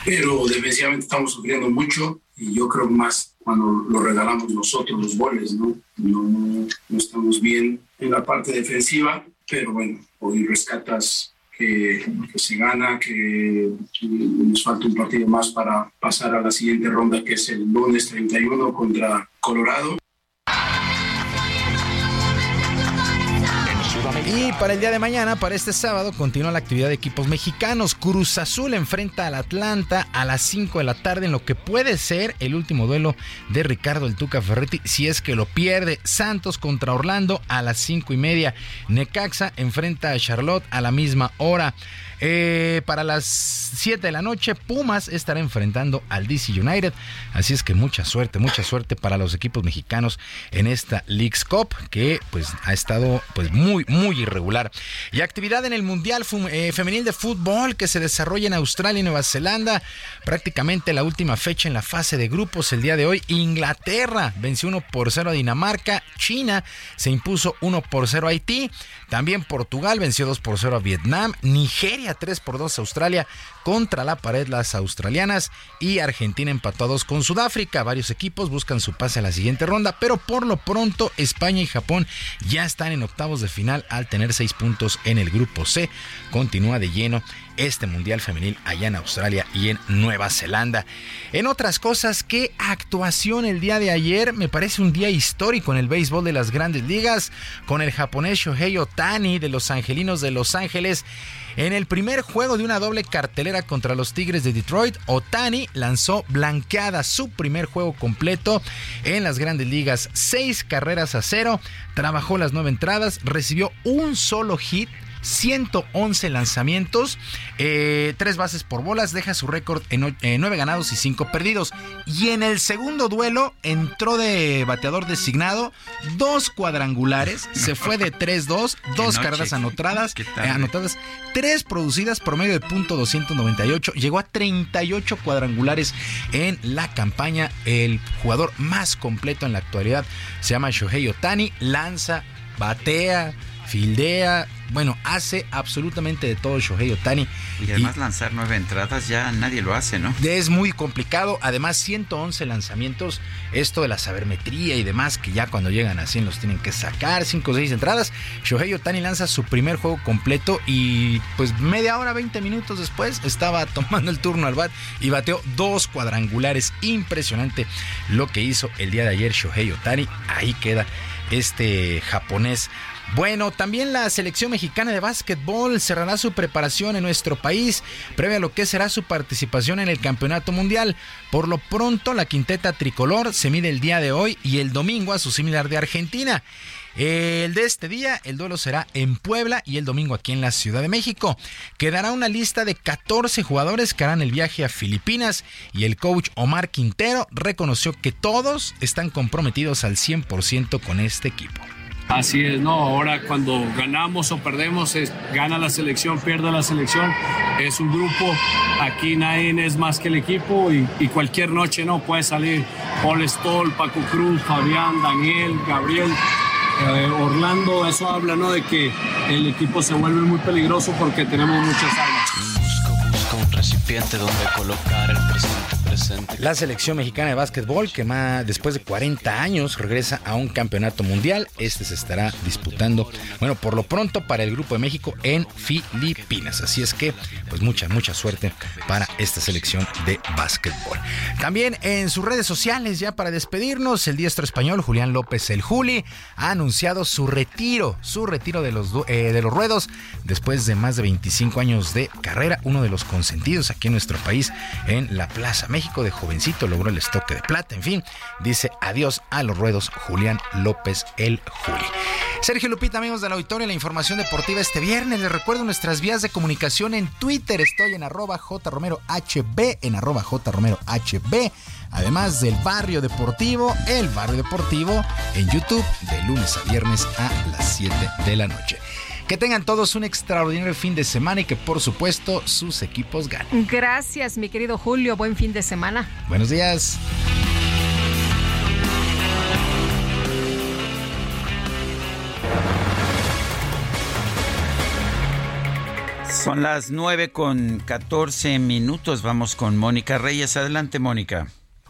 pero defensivamente estamos sufriendo mucho y yo creo más cuando lo regalamos nosotros los goles, ¿no? No, no estamos bien en la parte defensiva, pero bueno, hoy rescatas que, que se gana, que nos falta un partido más para pasar a la siguiente ronda, que es el lunes 31 contra Colorado. Y para el día de mañana, para este sábado, continúa la actividad de equipos mexicanos. Cruz Azul enfrenta al Atlanta a las 5 de la tarde en lo que puede ser el último duelo de Ricardo El Tuca Ferretti si es que lo pierde. Santos contra Orlando a las 5 y media. Necaxa enfrenta a Charlotte a la misma hora. Eh, para las 7 de la noche, Pumas estará enfrentando al DC United. Así es que mucha suerte, mucha suerte para los equipos mexicanos en esta League's Cup, que pues ha estado pues muy, muy irregular. Y actividad en el Mundial eh, Femenil de Fútbol que se desarrolla en Australia y Nueva Zelanda. Prácticamente la última fecha en la fase de grupos el día de hoy. Inglaterra venció 1 por 0 a Dinamarca. China se impuso 1 por 0 a Haití. También Portugal venció 2 por 0 a Vietnam. Nigeria 3 por 2 a Australia. Contra la pared las australianas. Y Argentina 2 con Sudáfrica. Varios equipos buscan su pase a la siguiente ronda. Pero por lo pronto España y Japón ya están en octavos de final al tener 6 puntos en el grupo C. Continúa de lleno este Mundial Femenil allá en Australia y en Nueva Zelanda. En otras cosas, qué actuación el día de ayer. Me parece un día histórico en el béisbol de las grandes ligas con el japonés Shohei Otani de los Angelinos de Los Ángeles. En el primer juego de una doble cartelera contra los Tigres de Detroit, Otani lanzó blanqueada su primer juego completo en las grandes ligas. Seis carreras a cero, trabajó las nueve entradas, recibió un solo hit 111 lanzamientos, eh, tres bases por bolas, deja su récord en eh, nueve ganados y cinco perdidos. Y en el segundo duelo entró de bateador designado, dos cuadrangulares, se fue de 3-2, dos carreras anotadas, eh, anotadas, tres producidas, promedio de punto 298, llegó a 38 cuadrangulares en la campaña. El jugador más completo en la actualidad se llama Shohei Otani, lanza, batea, fildea, bueno, hace absolutamente de todo Shohei Otani. Y además lanzar nueve entradas ya nadie lo hace, ¿no? Es muy complicado, además 111 lanzamientos, esto de la sabermetría y demás, que ya cuando llegan a 100 los tienen que sacar, 5 o 6 entradas. Shohei Otani lanza su primer juego completo y pues media hora, 20 minutos después estaba tomando el turno al bat y bateó dos cuadrangulares. Impresionante lo que hizo el día de ayer Shohei Otani. Ahí queda este japonés. Bueno, también la selección mexicana de básquetbol cerrará su preparación en nuestro país, previo a lo que será su participación en el Campeonato Mundial. Por lo pronto, la quinteta tricolor se mide el día de hoy y el domingo a su similar de Argentina. El de este día, el duelo será en Puebla y el domingo aquí en la Ciudad de México. Quedará una lista de 14 jugadores que harán el viaje a Filipinas y el coach Omar Quintero reconoció que todos están comprometidos al 100% con este equipo. Así es, no, ahora cuando ganamos o perdemos, es, gana la selección, pierde la selección, es un grupo, aquí nadie es más que el equipo y, cualquier noche no puede salir Paul Stoll, Paco Cruz, Fabián, Daniel, Gabriel, eh, Orlando, eso habla ¿no? de que el equipo se vuelve muy peligroso porque tenemos muchas armas. Busco un recipiente donde colocar el presente La selección mexicana de básquetbol, que más, después de 40 años regresa a un campeonato mundial, este se estará disputando, bueno, por lo pronto para el Grupo de México en Filipinas. Así es que, pues mucha, mucha suerte para esta selección de básquetbol. También en sus redes sociales, ya para despedirnos, el diestro español Julián López el Juli ha anunciado su retiro, su retiro de los, eh, de los ruedos después de más de 25 años de carrera, uno de los consentidos aquí en nuestro país en la Plaza México de jovencito logró el estoque de plata, en fin, dice adiós a los ruedos Julián López el Juli. Sergio Lupita, amigos del auditorio, la información deportiva este viernes. Les recuerdo nuestras vías de comunicación en Twitter. Estoy en arroba jromerohb, en arroba jromerohb. Además del barrio deportivo, el barrio deportivo en YouTube de lunes a viernes a las 7 de la noche. Que tengan todos un extraordinario fin de semana y que por supuesto sus equipos ganen. Gracias, mi querido Julio. Buen fin de semana. Buenos días. Son las 9 con 14 minutos. Vamos con Mónica Reyes. Adelante, Mónica.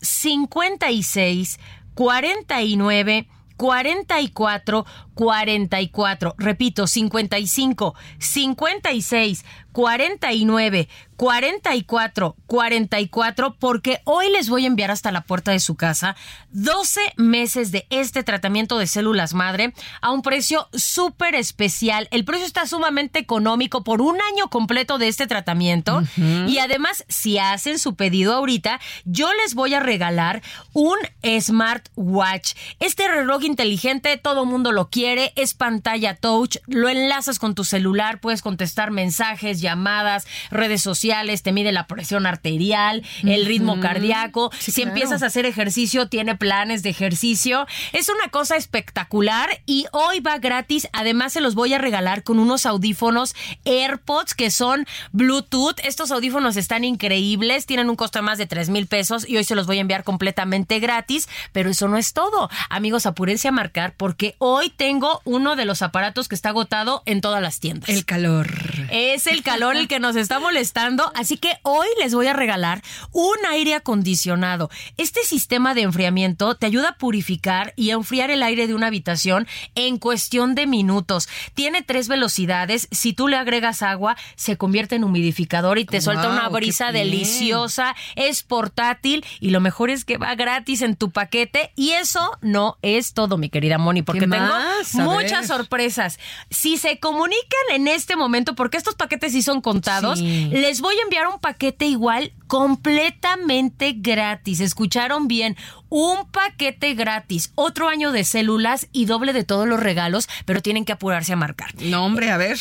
56 49 44 44. Repito, 55 56 49 44 44 porque hoy les voy a enviar hasta la puerta de su casa 12 meses de este tratamiento de células madre a un precio súper especial. El precio está sumamente económico por un año completo de este tratamiento y además si hacen su pedido ahorita yo les voy a regalar un smartwatch. Este reloj inteligente todo mundo lo quiere, es pantalla touch, lo enlazas con tu celular, puedes contestar mensajes, llamadas, redes sociales, te mide la presión arterial, el ritmo cardíaco. Sí, si claro. empiezas a hacer ejercicio, tiene planes de ejercicio. Es una cosa espectacular y hoy va gratis. Además, se los voy a regalar con unos audífonos AirPods que son Bluetooth. Estos audífonos están increíbles, tienen un costo de más de 3 mil pesos y hoy se los voy a enviar completamente gratis. Pero eso no es todo. Amigos, apúrense a marcar porque hoy tengo uno de los aparatos que está agotado en todas las tiendas. El calor. Es el calor el que nos está molestando, así que hoy les voy a regalar un aire acondicionado. Este sistema de enfriamiento te ayuda a purificar y a enfriar el aire de una habitación en cuestión de minutos. Tiene tres velocidades. Si tú le agregas agua, se convierte en humidificador y te suelta una brisa deliciosa. Es portátil y lo mejor es que va gratis en tu paquete. Y eso no es todo, mi querida Moni, porque ¿Qué tengo muchas sorpresas. Si se comunican en este momento, porque estos paquetes sí son contados, Sí. les voy a enviar un paquete igual completamente gratis. Escucharon bien, un paquete gratis, otro año de células y doble de todos los regalos, pero tienen que apurarse a marcar. No, hombre, a ver.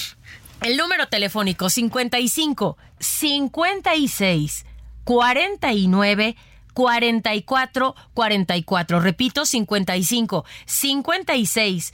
El número telefónico 55 56 49 44 44. Repito, 55 56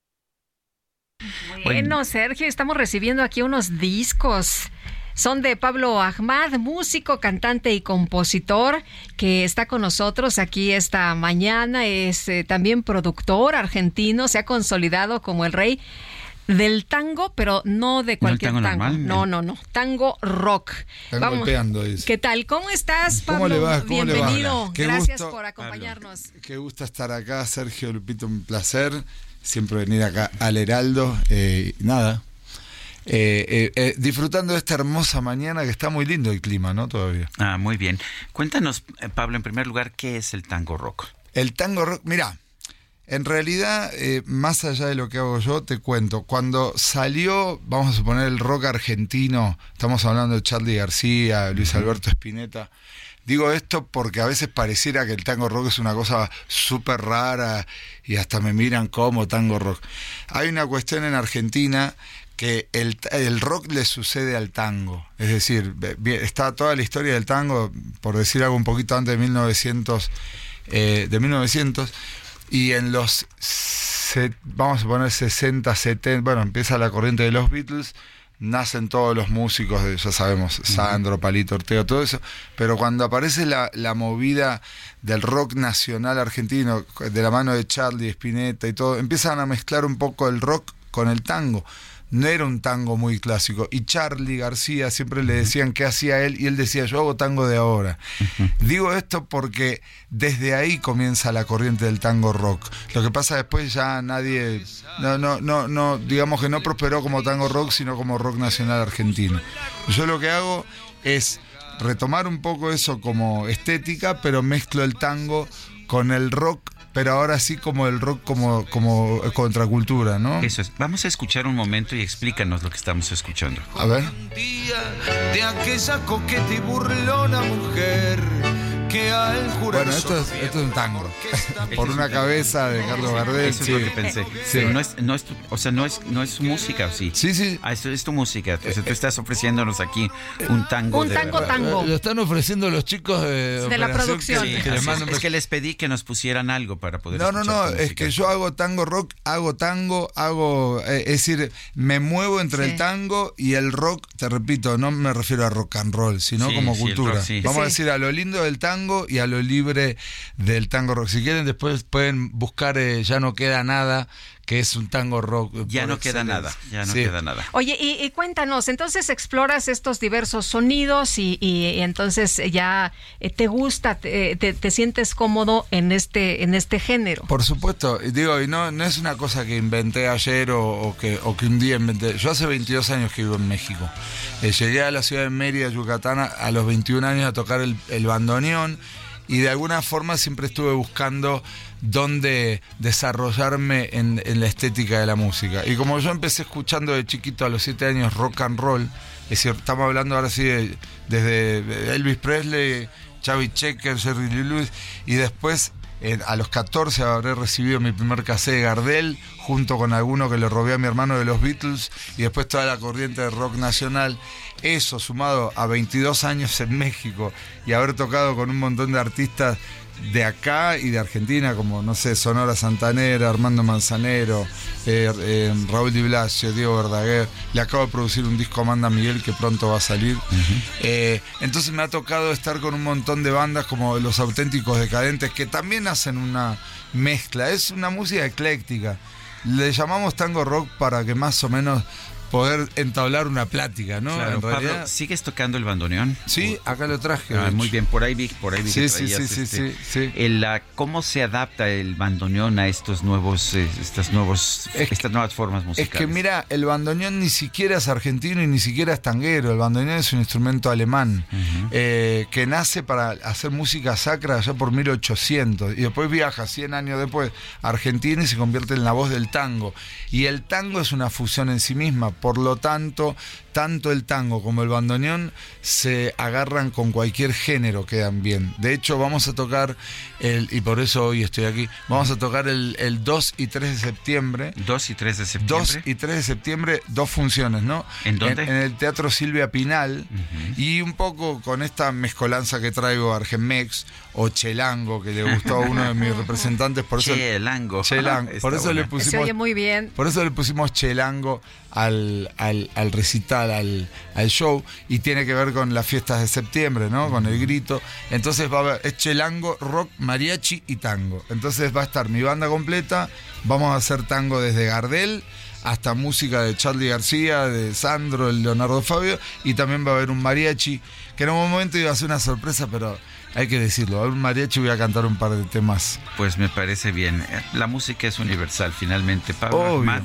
Bueno, Sergio, estamos recibiendo aquí unos discos. Son de Pablo Ahmad, músico, cantante y compositor, que está con nosotros aquí esta mañana. Es eh, también productor argentino, se ha consolidado como el rey del tango, pero no de cualquier tango tango. normal, no, no, no, tango rock. Están golpeando, dice. ¿Qué tal? ¿Cómo estás, Pablo? ¿Cómo le va? ¿Cómo le va? Bienvenido. Gracias gusto. por acompañarnos. Qué gusto estar acá, Sergio Lupito, un placer. Siempre venir acá al Heraldo. eh, nada. eh, eh, disfrutando de esta hermosa mañana que está muy lindo el clima, ¿no? Todavía. Ah, muy bien. Cuéntanos, Pablo, en primer lugar, ¿qué es el tango rock? El tango rock, mira, en realidad, más allá de lo que hago yo, te cuento, cuando salió, vamos a suponer, el rock argentino, estamos hablando de Charlie García, Luis Alberto Spinetta, digo esto porque a veces pareciera que el tango rock es una cosa súper rara y hasta me miran como tango rock. Hay una cuestión en Argentina que el, el rock le sucede al tango. Es decir, está toda la historia del tango, por decir algo un poquito antes de 1900, eh, de 1900, y en los, vamos a poner 60, 70, bueno, empieza la corriente de los Beatles, nacen todos los músicos, de, ya sabemos, Sandro, Palito Ortega, todo eso, pero cuando aparece la, la movida del rock nacional argentino, de la mano de Charlie, Spinetta y todo, empiezan a mezclar un poco el rock con el tango. No era un tango muy clásico. Y Charlie García siempre le decían qué hacía él y él decía yo hago tango de ahora. Digo esto porque desde ahí comienza la corriente del tango rock. Lo que pasa después ya nadie, no, no, no, no, digamos que no prosperó como tango rock, sino como rock nacional argentino. Yo lo que hago es retomar un poco eso como estética, pero mezclo el tango con el rock, pero ahora sí como el rock como, como contracultura, ¿no? Eso es. Vamos a escuchar un momento y explícanos lo que estamos escuchando. A ver. de aquella coqueta y burlona mujer que al jurar Bueno, esto es, esto es un tango. Por una cabeza de Carlos Gardel. Eso es sí. lo que pensé. Sí. Pero no es, no es tu- o sea, no es, no es su música, ¿o sí? Sí, sí. Ah, esto es tu música. O sea, tú estás ofreciéndonos aquí un tango Un de tango, verdad. tango. Lo están ofreciendo los chicos de, De la producción. que- Sí, que les así mando es. que les pedí que nos pusieran algo para poder No, no, no, es música. que yo hago tango rock, hago tango, hago, eh, es decir, me muevo entre Sí. el tango y el rock, te repito, no me refiero a rock and roll, sino Sí, como cultura. rock, sí. Vamos a decir, a lo lindo del tango y a lo libre del tango rock. Si quieren, después pueden buscar eh, Ya no queda nada, que es un tango rock. Ya no queda excelencia. nada, ya no Sí. queda nada. Oye, y, y cuéntanos, entonces exploras estos diversos sonidos y, y- y entonces ya eh, te gusta, te, te- te sientes cómodo en este, en este género. Por supuesto, y digo, y no, no es una cosa que inventé ayer o, o que, o que un día inventé. Yo hace 22 años que vivo en México. Eh, llegué a la ciudad de Mérida, Yucatán, a, a los 21 años a tocar el, el bandoneón y de alguna forma siempre estuve buscando dónde desarrollarme en, la estética de la música. Y como yo empecé escuchando de chiquito a los 7 años rock and roll, es decir, estamos hablando ahora sí de- desde Elvis Presley, Chavi Checker, Jerry Lee Lewis, y después eh, a los 14 habré recibido mi primer cassette de Gardel, junto con alguno que le robé a mi hermano de los Beatles, y después toda la corriente de rock nacional. Eso sumado a 22 años en México y haber tocado con un montón de artistas de acá y de Argentina, como, no sé, Sonora Santanera, Armando Manzanero, eh, eh, Raúl Di Blasio, Diego Verdaguer. Le acabo de producir un disco a Amanda Miguel que pronto va a salir. Eh, entonces me ha tocado estar con un montón de bandas como Los Auténticos Decadentes, que también hacen una mezcla. Es una música ecléctica. Le llamamos tango rock para que más o menos poder entablar una plática, ¿no? Claro, en Pablo, realidad. ¿sigues tocando el bandoneón? Sí, acá lo traje. Ah, muy bien, por ahí vi, por ahí vi Sí, que sí, traías, sí, sí, este, sí, sí. el, la- ¿Cómo se adapta el bandoneón a estos nuevos, eh, estas nuevos, estas nuevas formas Es musicales? que mira, el bandoneón ni siquiera es argentino y ni siquiera es tanguero. El bandoneón es un instrumento alemán eh, que nace para hacer música sacra allá por 1800 y después viaja 100 años después a Argentina y se convierte en la voz del tango. Y el tango es una fusión en sí misma, por lo tanto, tanto el tango como el bandoneón se agarran con cualquier género, quedan bien. De hecho, vamos a tocar, el, y por eso hoy estoy aquí, vamos a tocar el, el 2 y 3 de septiembre. 2 y 3 de septiembre. 2 y 3 de septiembre, dos funciones, ¿no? ¿En dónde? En, el Teatro Silvia Pinal. Y un poco con esta mezcolanza que traigo Argemex o Chelango, que le gustó a uno de mis representantes. Por eso, Chelango. Chelango. Por eso le buena. Se pusimos oye muy bien. por eso le pusimos chelango al, al, al recital, al, al show, y tiene que ver con las fiestas de septiembre, ¿no? Con el grito. Entonces va a haber, es chelango, rock, mariachi y tango. Entonces va a estar mi banda completa, vamos a hacer tango desde Gardel hasta música de Charlie García, de Sandro, el Leonardo Fabio, y también va a haber un mariachi, que en un momento iba a ser una sorpresa, pero hay que decirlo, va a haber un mariachi voy a cantar un par de temas. Pues me parece bien. La música es universal, finalmente. Pablo. Ahmad,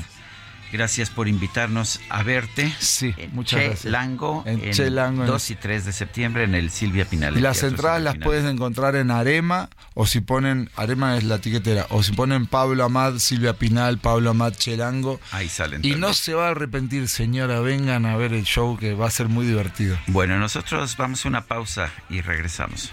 gracias por invitarnos a verte. Sí, en muchas gracias. Chelango, En en Chelango, en 2 y 3 de septiembre en el Silvia Pinal. Y las entradas las Pinal. puedes encontrar en Arema o si ponen, Arema es la etiquetera, o si ponen Pablo Amad, Silvia Pinal, Pablo Amad, Chelango. Ahí salen. Y también. no se va a arrepentir, señora, vengan a ver el show que va a ser muy divertido. Bueno, nosotros vamos a una pausa y regresamos.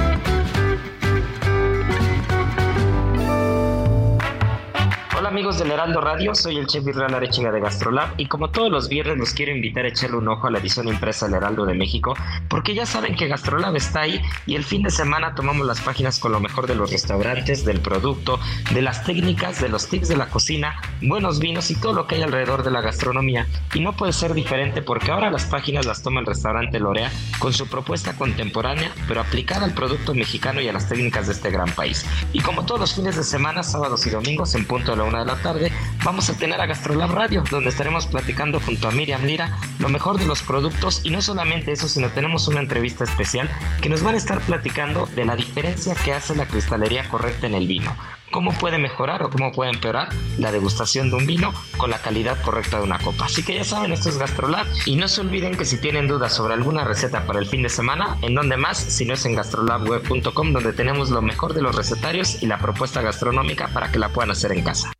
Hola amigos del Heraldo Radio? Soy el chef Israel Arechiga de Gastrolab y como todos los viernes los quiero invitar a echarle un ojo a la edición impresa del Heraldo de México porque ya saben que Gastrolab está ahí y el fin de semana tomamos las páginas con lo mejor de los restaurantes, del producto, de las técnicas, de los tips de la cocina, buenos vinos y todo lo que hay alrededor de la gastronomía. Y no puede ser diferente porque ahora las páginas las toma el restaurante Lorea con su propuesta contemporánea pero aplicada al producto mexicano y a las técnicas de este gran país. Y como todos los fines de semana, sábados y domingos en punto de la una de la tarde, vamos a tener a Gastrolab Radio, donde estaremos platicando junto a Miriam Lira lo mejor de los productos y no solamente eso, sino tenemos una entrevista especial que nos van a estar platicando de la diferencia que hace la cristalería correcta en el vino. Cómo puede mejorar o cómo puede empeorar la degustación de un vino con la calidad correcta de una copa. Así que ya saben, esto es Gastrolab. Y no se olviden que si tienen dudas sobre alguna receta para el fin de semana, ¿en dónde más? Si no es en gastrolabweb.com, donde tenemos lo mejor de los recetarios y la propuesta gastronómica para que la puedan hacer en casa.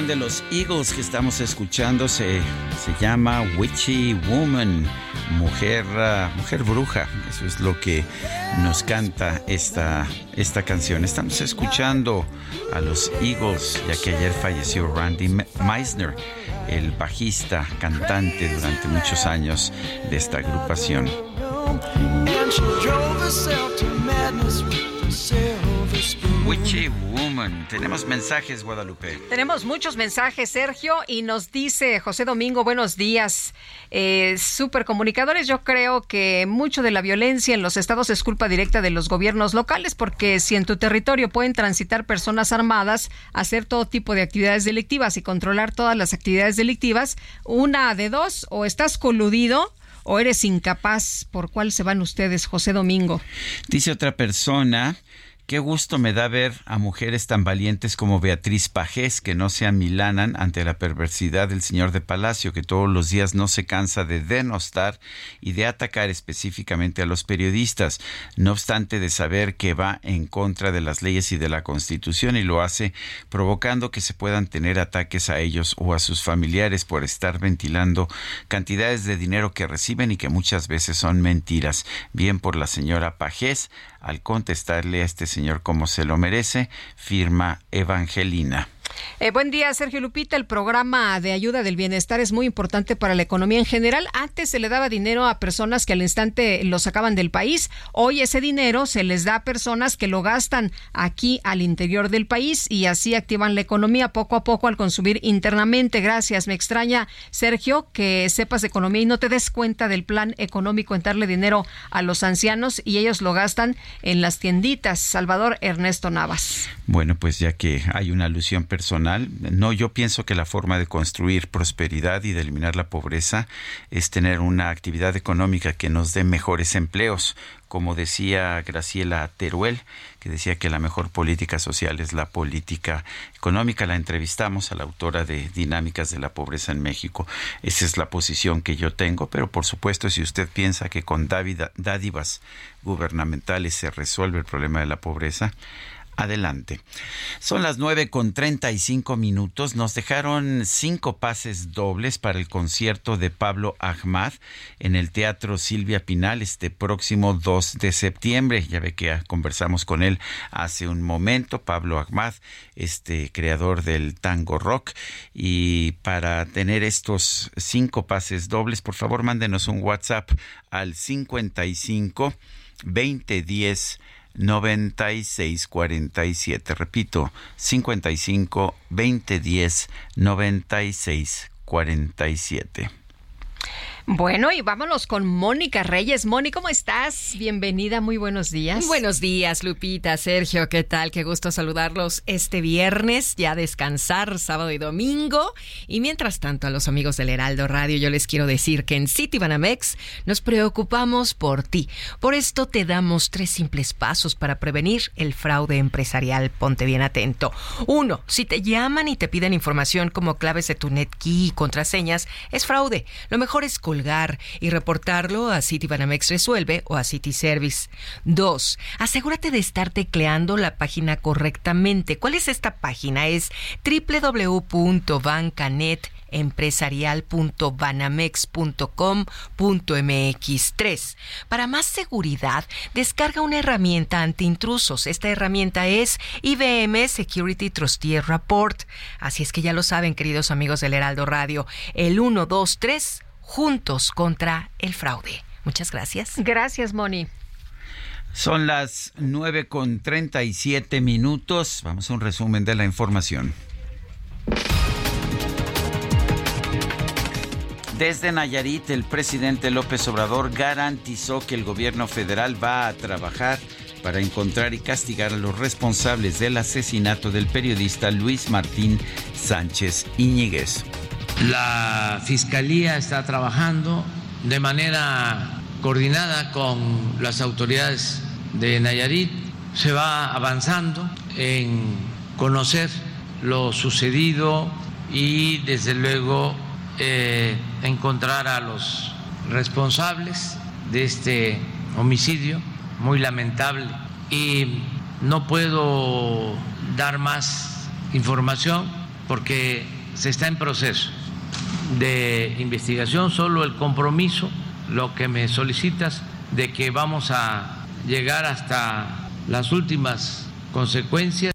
De los Eagles que estamos escuchando se, se llama Witchy Woman, mujer, ah, mujer bruja. Eso es lo que nos canta esta, esta canción. Estamos escuchando a los Eagles, ya que ayer falleció Randy Me- Meisner, el bajista, cantante durante muchos años de esta agrupación. Witchy Woman. Tenemos mensajes, Guadalupe. Tenemos muchos mensajes, Sergio, y nos dice José Domingo, buenos días. Eh, supercomunicadores, yo creo que mucho de la violencia en los estados es culpa directa de los gobiernos locales, porque si en tu territorio pueden transitar personas armadas, hacer todo tipo de actividades delictivas y controlar todas las actividades delictivas, una de dos, o estás coludido o eres incapaz. ¿Por cuál se van ustedes, José Domingo? Dice otra persona, qué gusto me da ver a mujeres tan valientes como Beatriz Pajés que no se amilanan ante la perversidad del señor de Palacio, que todos los días no se cansa de denostar y de atacar específicamente a los periodistas, no obstante de saber que va en contra de las leyes y de la Constitución y lo hace provocando que se puedan tener ataques a ellos o a sus familiares por estar ventilando cantidades de dinero que reciben y que muchas veces son mentiras. Bien por la señora Pajés, al contestarle a este señor como se lo merece, firma Evangelina. Eh, buen día, Sergio Lupita. El programa de ayuda del bienestar es muy importante para la economía en general. Antes se le daba dinero a personas que al instante lo sacaban del país. Hoy ese dinero se les da a personas que lo gastan aquí al interior del país y así activan la economía poco a poco al consumir internamente. Gracias. Me extraña, Sergio, que sepas de economía y no te des cuenta del plan económico en darle dinero a los ancianos y ellos lo gastan en las tienditas. Salvador Ernesto Navas. Bueno, pues ya que hay una alusión personal, no, yo pienso que la forma de construir prosperidad y de eliminar la pobreza es tener una actividad económica que nos dé mejores empleos, como decía Graciela Teruel, que decía que la mejor política social es la política económica. La entrevistamos a la autora de Dinámicas de la Pobreza en México. Esa es la posición que yo tengo, pero por supuesto, si usted piensa que con dádivas gubernamentales se resuelve el problema de la pobreza, Adelante. Son las nueve con treinta y cinco minutos. Nos dejaron cinco pases dobles para el concierto de Pablo Ahmad en el Teatro Silvia Pinal este próximo 2 de septiembre. Ya ve que conversamos con él hace un momento. Pablo Ahmad, este creador del tango rock. Y para tener estos cinco pases dobles, por favor, mándenos un WhatsApp al 55 2010 9647. Repito, 55 2010 9647. Bueno, y vámonos con Mónica Reyes. Moni, ¿cómo estás? Bienvenida, muy buenos días. Buenos días, Lupita, Sergio, ¿qué tal? Qué gusto saludarlos este viernes, ya descansar sábado y domingo. Y mientras tanto, a los amigos del Heraldo Radio, yo les quiero decir que en City Banamex nos preocupamos por ti. Por esto te damos tres simples pasos para prevenir el fraude empresarial. Ponte bien atento. Uno, si te llaman y te piden información como claves de tu NetKey y contraseñas, es fraude. Lo mejor es y reportarlo a Citibanamex Resuelve o a City Service. Dos, asegúrate de estar tecleando la página correctamente. ¿Cuál es esta página? Es www.bancanet empresarial.banamex.com.mx 3. Para más seguridad, descarga una herramienta antiintrusos. Esta herramienta es IBM Security Trustier Report. Así es que ya lo saben, queridos amigos del Heraldo Radio, el 1, 2, 3, juntos contra el fraude. Muchas gracias. Gracias, Moni. Son las 9 con 37 minutos. Vamos a un resumen de la información. Desde Nayarit, el presidente López Obrador garantizó que el gobierno federal va a trabajar para encontrar y castigar a los responsables del asesinato del periodista Luis Martín Sánchez Iñiguez. La Fiscalía está trabajando de manera coordinada con las autoridades de Nayarit. Se va avanzando en conocer lo sucedido y desde luego eh, encontrar a los responsables de este homicidio muy lamentable y no puedo dar más información porque se está en proceso de investigación, solo el compromiso, lo que me solicitas, de que vamos a llegar hasta las últimas consecuencias.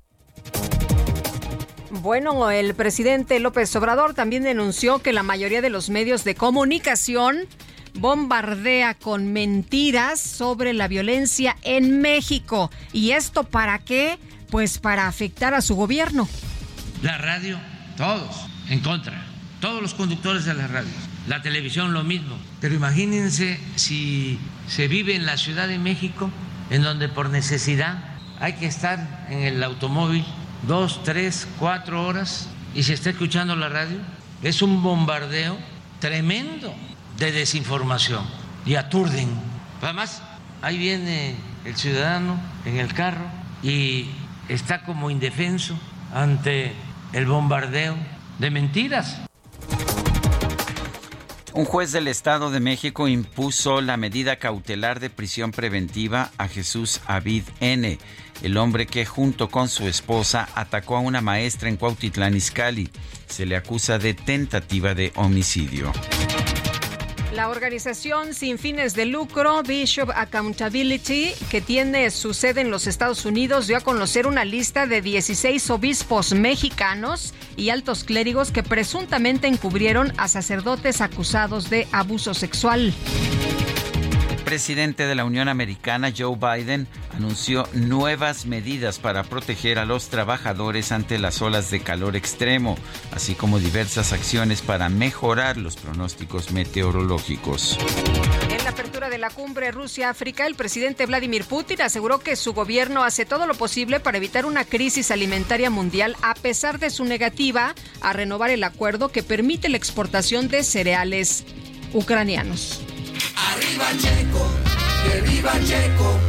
Bueno, el presidente López Obrador también denunció que la mayoría de los medios de comunicación bombardea con mentiras sobre la violencia en México. ¿Y esto para qué? Pues para afectar a su gobierno. La radio, todos en contra, todos los conductores de la radio. La televisión lo mismo. Pero imagínense si se vive en la Ciudad de México, en donde por necesidad hay que estar en el automóvil dos, tres, cuatro horas y se está escuchando la radio. Es un bombardeo tremendo de desinformación y aturden. Además, ahí viene el ciudadano en el carro y está como indefenso ante el bombardeo de mentiras. Un juez del Estado de México impuso la medida cautelar de prisión preventiva a Jesús Avid N., el hombre que junto con su esposa atacó a una maestra en Cuautitlán Izcalli. Se le acusa de tentativa de homicidio. La organización sin fines de lucro Bishop Accountability, que tiene su sede en los Estados Unidos, dio a conocer una lista de 16 obispos mexicanos y altos clérigos que presuntamente encubrieron a sacerdotes acusados de abuso sexual. El presidente de la Unión Americana, Joe Biden, anunció nuevas medidas para proteger a los trabajadores ante las olas de calor extremo, así como diversas acciones para mejorar los pronósticos meteorológicos. En la apertura de la cumbre Rusia-África, el presidente Vladimir Putin aseguró que su gobierno hace todo lo posible para evitar una crisis alimentaria mundial a pesar de su negativa a renovar el acuerdo que permite la exportación de cereales ucranianos. Arriba Checo, que viva Checo,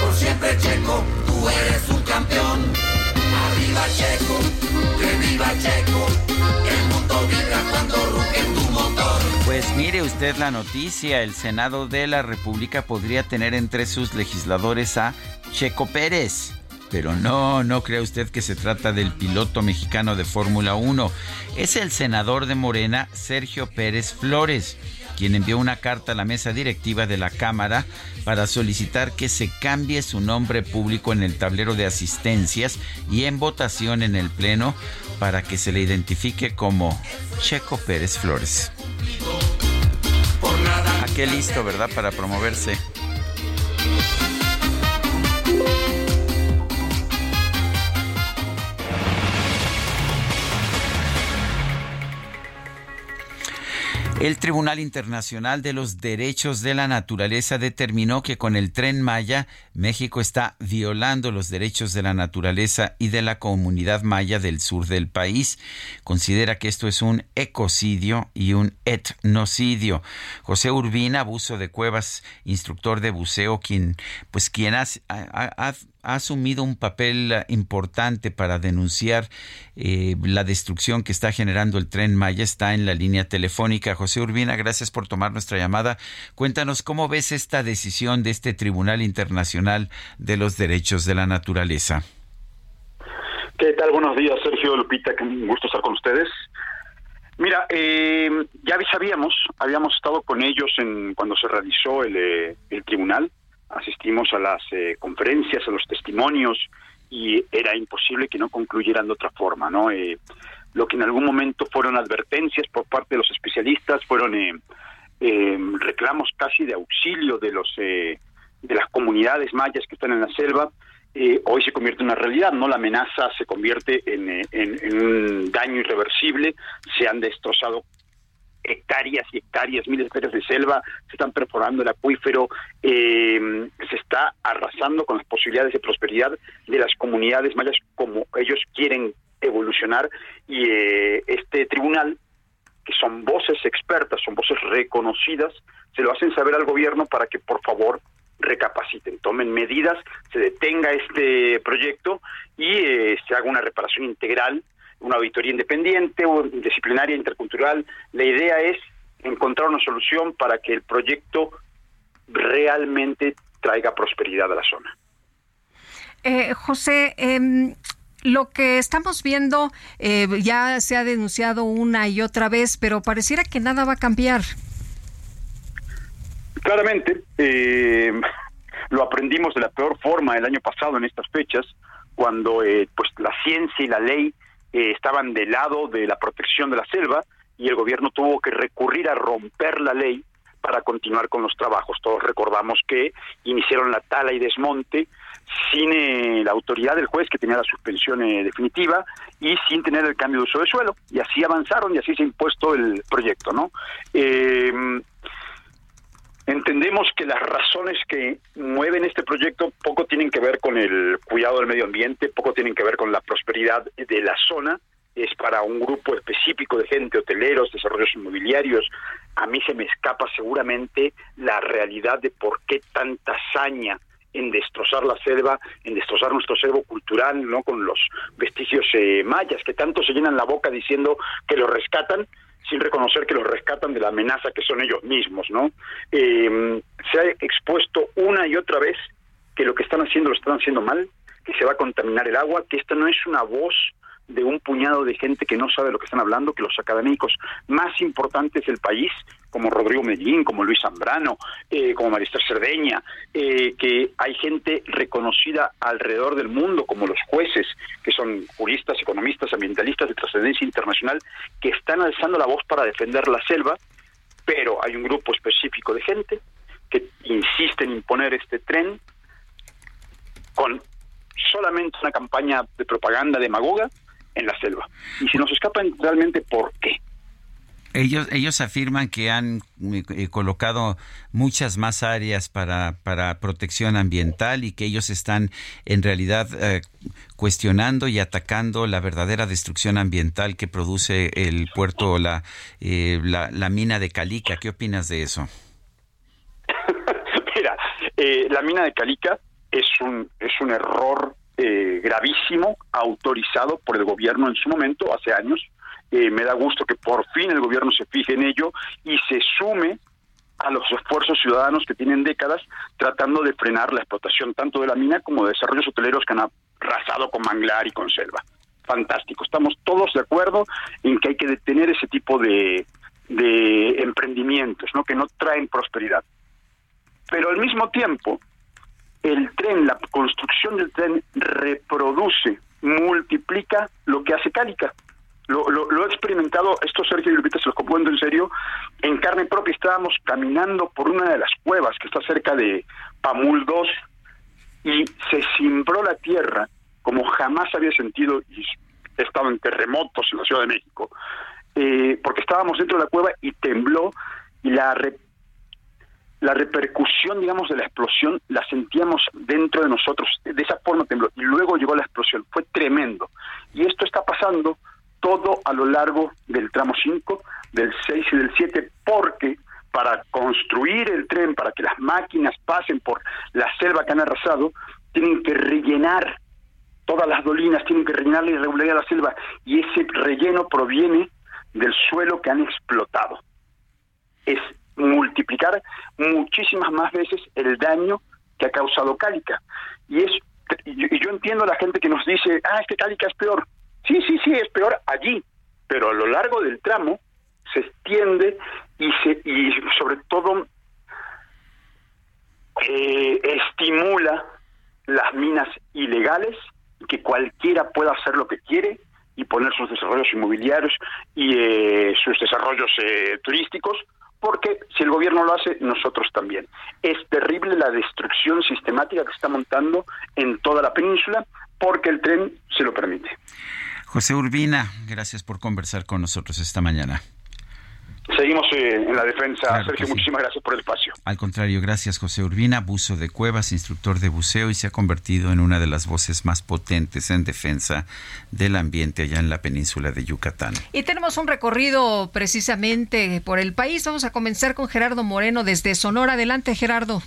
por siempre Checo, tú eres un campeón. Arriba Checo, que viva Checo, el mundo vibra cuando ruge tu motor. Pues mire usted la noticia, el Senado de la República podría tener entre sus legisladores a Checo Pérez. Pero no, no crea usted que se trata del piloto mexicano de Fórmula 1. Es el senador de Morena, Sergio Pérez Flores, quien envió una carta a la mesa directiva de la Cámara para solicitar que se cambie su nombre público en el tablero de asistencias y en votación en el Pleno para que se le identifique como Checo Pérez Flores. ¿A qué listo, verdad? Para promoverse. El Tribunal Internacional de los Derechos de la Naturaleza determinó que con el tren Maya, México está violando los derechos de la naturaleza y de la comunidad maya del sur del país. Considera que esto es un ecocidio y un etnocidio. José Urbina, abuso de cuevas, instructor de buceo, quien, pues, quien ha, ha- ha- ha asumido un papel eh, importante para denunciar eh, la destrucción que está generando el tren Maya, está en la línea telefónica. José Urbina, gracias por tomar nuestra llamada. Cuéntanos cómo ves esta decisión de este Tribunal Internacional de los Derechos de la Naturaleza. ¿Qué tal? Buenos días, Sergio Lupita, un gusto estar con ustedes. Mira, eh, ya sabíamos, habíamos estado con ellos en cuando se realizó el, eh, el tribunal, asistimos a las eh, conferencias, a los testimonios y era imposible que no concluyeran de otra forma, ¿no? Eh, lo que en algún momento fueron advertencias por parte de los especialistas, fueron eh, eh, reclamos casi de auxilio de los eh, de las comunidades mayas que están en la selva, eh, hoy se convierte en una realidad, ¿no? La amenaza se convierte en, en un daño irreversible, se han destrozado hectáreas y hectáreas, miles de hectáreas de selva, se están perforando el acuífero, eh, se está arrasando con las posibilidades de prosperidad de las comunidades mayas como ellos quieren evolucionar. Y eh, este tribunal que son voces expertas, son voces reconocidas, se lo hacen saber al gobierno para que por favor recapaciten, tomen medidas, se detenga este proyecto y eh, se haga una reparación integral, una auditoría independiente, o disciplinaria, intercultural. La idea es encontrar una solución para que el proyecto realmente traiga prosperidad a la zona. Eh, José, em, lo que estamos viendo eh, ya se ha denunciado una y otra vez, pero pareciera que nada va a cambiar. Claramente, eh, lo aprendimos de la peor forma el año pasado en estas fechas, cuando eh, pues la ciencia y la ley eh, estaban del lado de la protección de la selva y el gobierno tuvo que recurrir a romper la ley para continuar con los trabajos. Todos recordamos que iniciaron la tala y desmonte sin eh, la autoridad del juez que tenía la suspensión eh, definitiva y sin tener el cambio de uso de suelo. Y así avanzaron y así se ha impuesto el proyecto, ¿no? Entendemos que las razones que mueven este proyecto poco tienen que ver con el cuidado del medio ambiente, poco tienen que ver con la prosperidad de la zona, es para un grupo específico de gente, hoteleros, desarrollos inmobiliarios. A mí se me escapa seguramente la realidad de por qué tanta hazaña en destrozar la selva, en destrozar nuestro acervo cultural, ¿no? Con los vestigios eh, mayas, que tanto se llenan la boca diciendo que lo rescatan, sin reconocer que los rescatan de la amenaza que son ellos mismos, ¿no? Eh, se ha expuesto una y otra vez que lo que están haciendo lo están haciendo mal, que se va a contaminar el agua, que esta no es una voz de un puñado de gente que no sabe lo que están hablando, que los académicos más importantes del país, como Rodrigo Medellín, como Luis Zambrano, eh, como Maristel Cerdeña, eh, que hay gente reconocida alrededor del mundo, como los jueces, que son juristas, economistas, ambientalistas de trascendencia internacional, que están alzando la voz para defender la selva, pero hay un grupo específico de gente que insiste en imponer este tren con solamente una campaña de propaganda demagoga en la selva. Y si nos escapan realmente, ¿por qué? Ellos, ellos afirman que han eh, colocado muchas más áreas para, para protección ambiental y que ellos están en realidad eh, cuestionando y atacando la verdadera destrucción ambiental que produce el puerto, la, eh, la, la mina de Calica. ¿Qué opinas de eso? Mira, la mina de Calica es un, es un error eh, gravísimo autorizado por el gobierno en su momento, hace años. Eh, me da gusto que por fin el gobierno se fije en ello y se sume a los esfuerzos ciudadanos que tienen décadas tratando de frenar la explotación tanto de la mina como de desarrollos hoteleros que han arrasado con manglar y con selva. Fantástico, estamos todos de acuerdo en que hay que detener ese tipo de, de emprendimientos, ¿no? que no traen prosperidad. Pero al mismo tiempo, el tren, la construcción del tren reproduce, multiplica lo que hace Cálica. Lo, lo, lo he experimentado, esto Sergio y Lupita se los compuesto en serio, en carne propia estábamos caminando por una de las cuevas que está cerca de Pamul 2 y se cimbró la tierra como jamás había sentido y he estado en terremotos en la Ciudad de México. eh, porque estábamos dentro de la cueva y tembló y la la repercusión, digamos, de la explosión la sentíamos dentro de nosotros. De esa forma tembló. Y luego llegó la explosión. Fue tremendo. Y esto está pasando todo a lo largo del tramo 5, del 6 y del 7, porque para construir el tren, para que las máquinas pasen por la selva que han arrasado, tienen que rellenar todas las dolinas, tienen que rellenar y regular la selva. Y ese relleno proviene del suelo que han explotado es multiplicar muchísimas más veces el daño que ha causado Cálica. Y es y yo, entiendo a la gente que nos dice, ah, es Cálica es peor. Sí, sí, sí, es peor allí, pero a lo largo del tramo se extiende y, se, y sobre todo eh, estimula las minas ilegales, que cualquiera pueda hacer lo que quiere y poner sus desarrollos inmobiliarios y eh, sus desarrollos eh, turísticos, porque si el gobierno lo hace, nosotros también. Es terrible la destrucción sistemática que está montando en toda la península porque el tren se lo permite. José Urbina, gracias por conversar con nosotros esta mañana. Seguimos eh, en la defensa. Claro Sergio, sí. muchísimas gracias por el espacio. Al contrario, gracias José Urbina, buzo de cuevas, instructor de buceo y se ha convertido en una de las voces más potentes en defensa del ambiente allá en la península de Yucatán. Y tenemos un recorrido precisamente por el país. Vamos a comenzar con Gerardo Moreno desde Sonora. Adelante, Gerardo.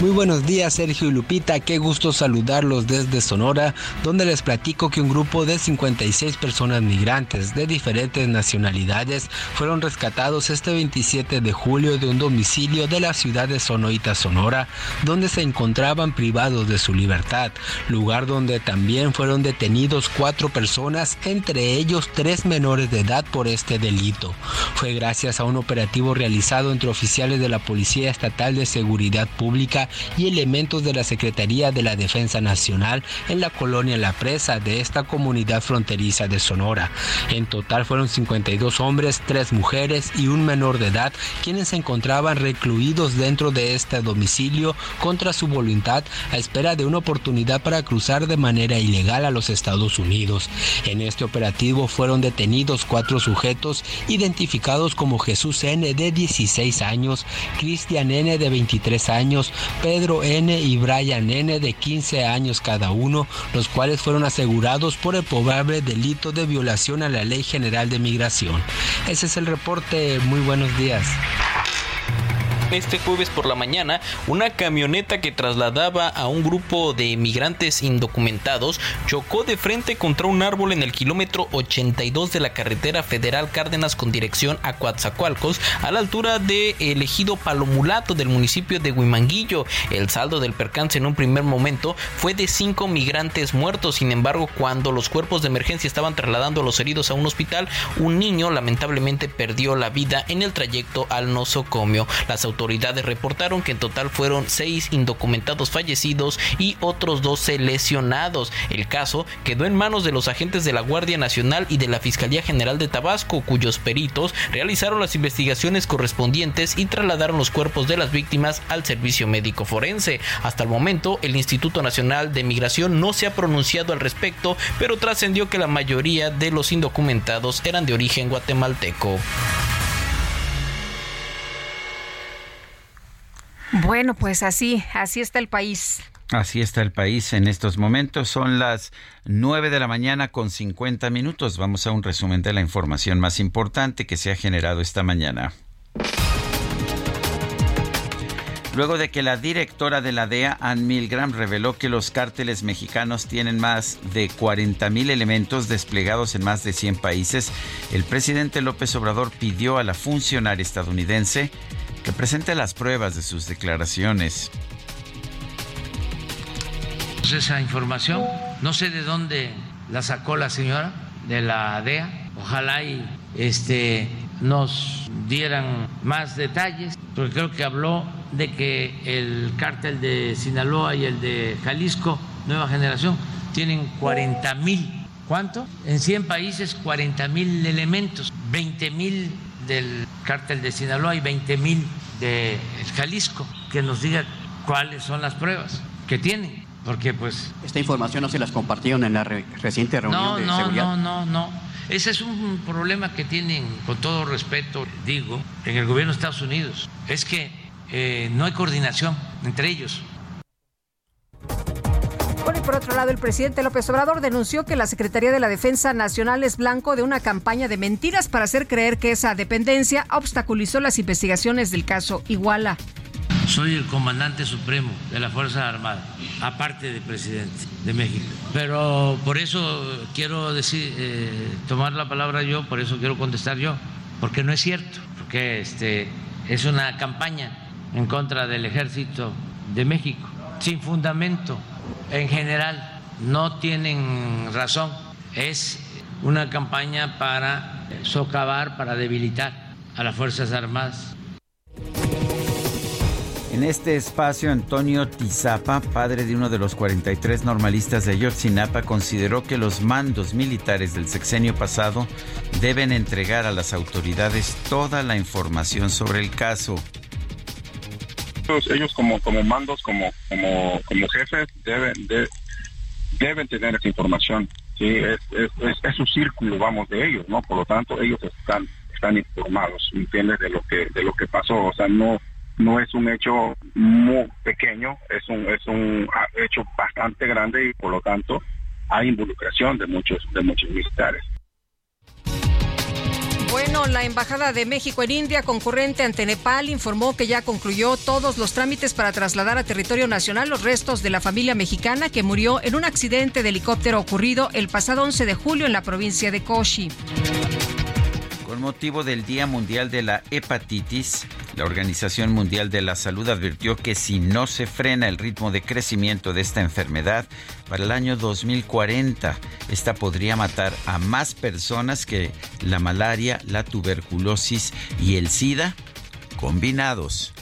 Muy buenos días Sergio y Lupita, qué gusto saludarlos desde Sonora, donde les platico que un grupo de 56 personas migrantes de diferentes nacionalidades fueron rescatados este 27 de julio de un domicilio de la ciudad de Sonoita, Sonora, donde se encontraban privados de su libertad, lugar donde también fueron detenidos cuatro personas, entre ellos tres menores de edad por este delito. Fue gracias a un operativo realizado entre oficiales de la Policía Estatal de Seguridad Pública y elementos de la Secretaría de la Defensa Nacional en la colonia La Presa de esta comunidad fronteriza de Sonora. En total fueron 52 hombres, 3 mujeres y un menor de edad quienes se encontraban recluidos dentro de este domicilio contra su voluntad a espera de una oportunidad para cruzar de manera ilegal a los Estados Unidos. En este operativo fueron detenidos cuatro sujetos identificados como Jesús N de 16 años, Cristian N de 23 años, Pedro N y Brian N de 15 años cada uno, los cuales fueron asegurados por el probable delito de violación a la Ley General de Migración. Ese es el reporte. Muy buenos días. Este jueves por la mañana, una camioneta que trasladaba a un grupo de migrantes indocumentados chocó de frente contra un árbol en el kilómetro 82 de la carretera federal Cárdenas con dirección a Coatzacoalcos, a la altura de el ejido Palomulato del municipio de Huimanguillo. El saldo del percance en un primer momento fue de cinco migrantes muertos. Sin embargo, cuando los cuerpos de emergencia estaban trasladando a los heridos a un hospital, un niño lamentablemente perdió la vida en el trayecto al nosocomio. Las autoridades reportaron que en total fueron seis indocumentados fallecidos y otros 12 lesionados. El caso quedó en manos de los agentes de la Guardia Nacional y de la Fiscalía General de Tabasco, cuyos peritos realizaron las investigaciones correspondientes y trasladaron los cuerpos de las víctimas al servicio médico forense. Hasta el momento, el Instituto Nacional de Migración no se ha pronunciado al respecto, pero trascendió que la mayoría de los indocumentados eran de origen guatemalteco. Bueno, pues así, así está el país. Así está el país en estos momentos. Son las 9 de la mañana con 50 minutos. Vamos a un resumen de la información más importante que se ha generado esta mañana. Luego de que la directora de la DEA, Ann Milgram, reveló que los cárteles mexicanos tienen más de 40 mil elementos desplegados en más de 100 países, el presidente López Obrador pidió a la funcionaria estadounidense que presente las pruebas de sus declaraciones. Pues esa información, no sé de dónde la sacó la señora de la DEA. Ojalá y este nos dieran más detalles, porque creo que habló de que el cártel de Sinaloa y el de Jalisco, Nueva Generación, tienen 40 mil. ¿Cuánto? En 100 países 40 mil elementos, 20 mil del cártel de Sinaloa y 20 mil de Jalisco. Que nos diga cuáles son las pruebas que tienen, porque pues... Esta información no se las compartieron en la re- reciente reunión No, de no, seguridad. no, no, no. Ese es un problema que tienen, con todo respeto, digo, en el gobierno de Estados Unidos. Es que eh, no hay coordinación entre ellos. Bueno, y por otro lado, el presidente López Obrador denunció que la Secretaría de la Defensa Nacional es blanco de una campaña de mentiras para hacer creer que esa dependencia obstaculizó las investigaciones del caso Iguala. Soy el comandante supremo de la Fuerza Armada, aparte de presidente de México. Pero por eso quiero decir, eh, tomar la palabra yo, por eso quiero contestar yo, porque no es cierto, porque este, es una campaña en contra del ejército de México, sin fundamento. En general, no tienen razón. Es una campaña para socavar, para debilitar a las Fuerzas Armadas. En este espacio, Antonio Tizapa, padre de uno de los 43 normalistas de Ayotzinapa, consideró que los mandos militares del sexenio pasado deben entregar a las autoridades toda la información sobre el caso. Ellos, ellos como, como mandos, como, como, como jefes, deben, de- deben tener esa información. Sí, es, es, es, su círculo, vamos, de ellos, ¿no? Por lo tanto, ellos están, están informados, ¿entiendes? De lo que, de lo que pasó. O sea, no, no es un hecho muy pequeño, es un, es un hecho bastante grande y por lo tanto hay involucración de muchos, de muchos militares. Bueno, la Embajada de México en India, concurrente ante Nepal, informó que ya concluyó todos los trámites para trasladar a territorio nacional los restos de la familia mexicana que murió en un accidente de helicóptero ocurrido el pasado 11 de julio en la provincia de Kochi. Con motivo del Día Mundial de la Hepatitis, la Organización Mundial de la Salud advirtió que si no se frena el ritmo de crecimiento de esta enfermedad, para el año 2040, esta podría matar a más personas que la malaria, la tuberculosis y el SIDA combinados.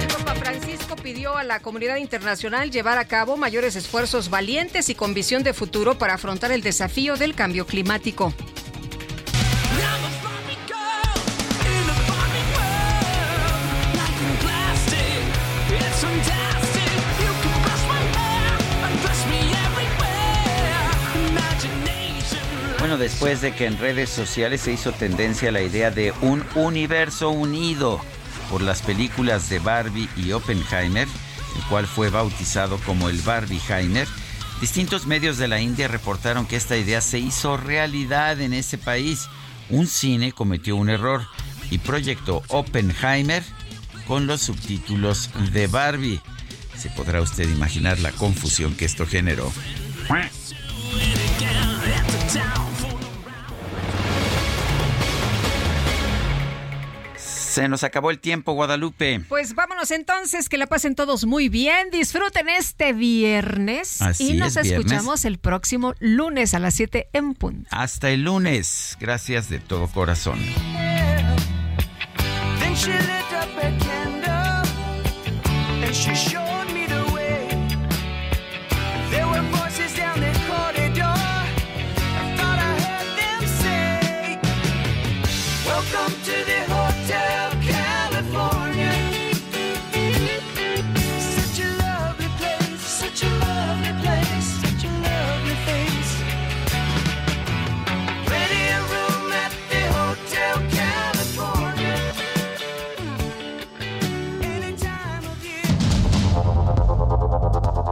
El Papa Francisco pidió a la comunidad internacional llevar a cabo mayores esfuerzos valientes y con visión de futuro para afrontar el desafío del cambio climático. Bueno, después de que en redes sociales se hizo tendencia la idea de un universo unido por las películas de Barbie y Oppenheimer, el cual fue bautizado como el Barbieheimer, distintos medios de la India reportaron que esta idea se hizo realidad en ese país. Un cine cometió un error y proyectó Oppenheimer con los subtítulos de Barbie. Se podrá usted imaginar la confusión que esto generó. Se nos acabó el tiempo, Guadalupe. Pues vámonos entonces, que la pasen todos muy bien, disfruten este viernes Así y nos es, viernes. escuchamos el próximo lunes a las 7 en punto. Hasta el lunes. Gracias de todo corazón.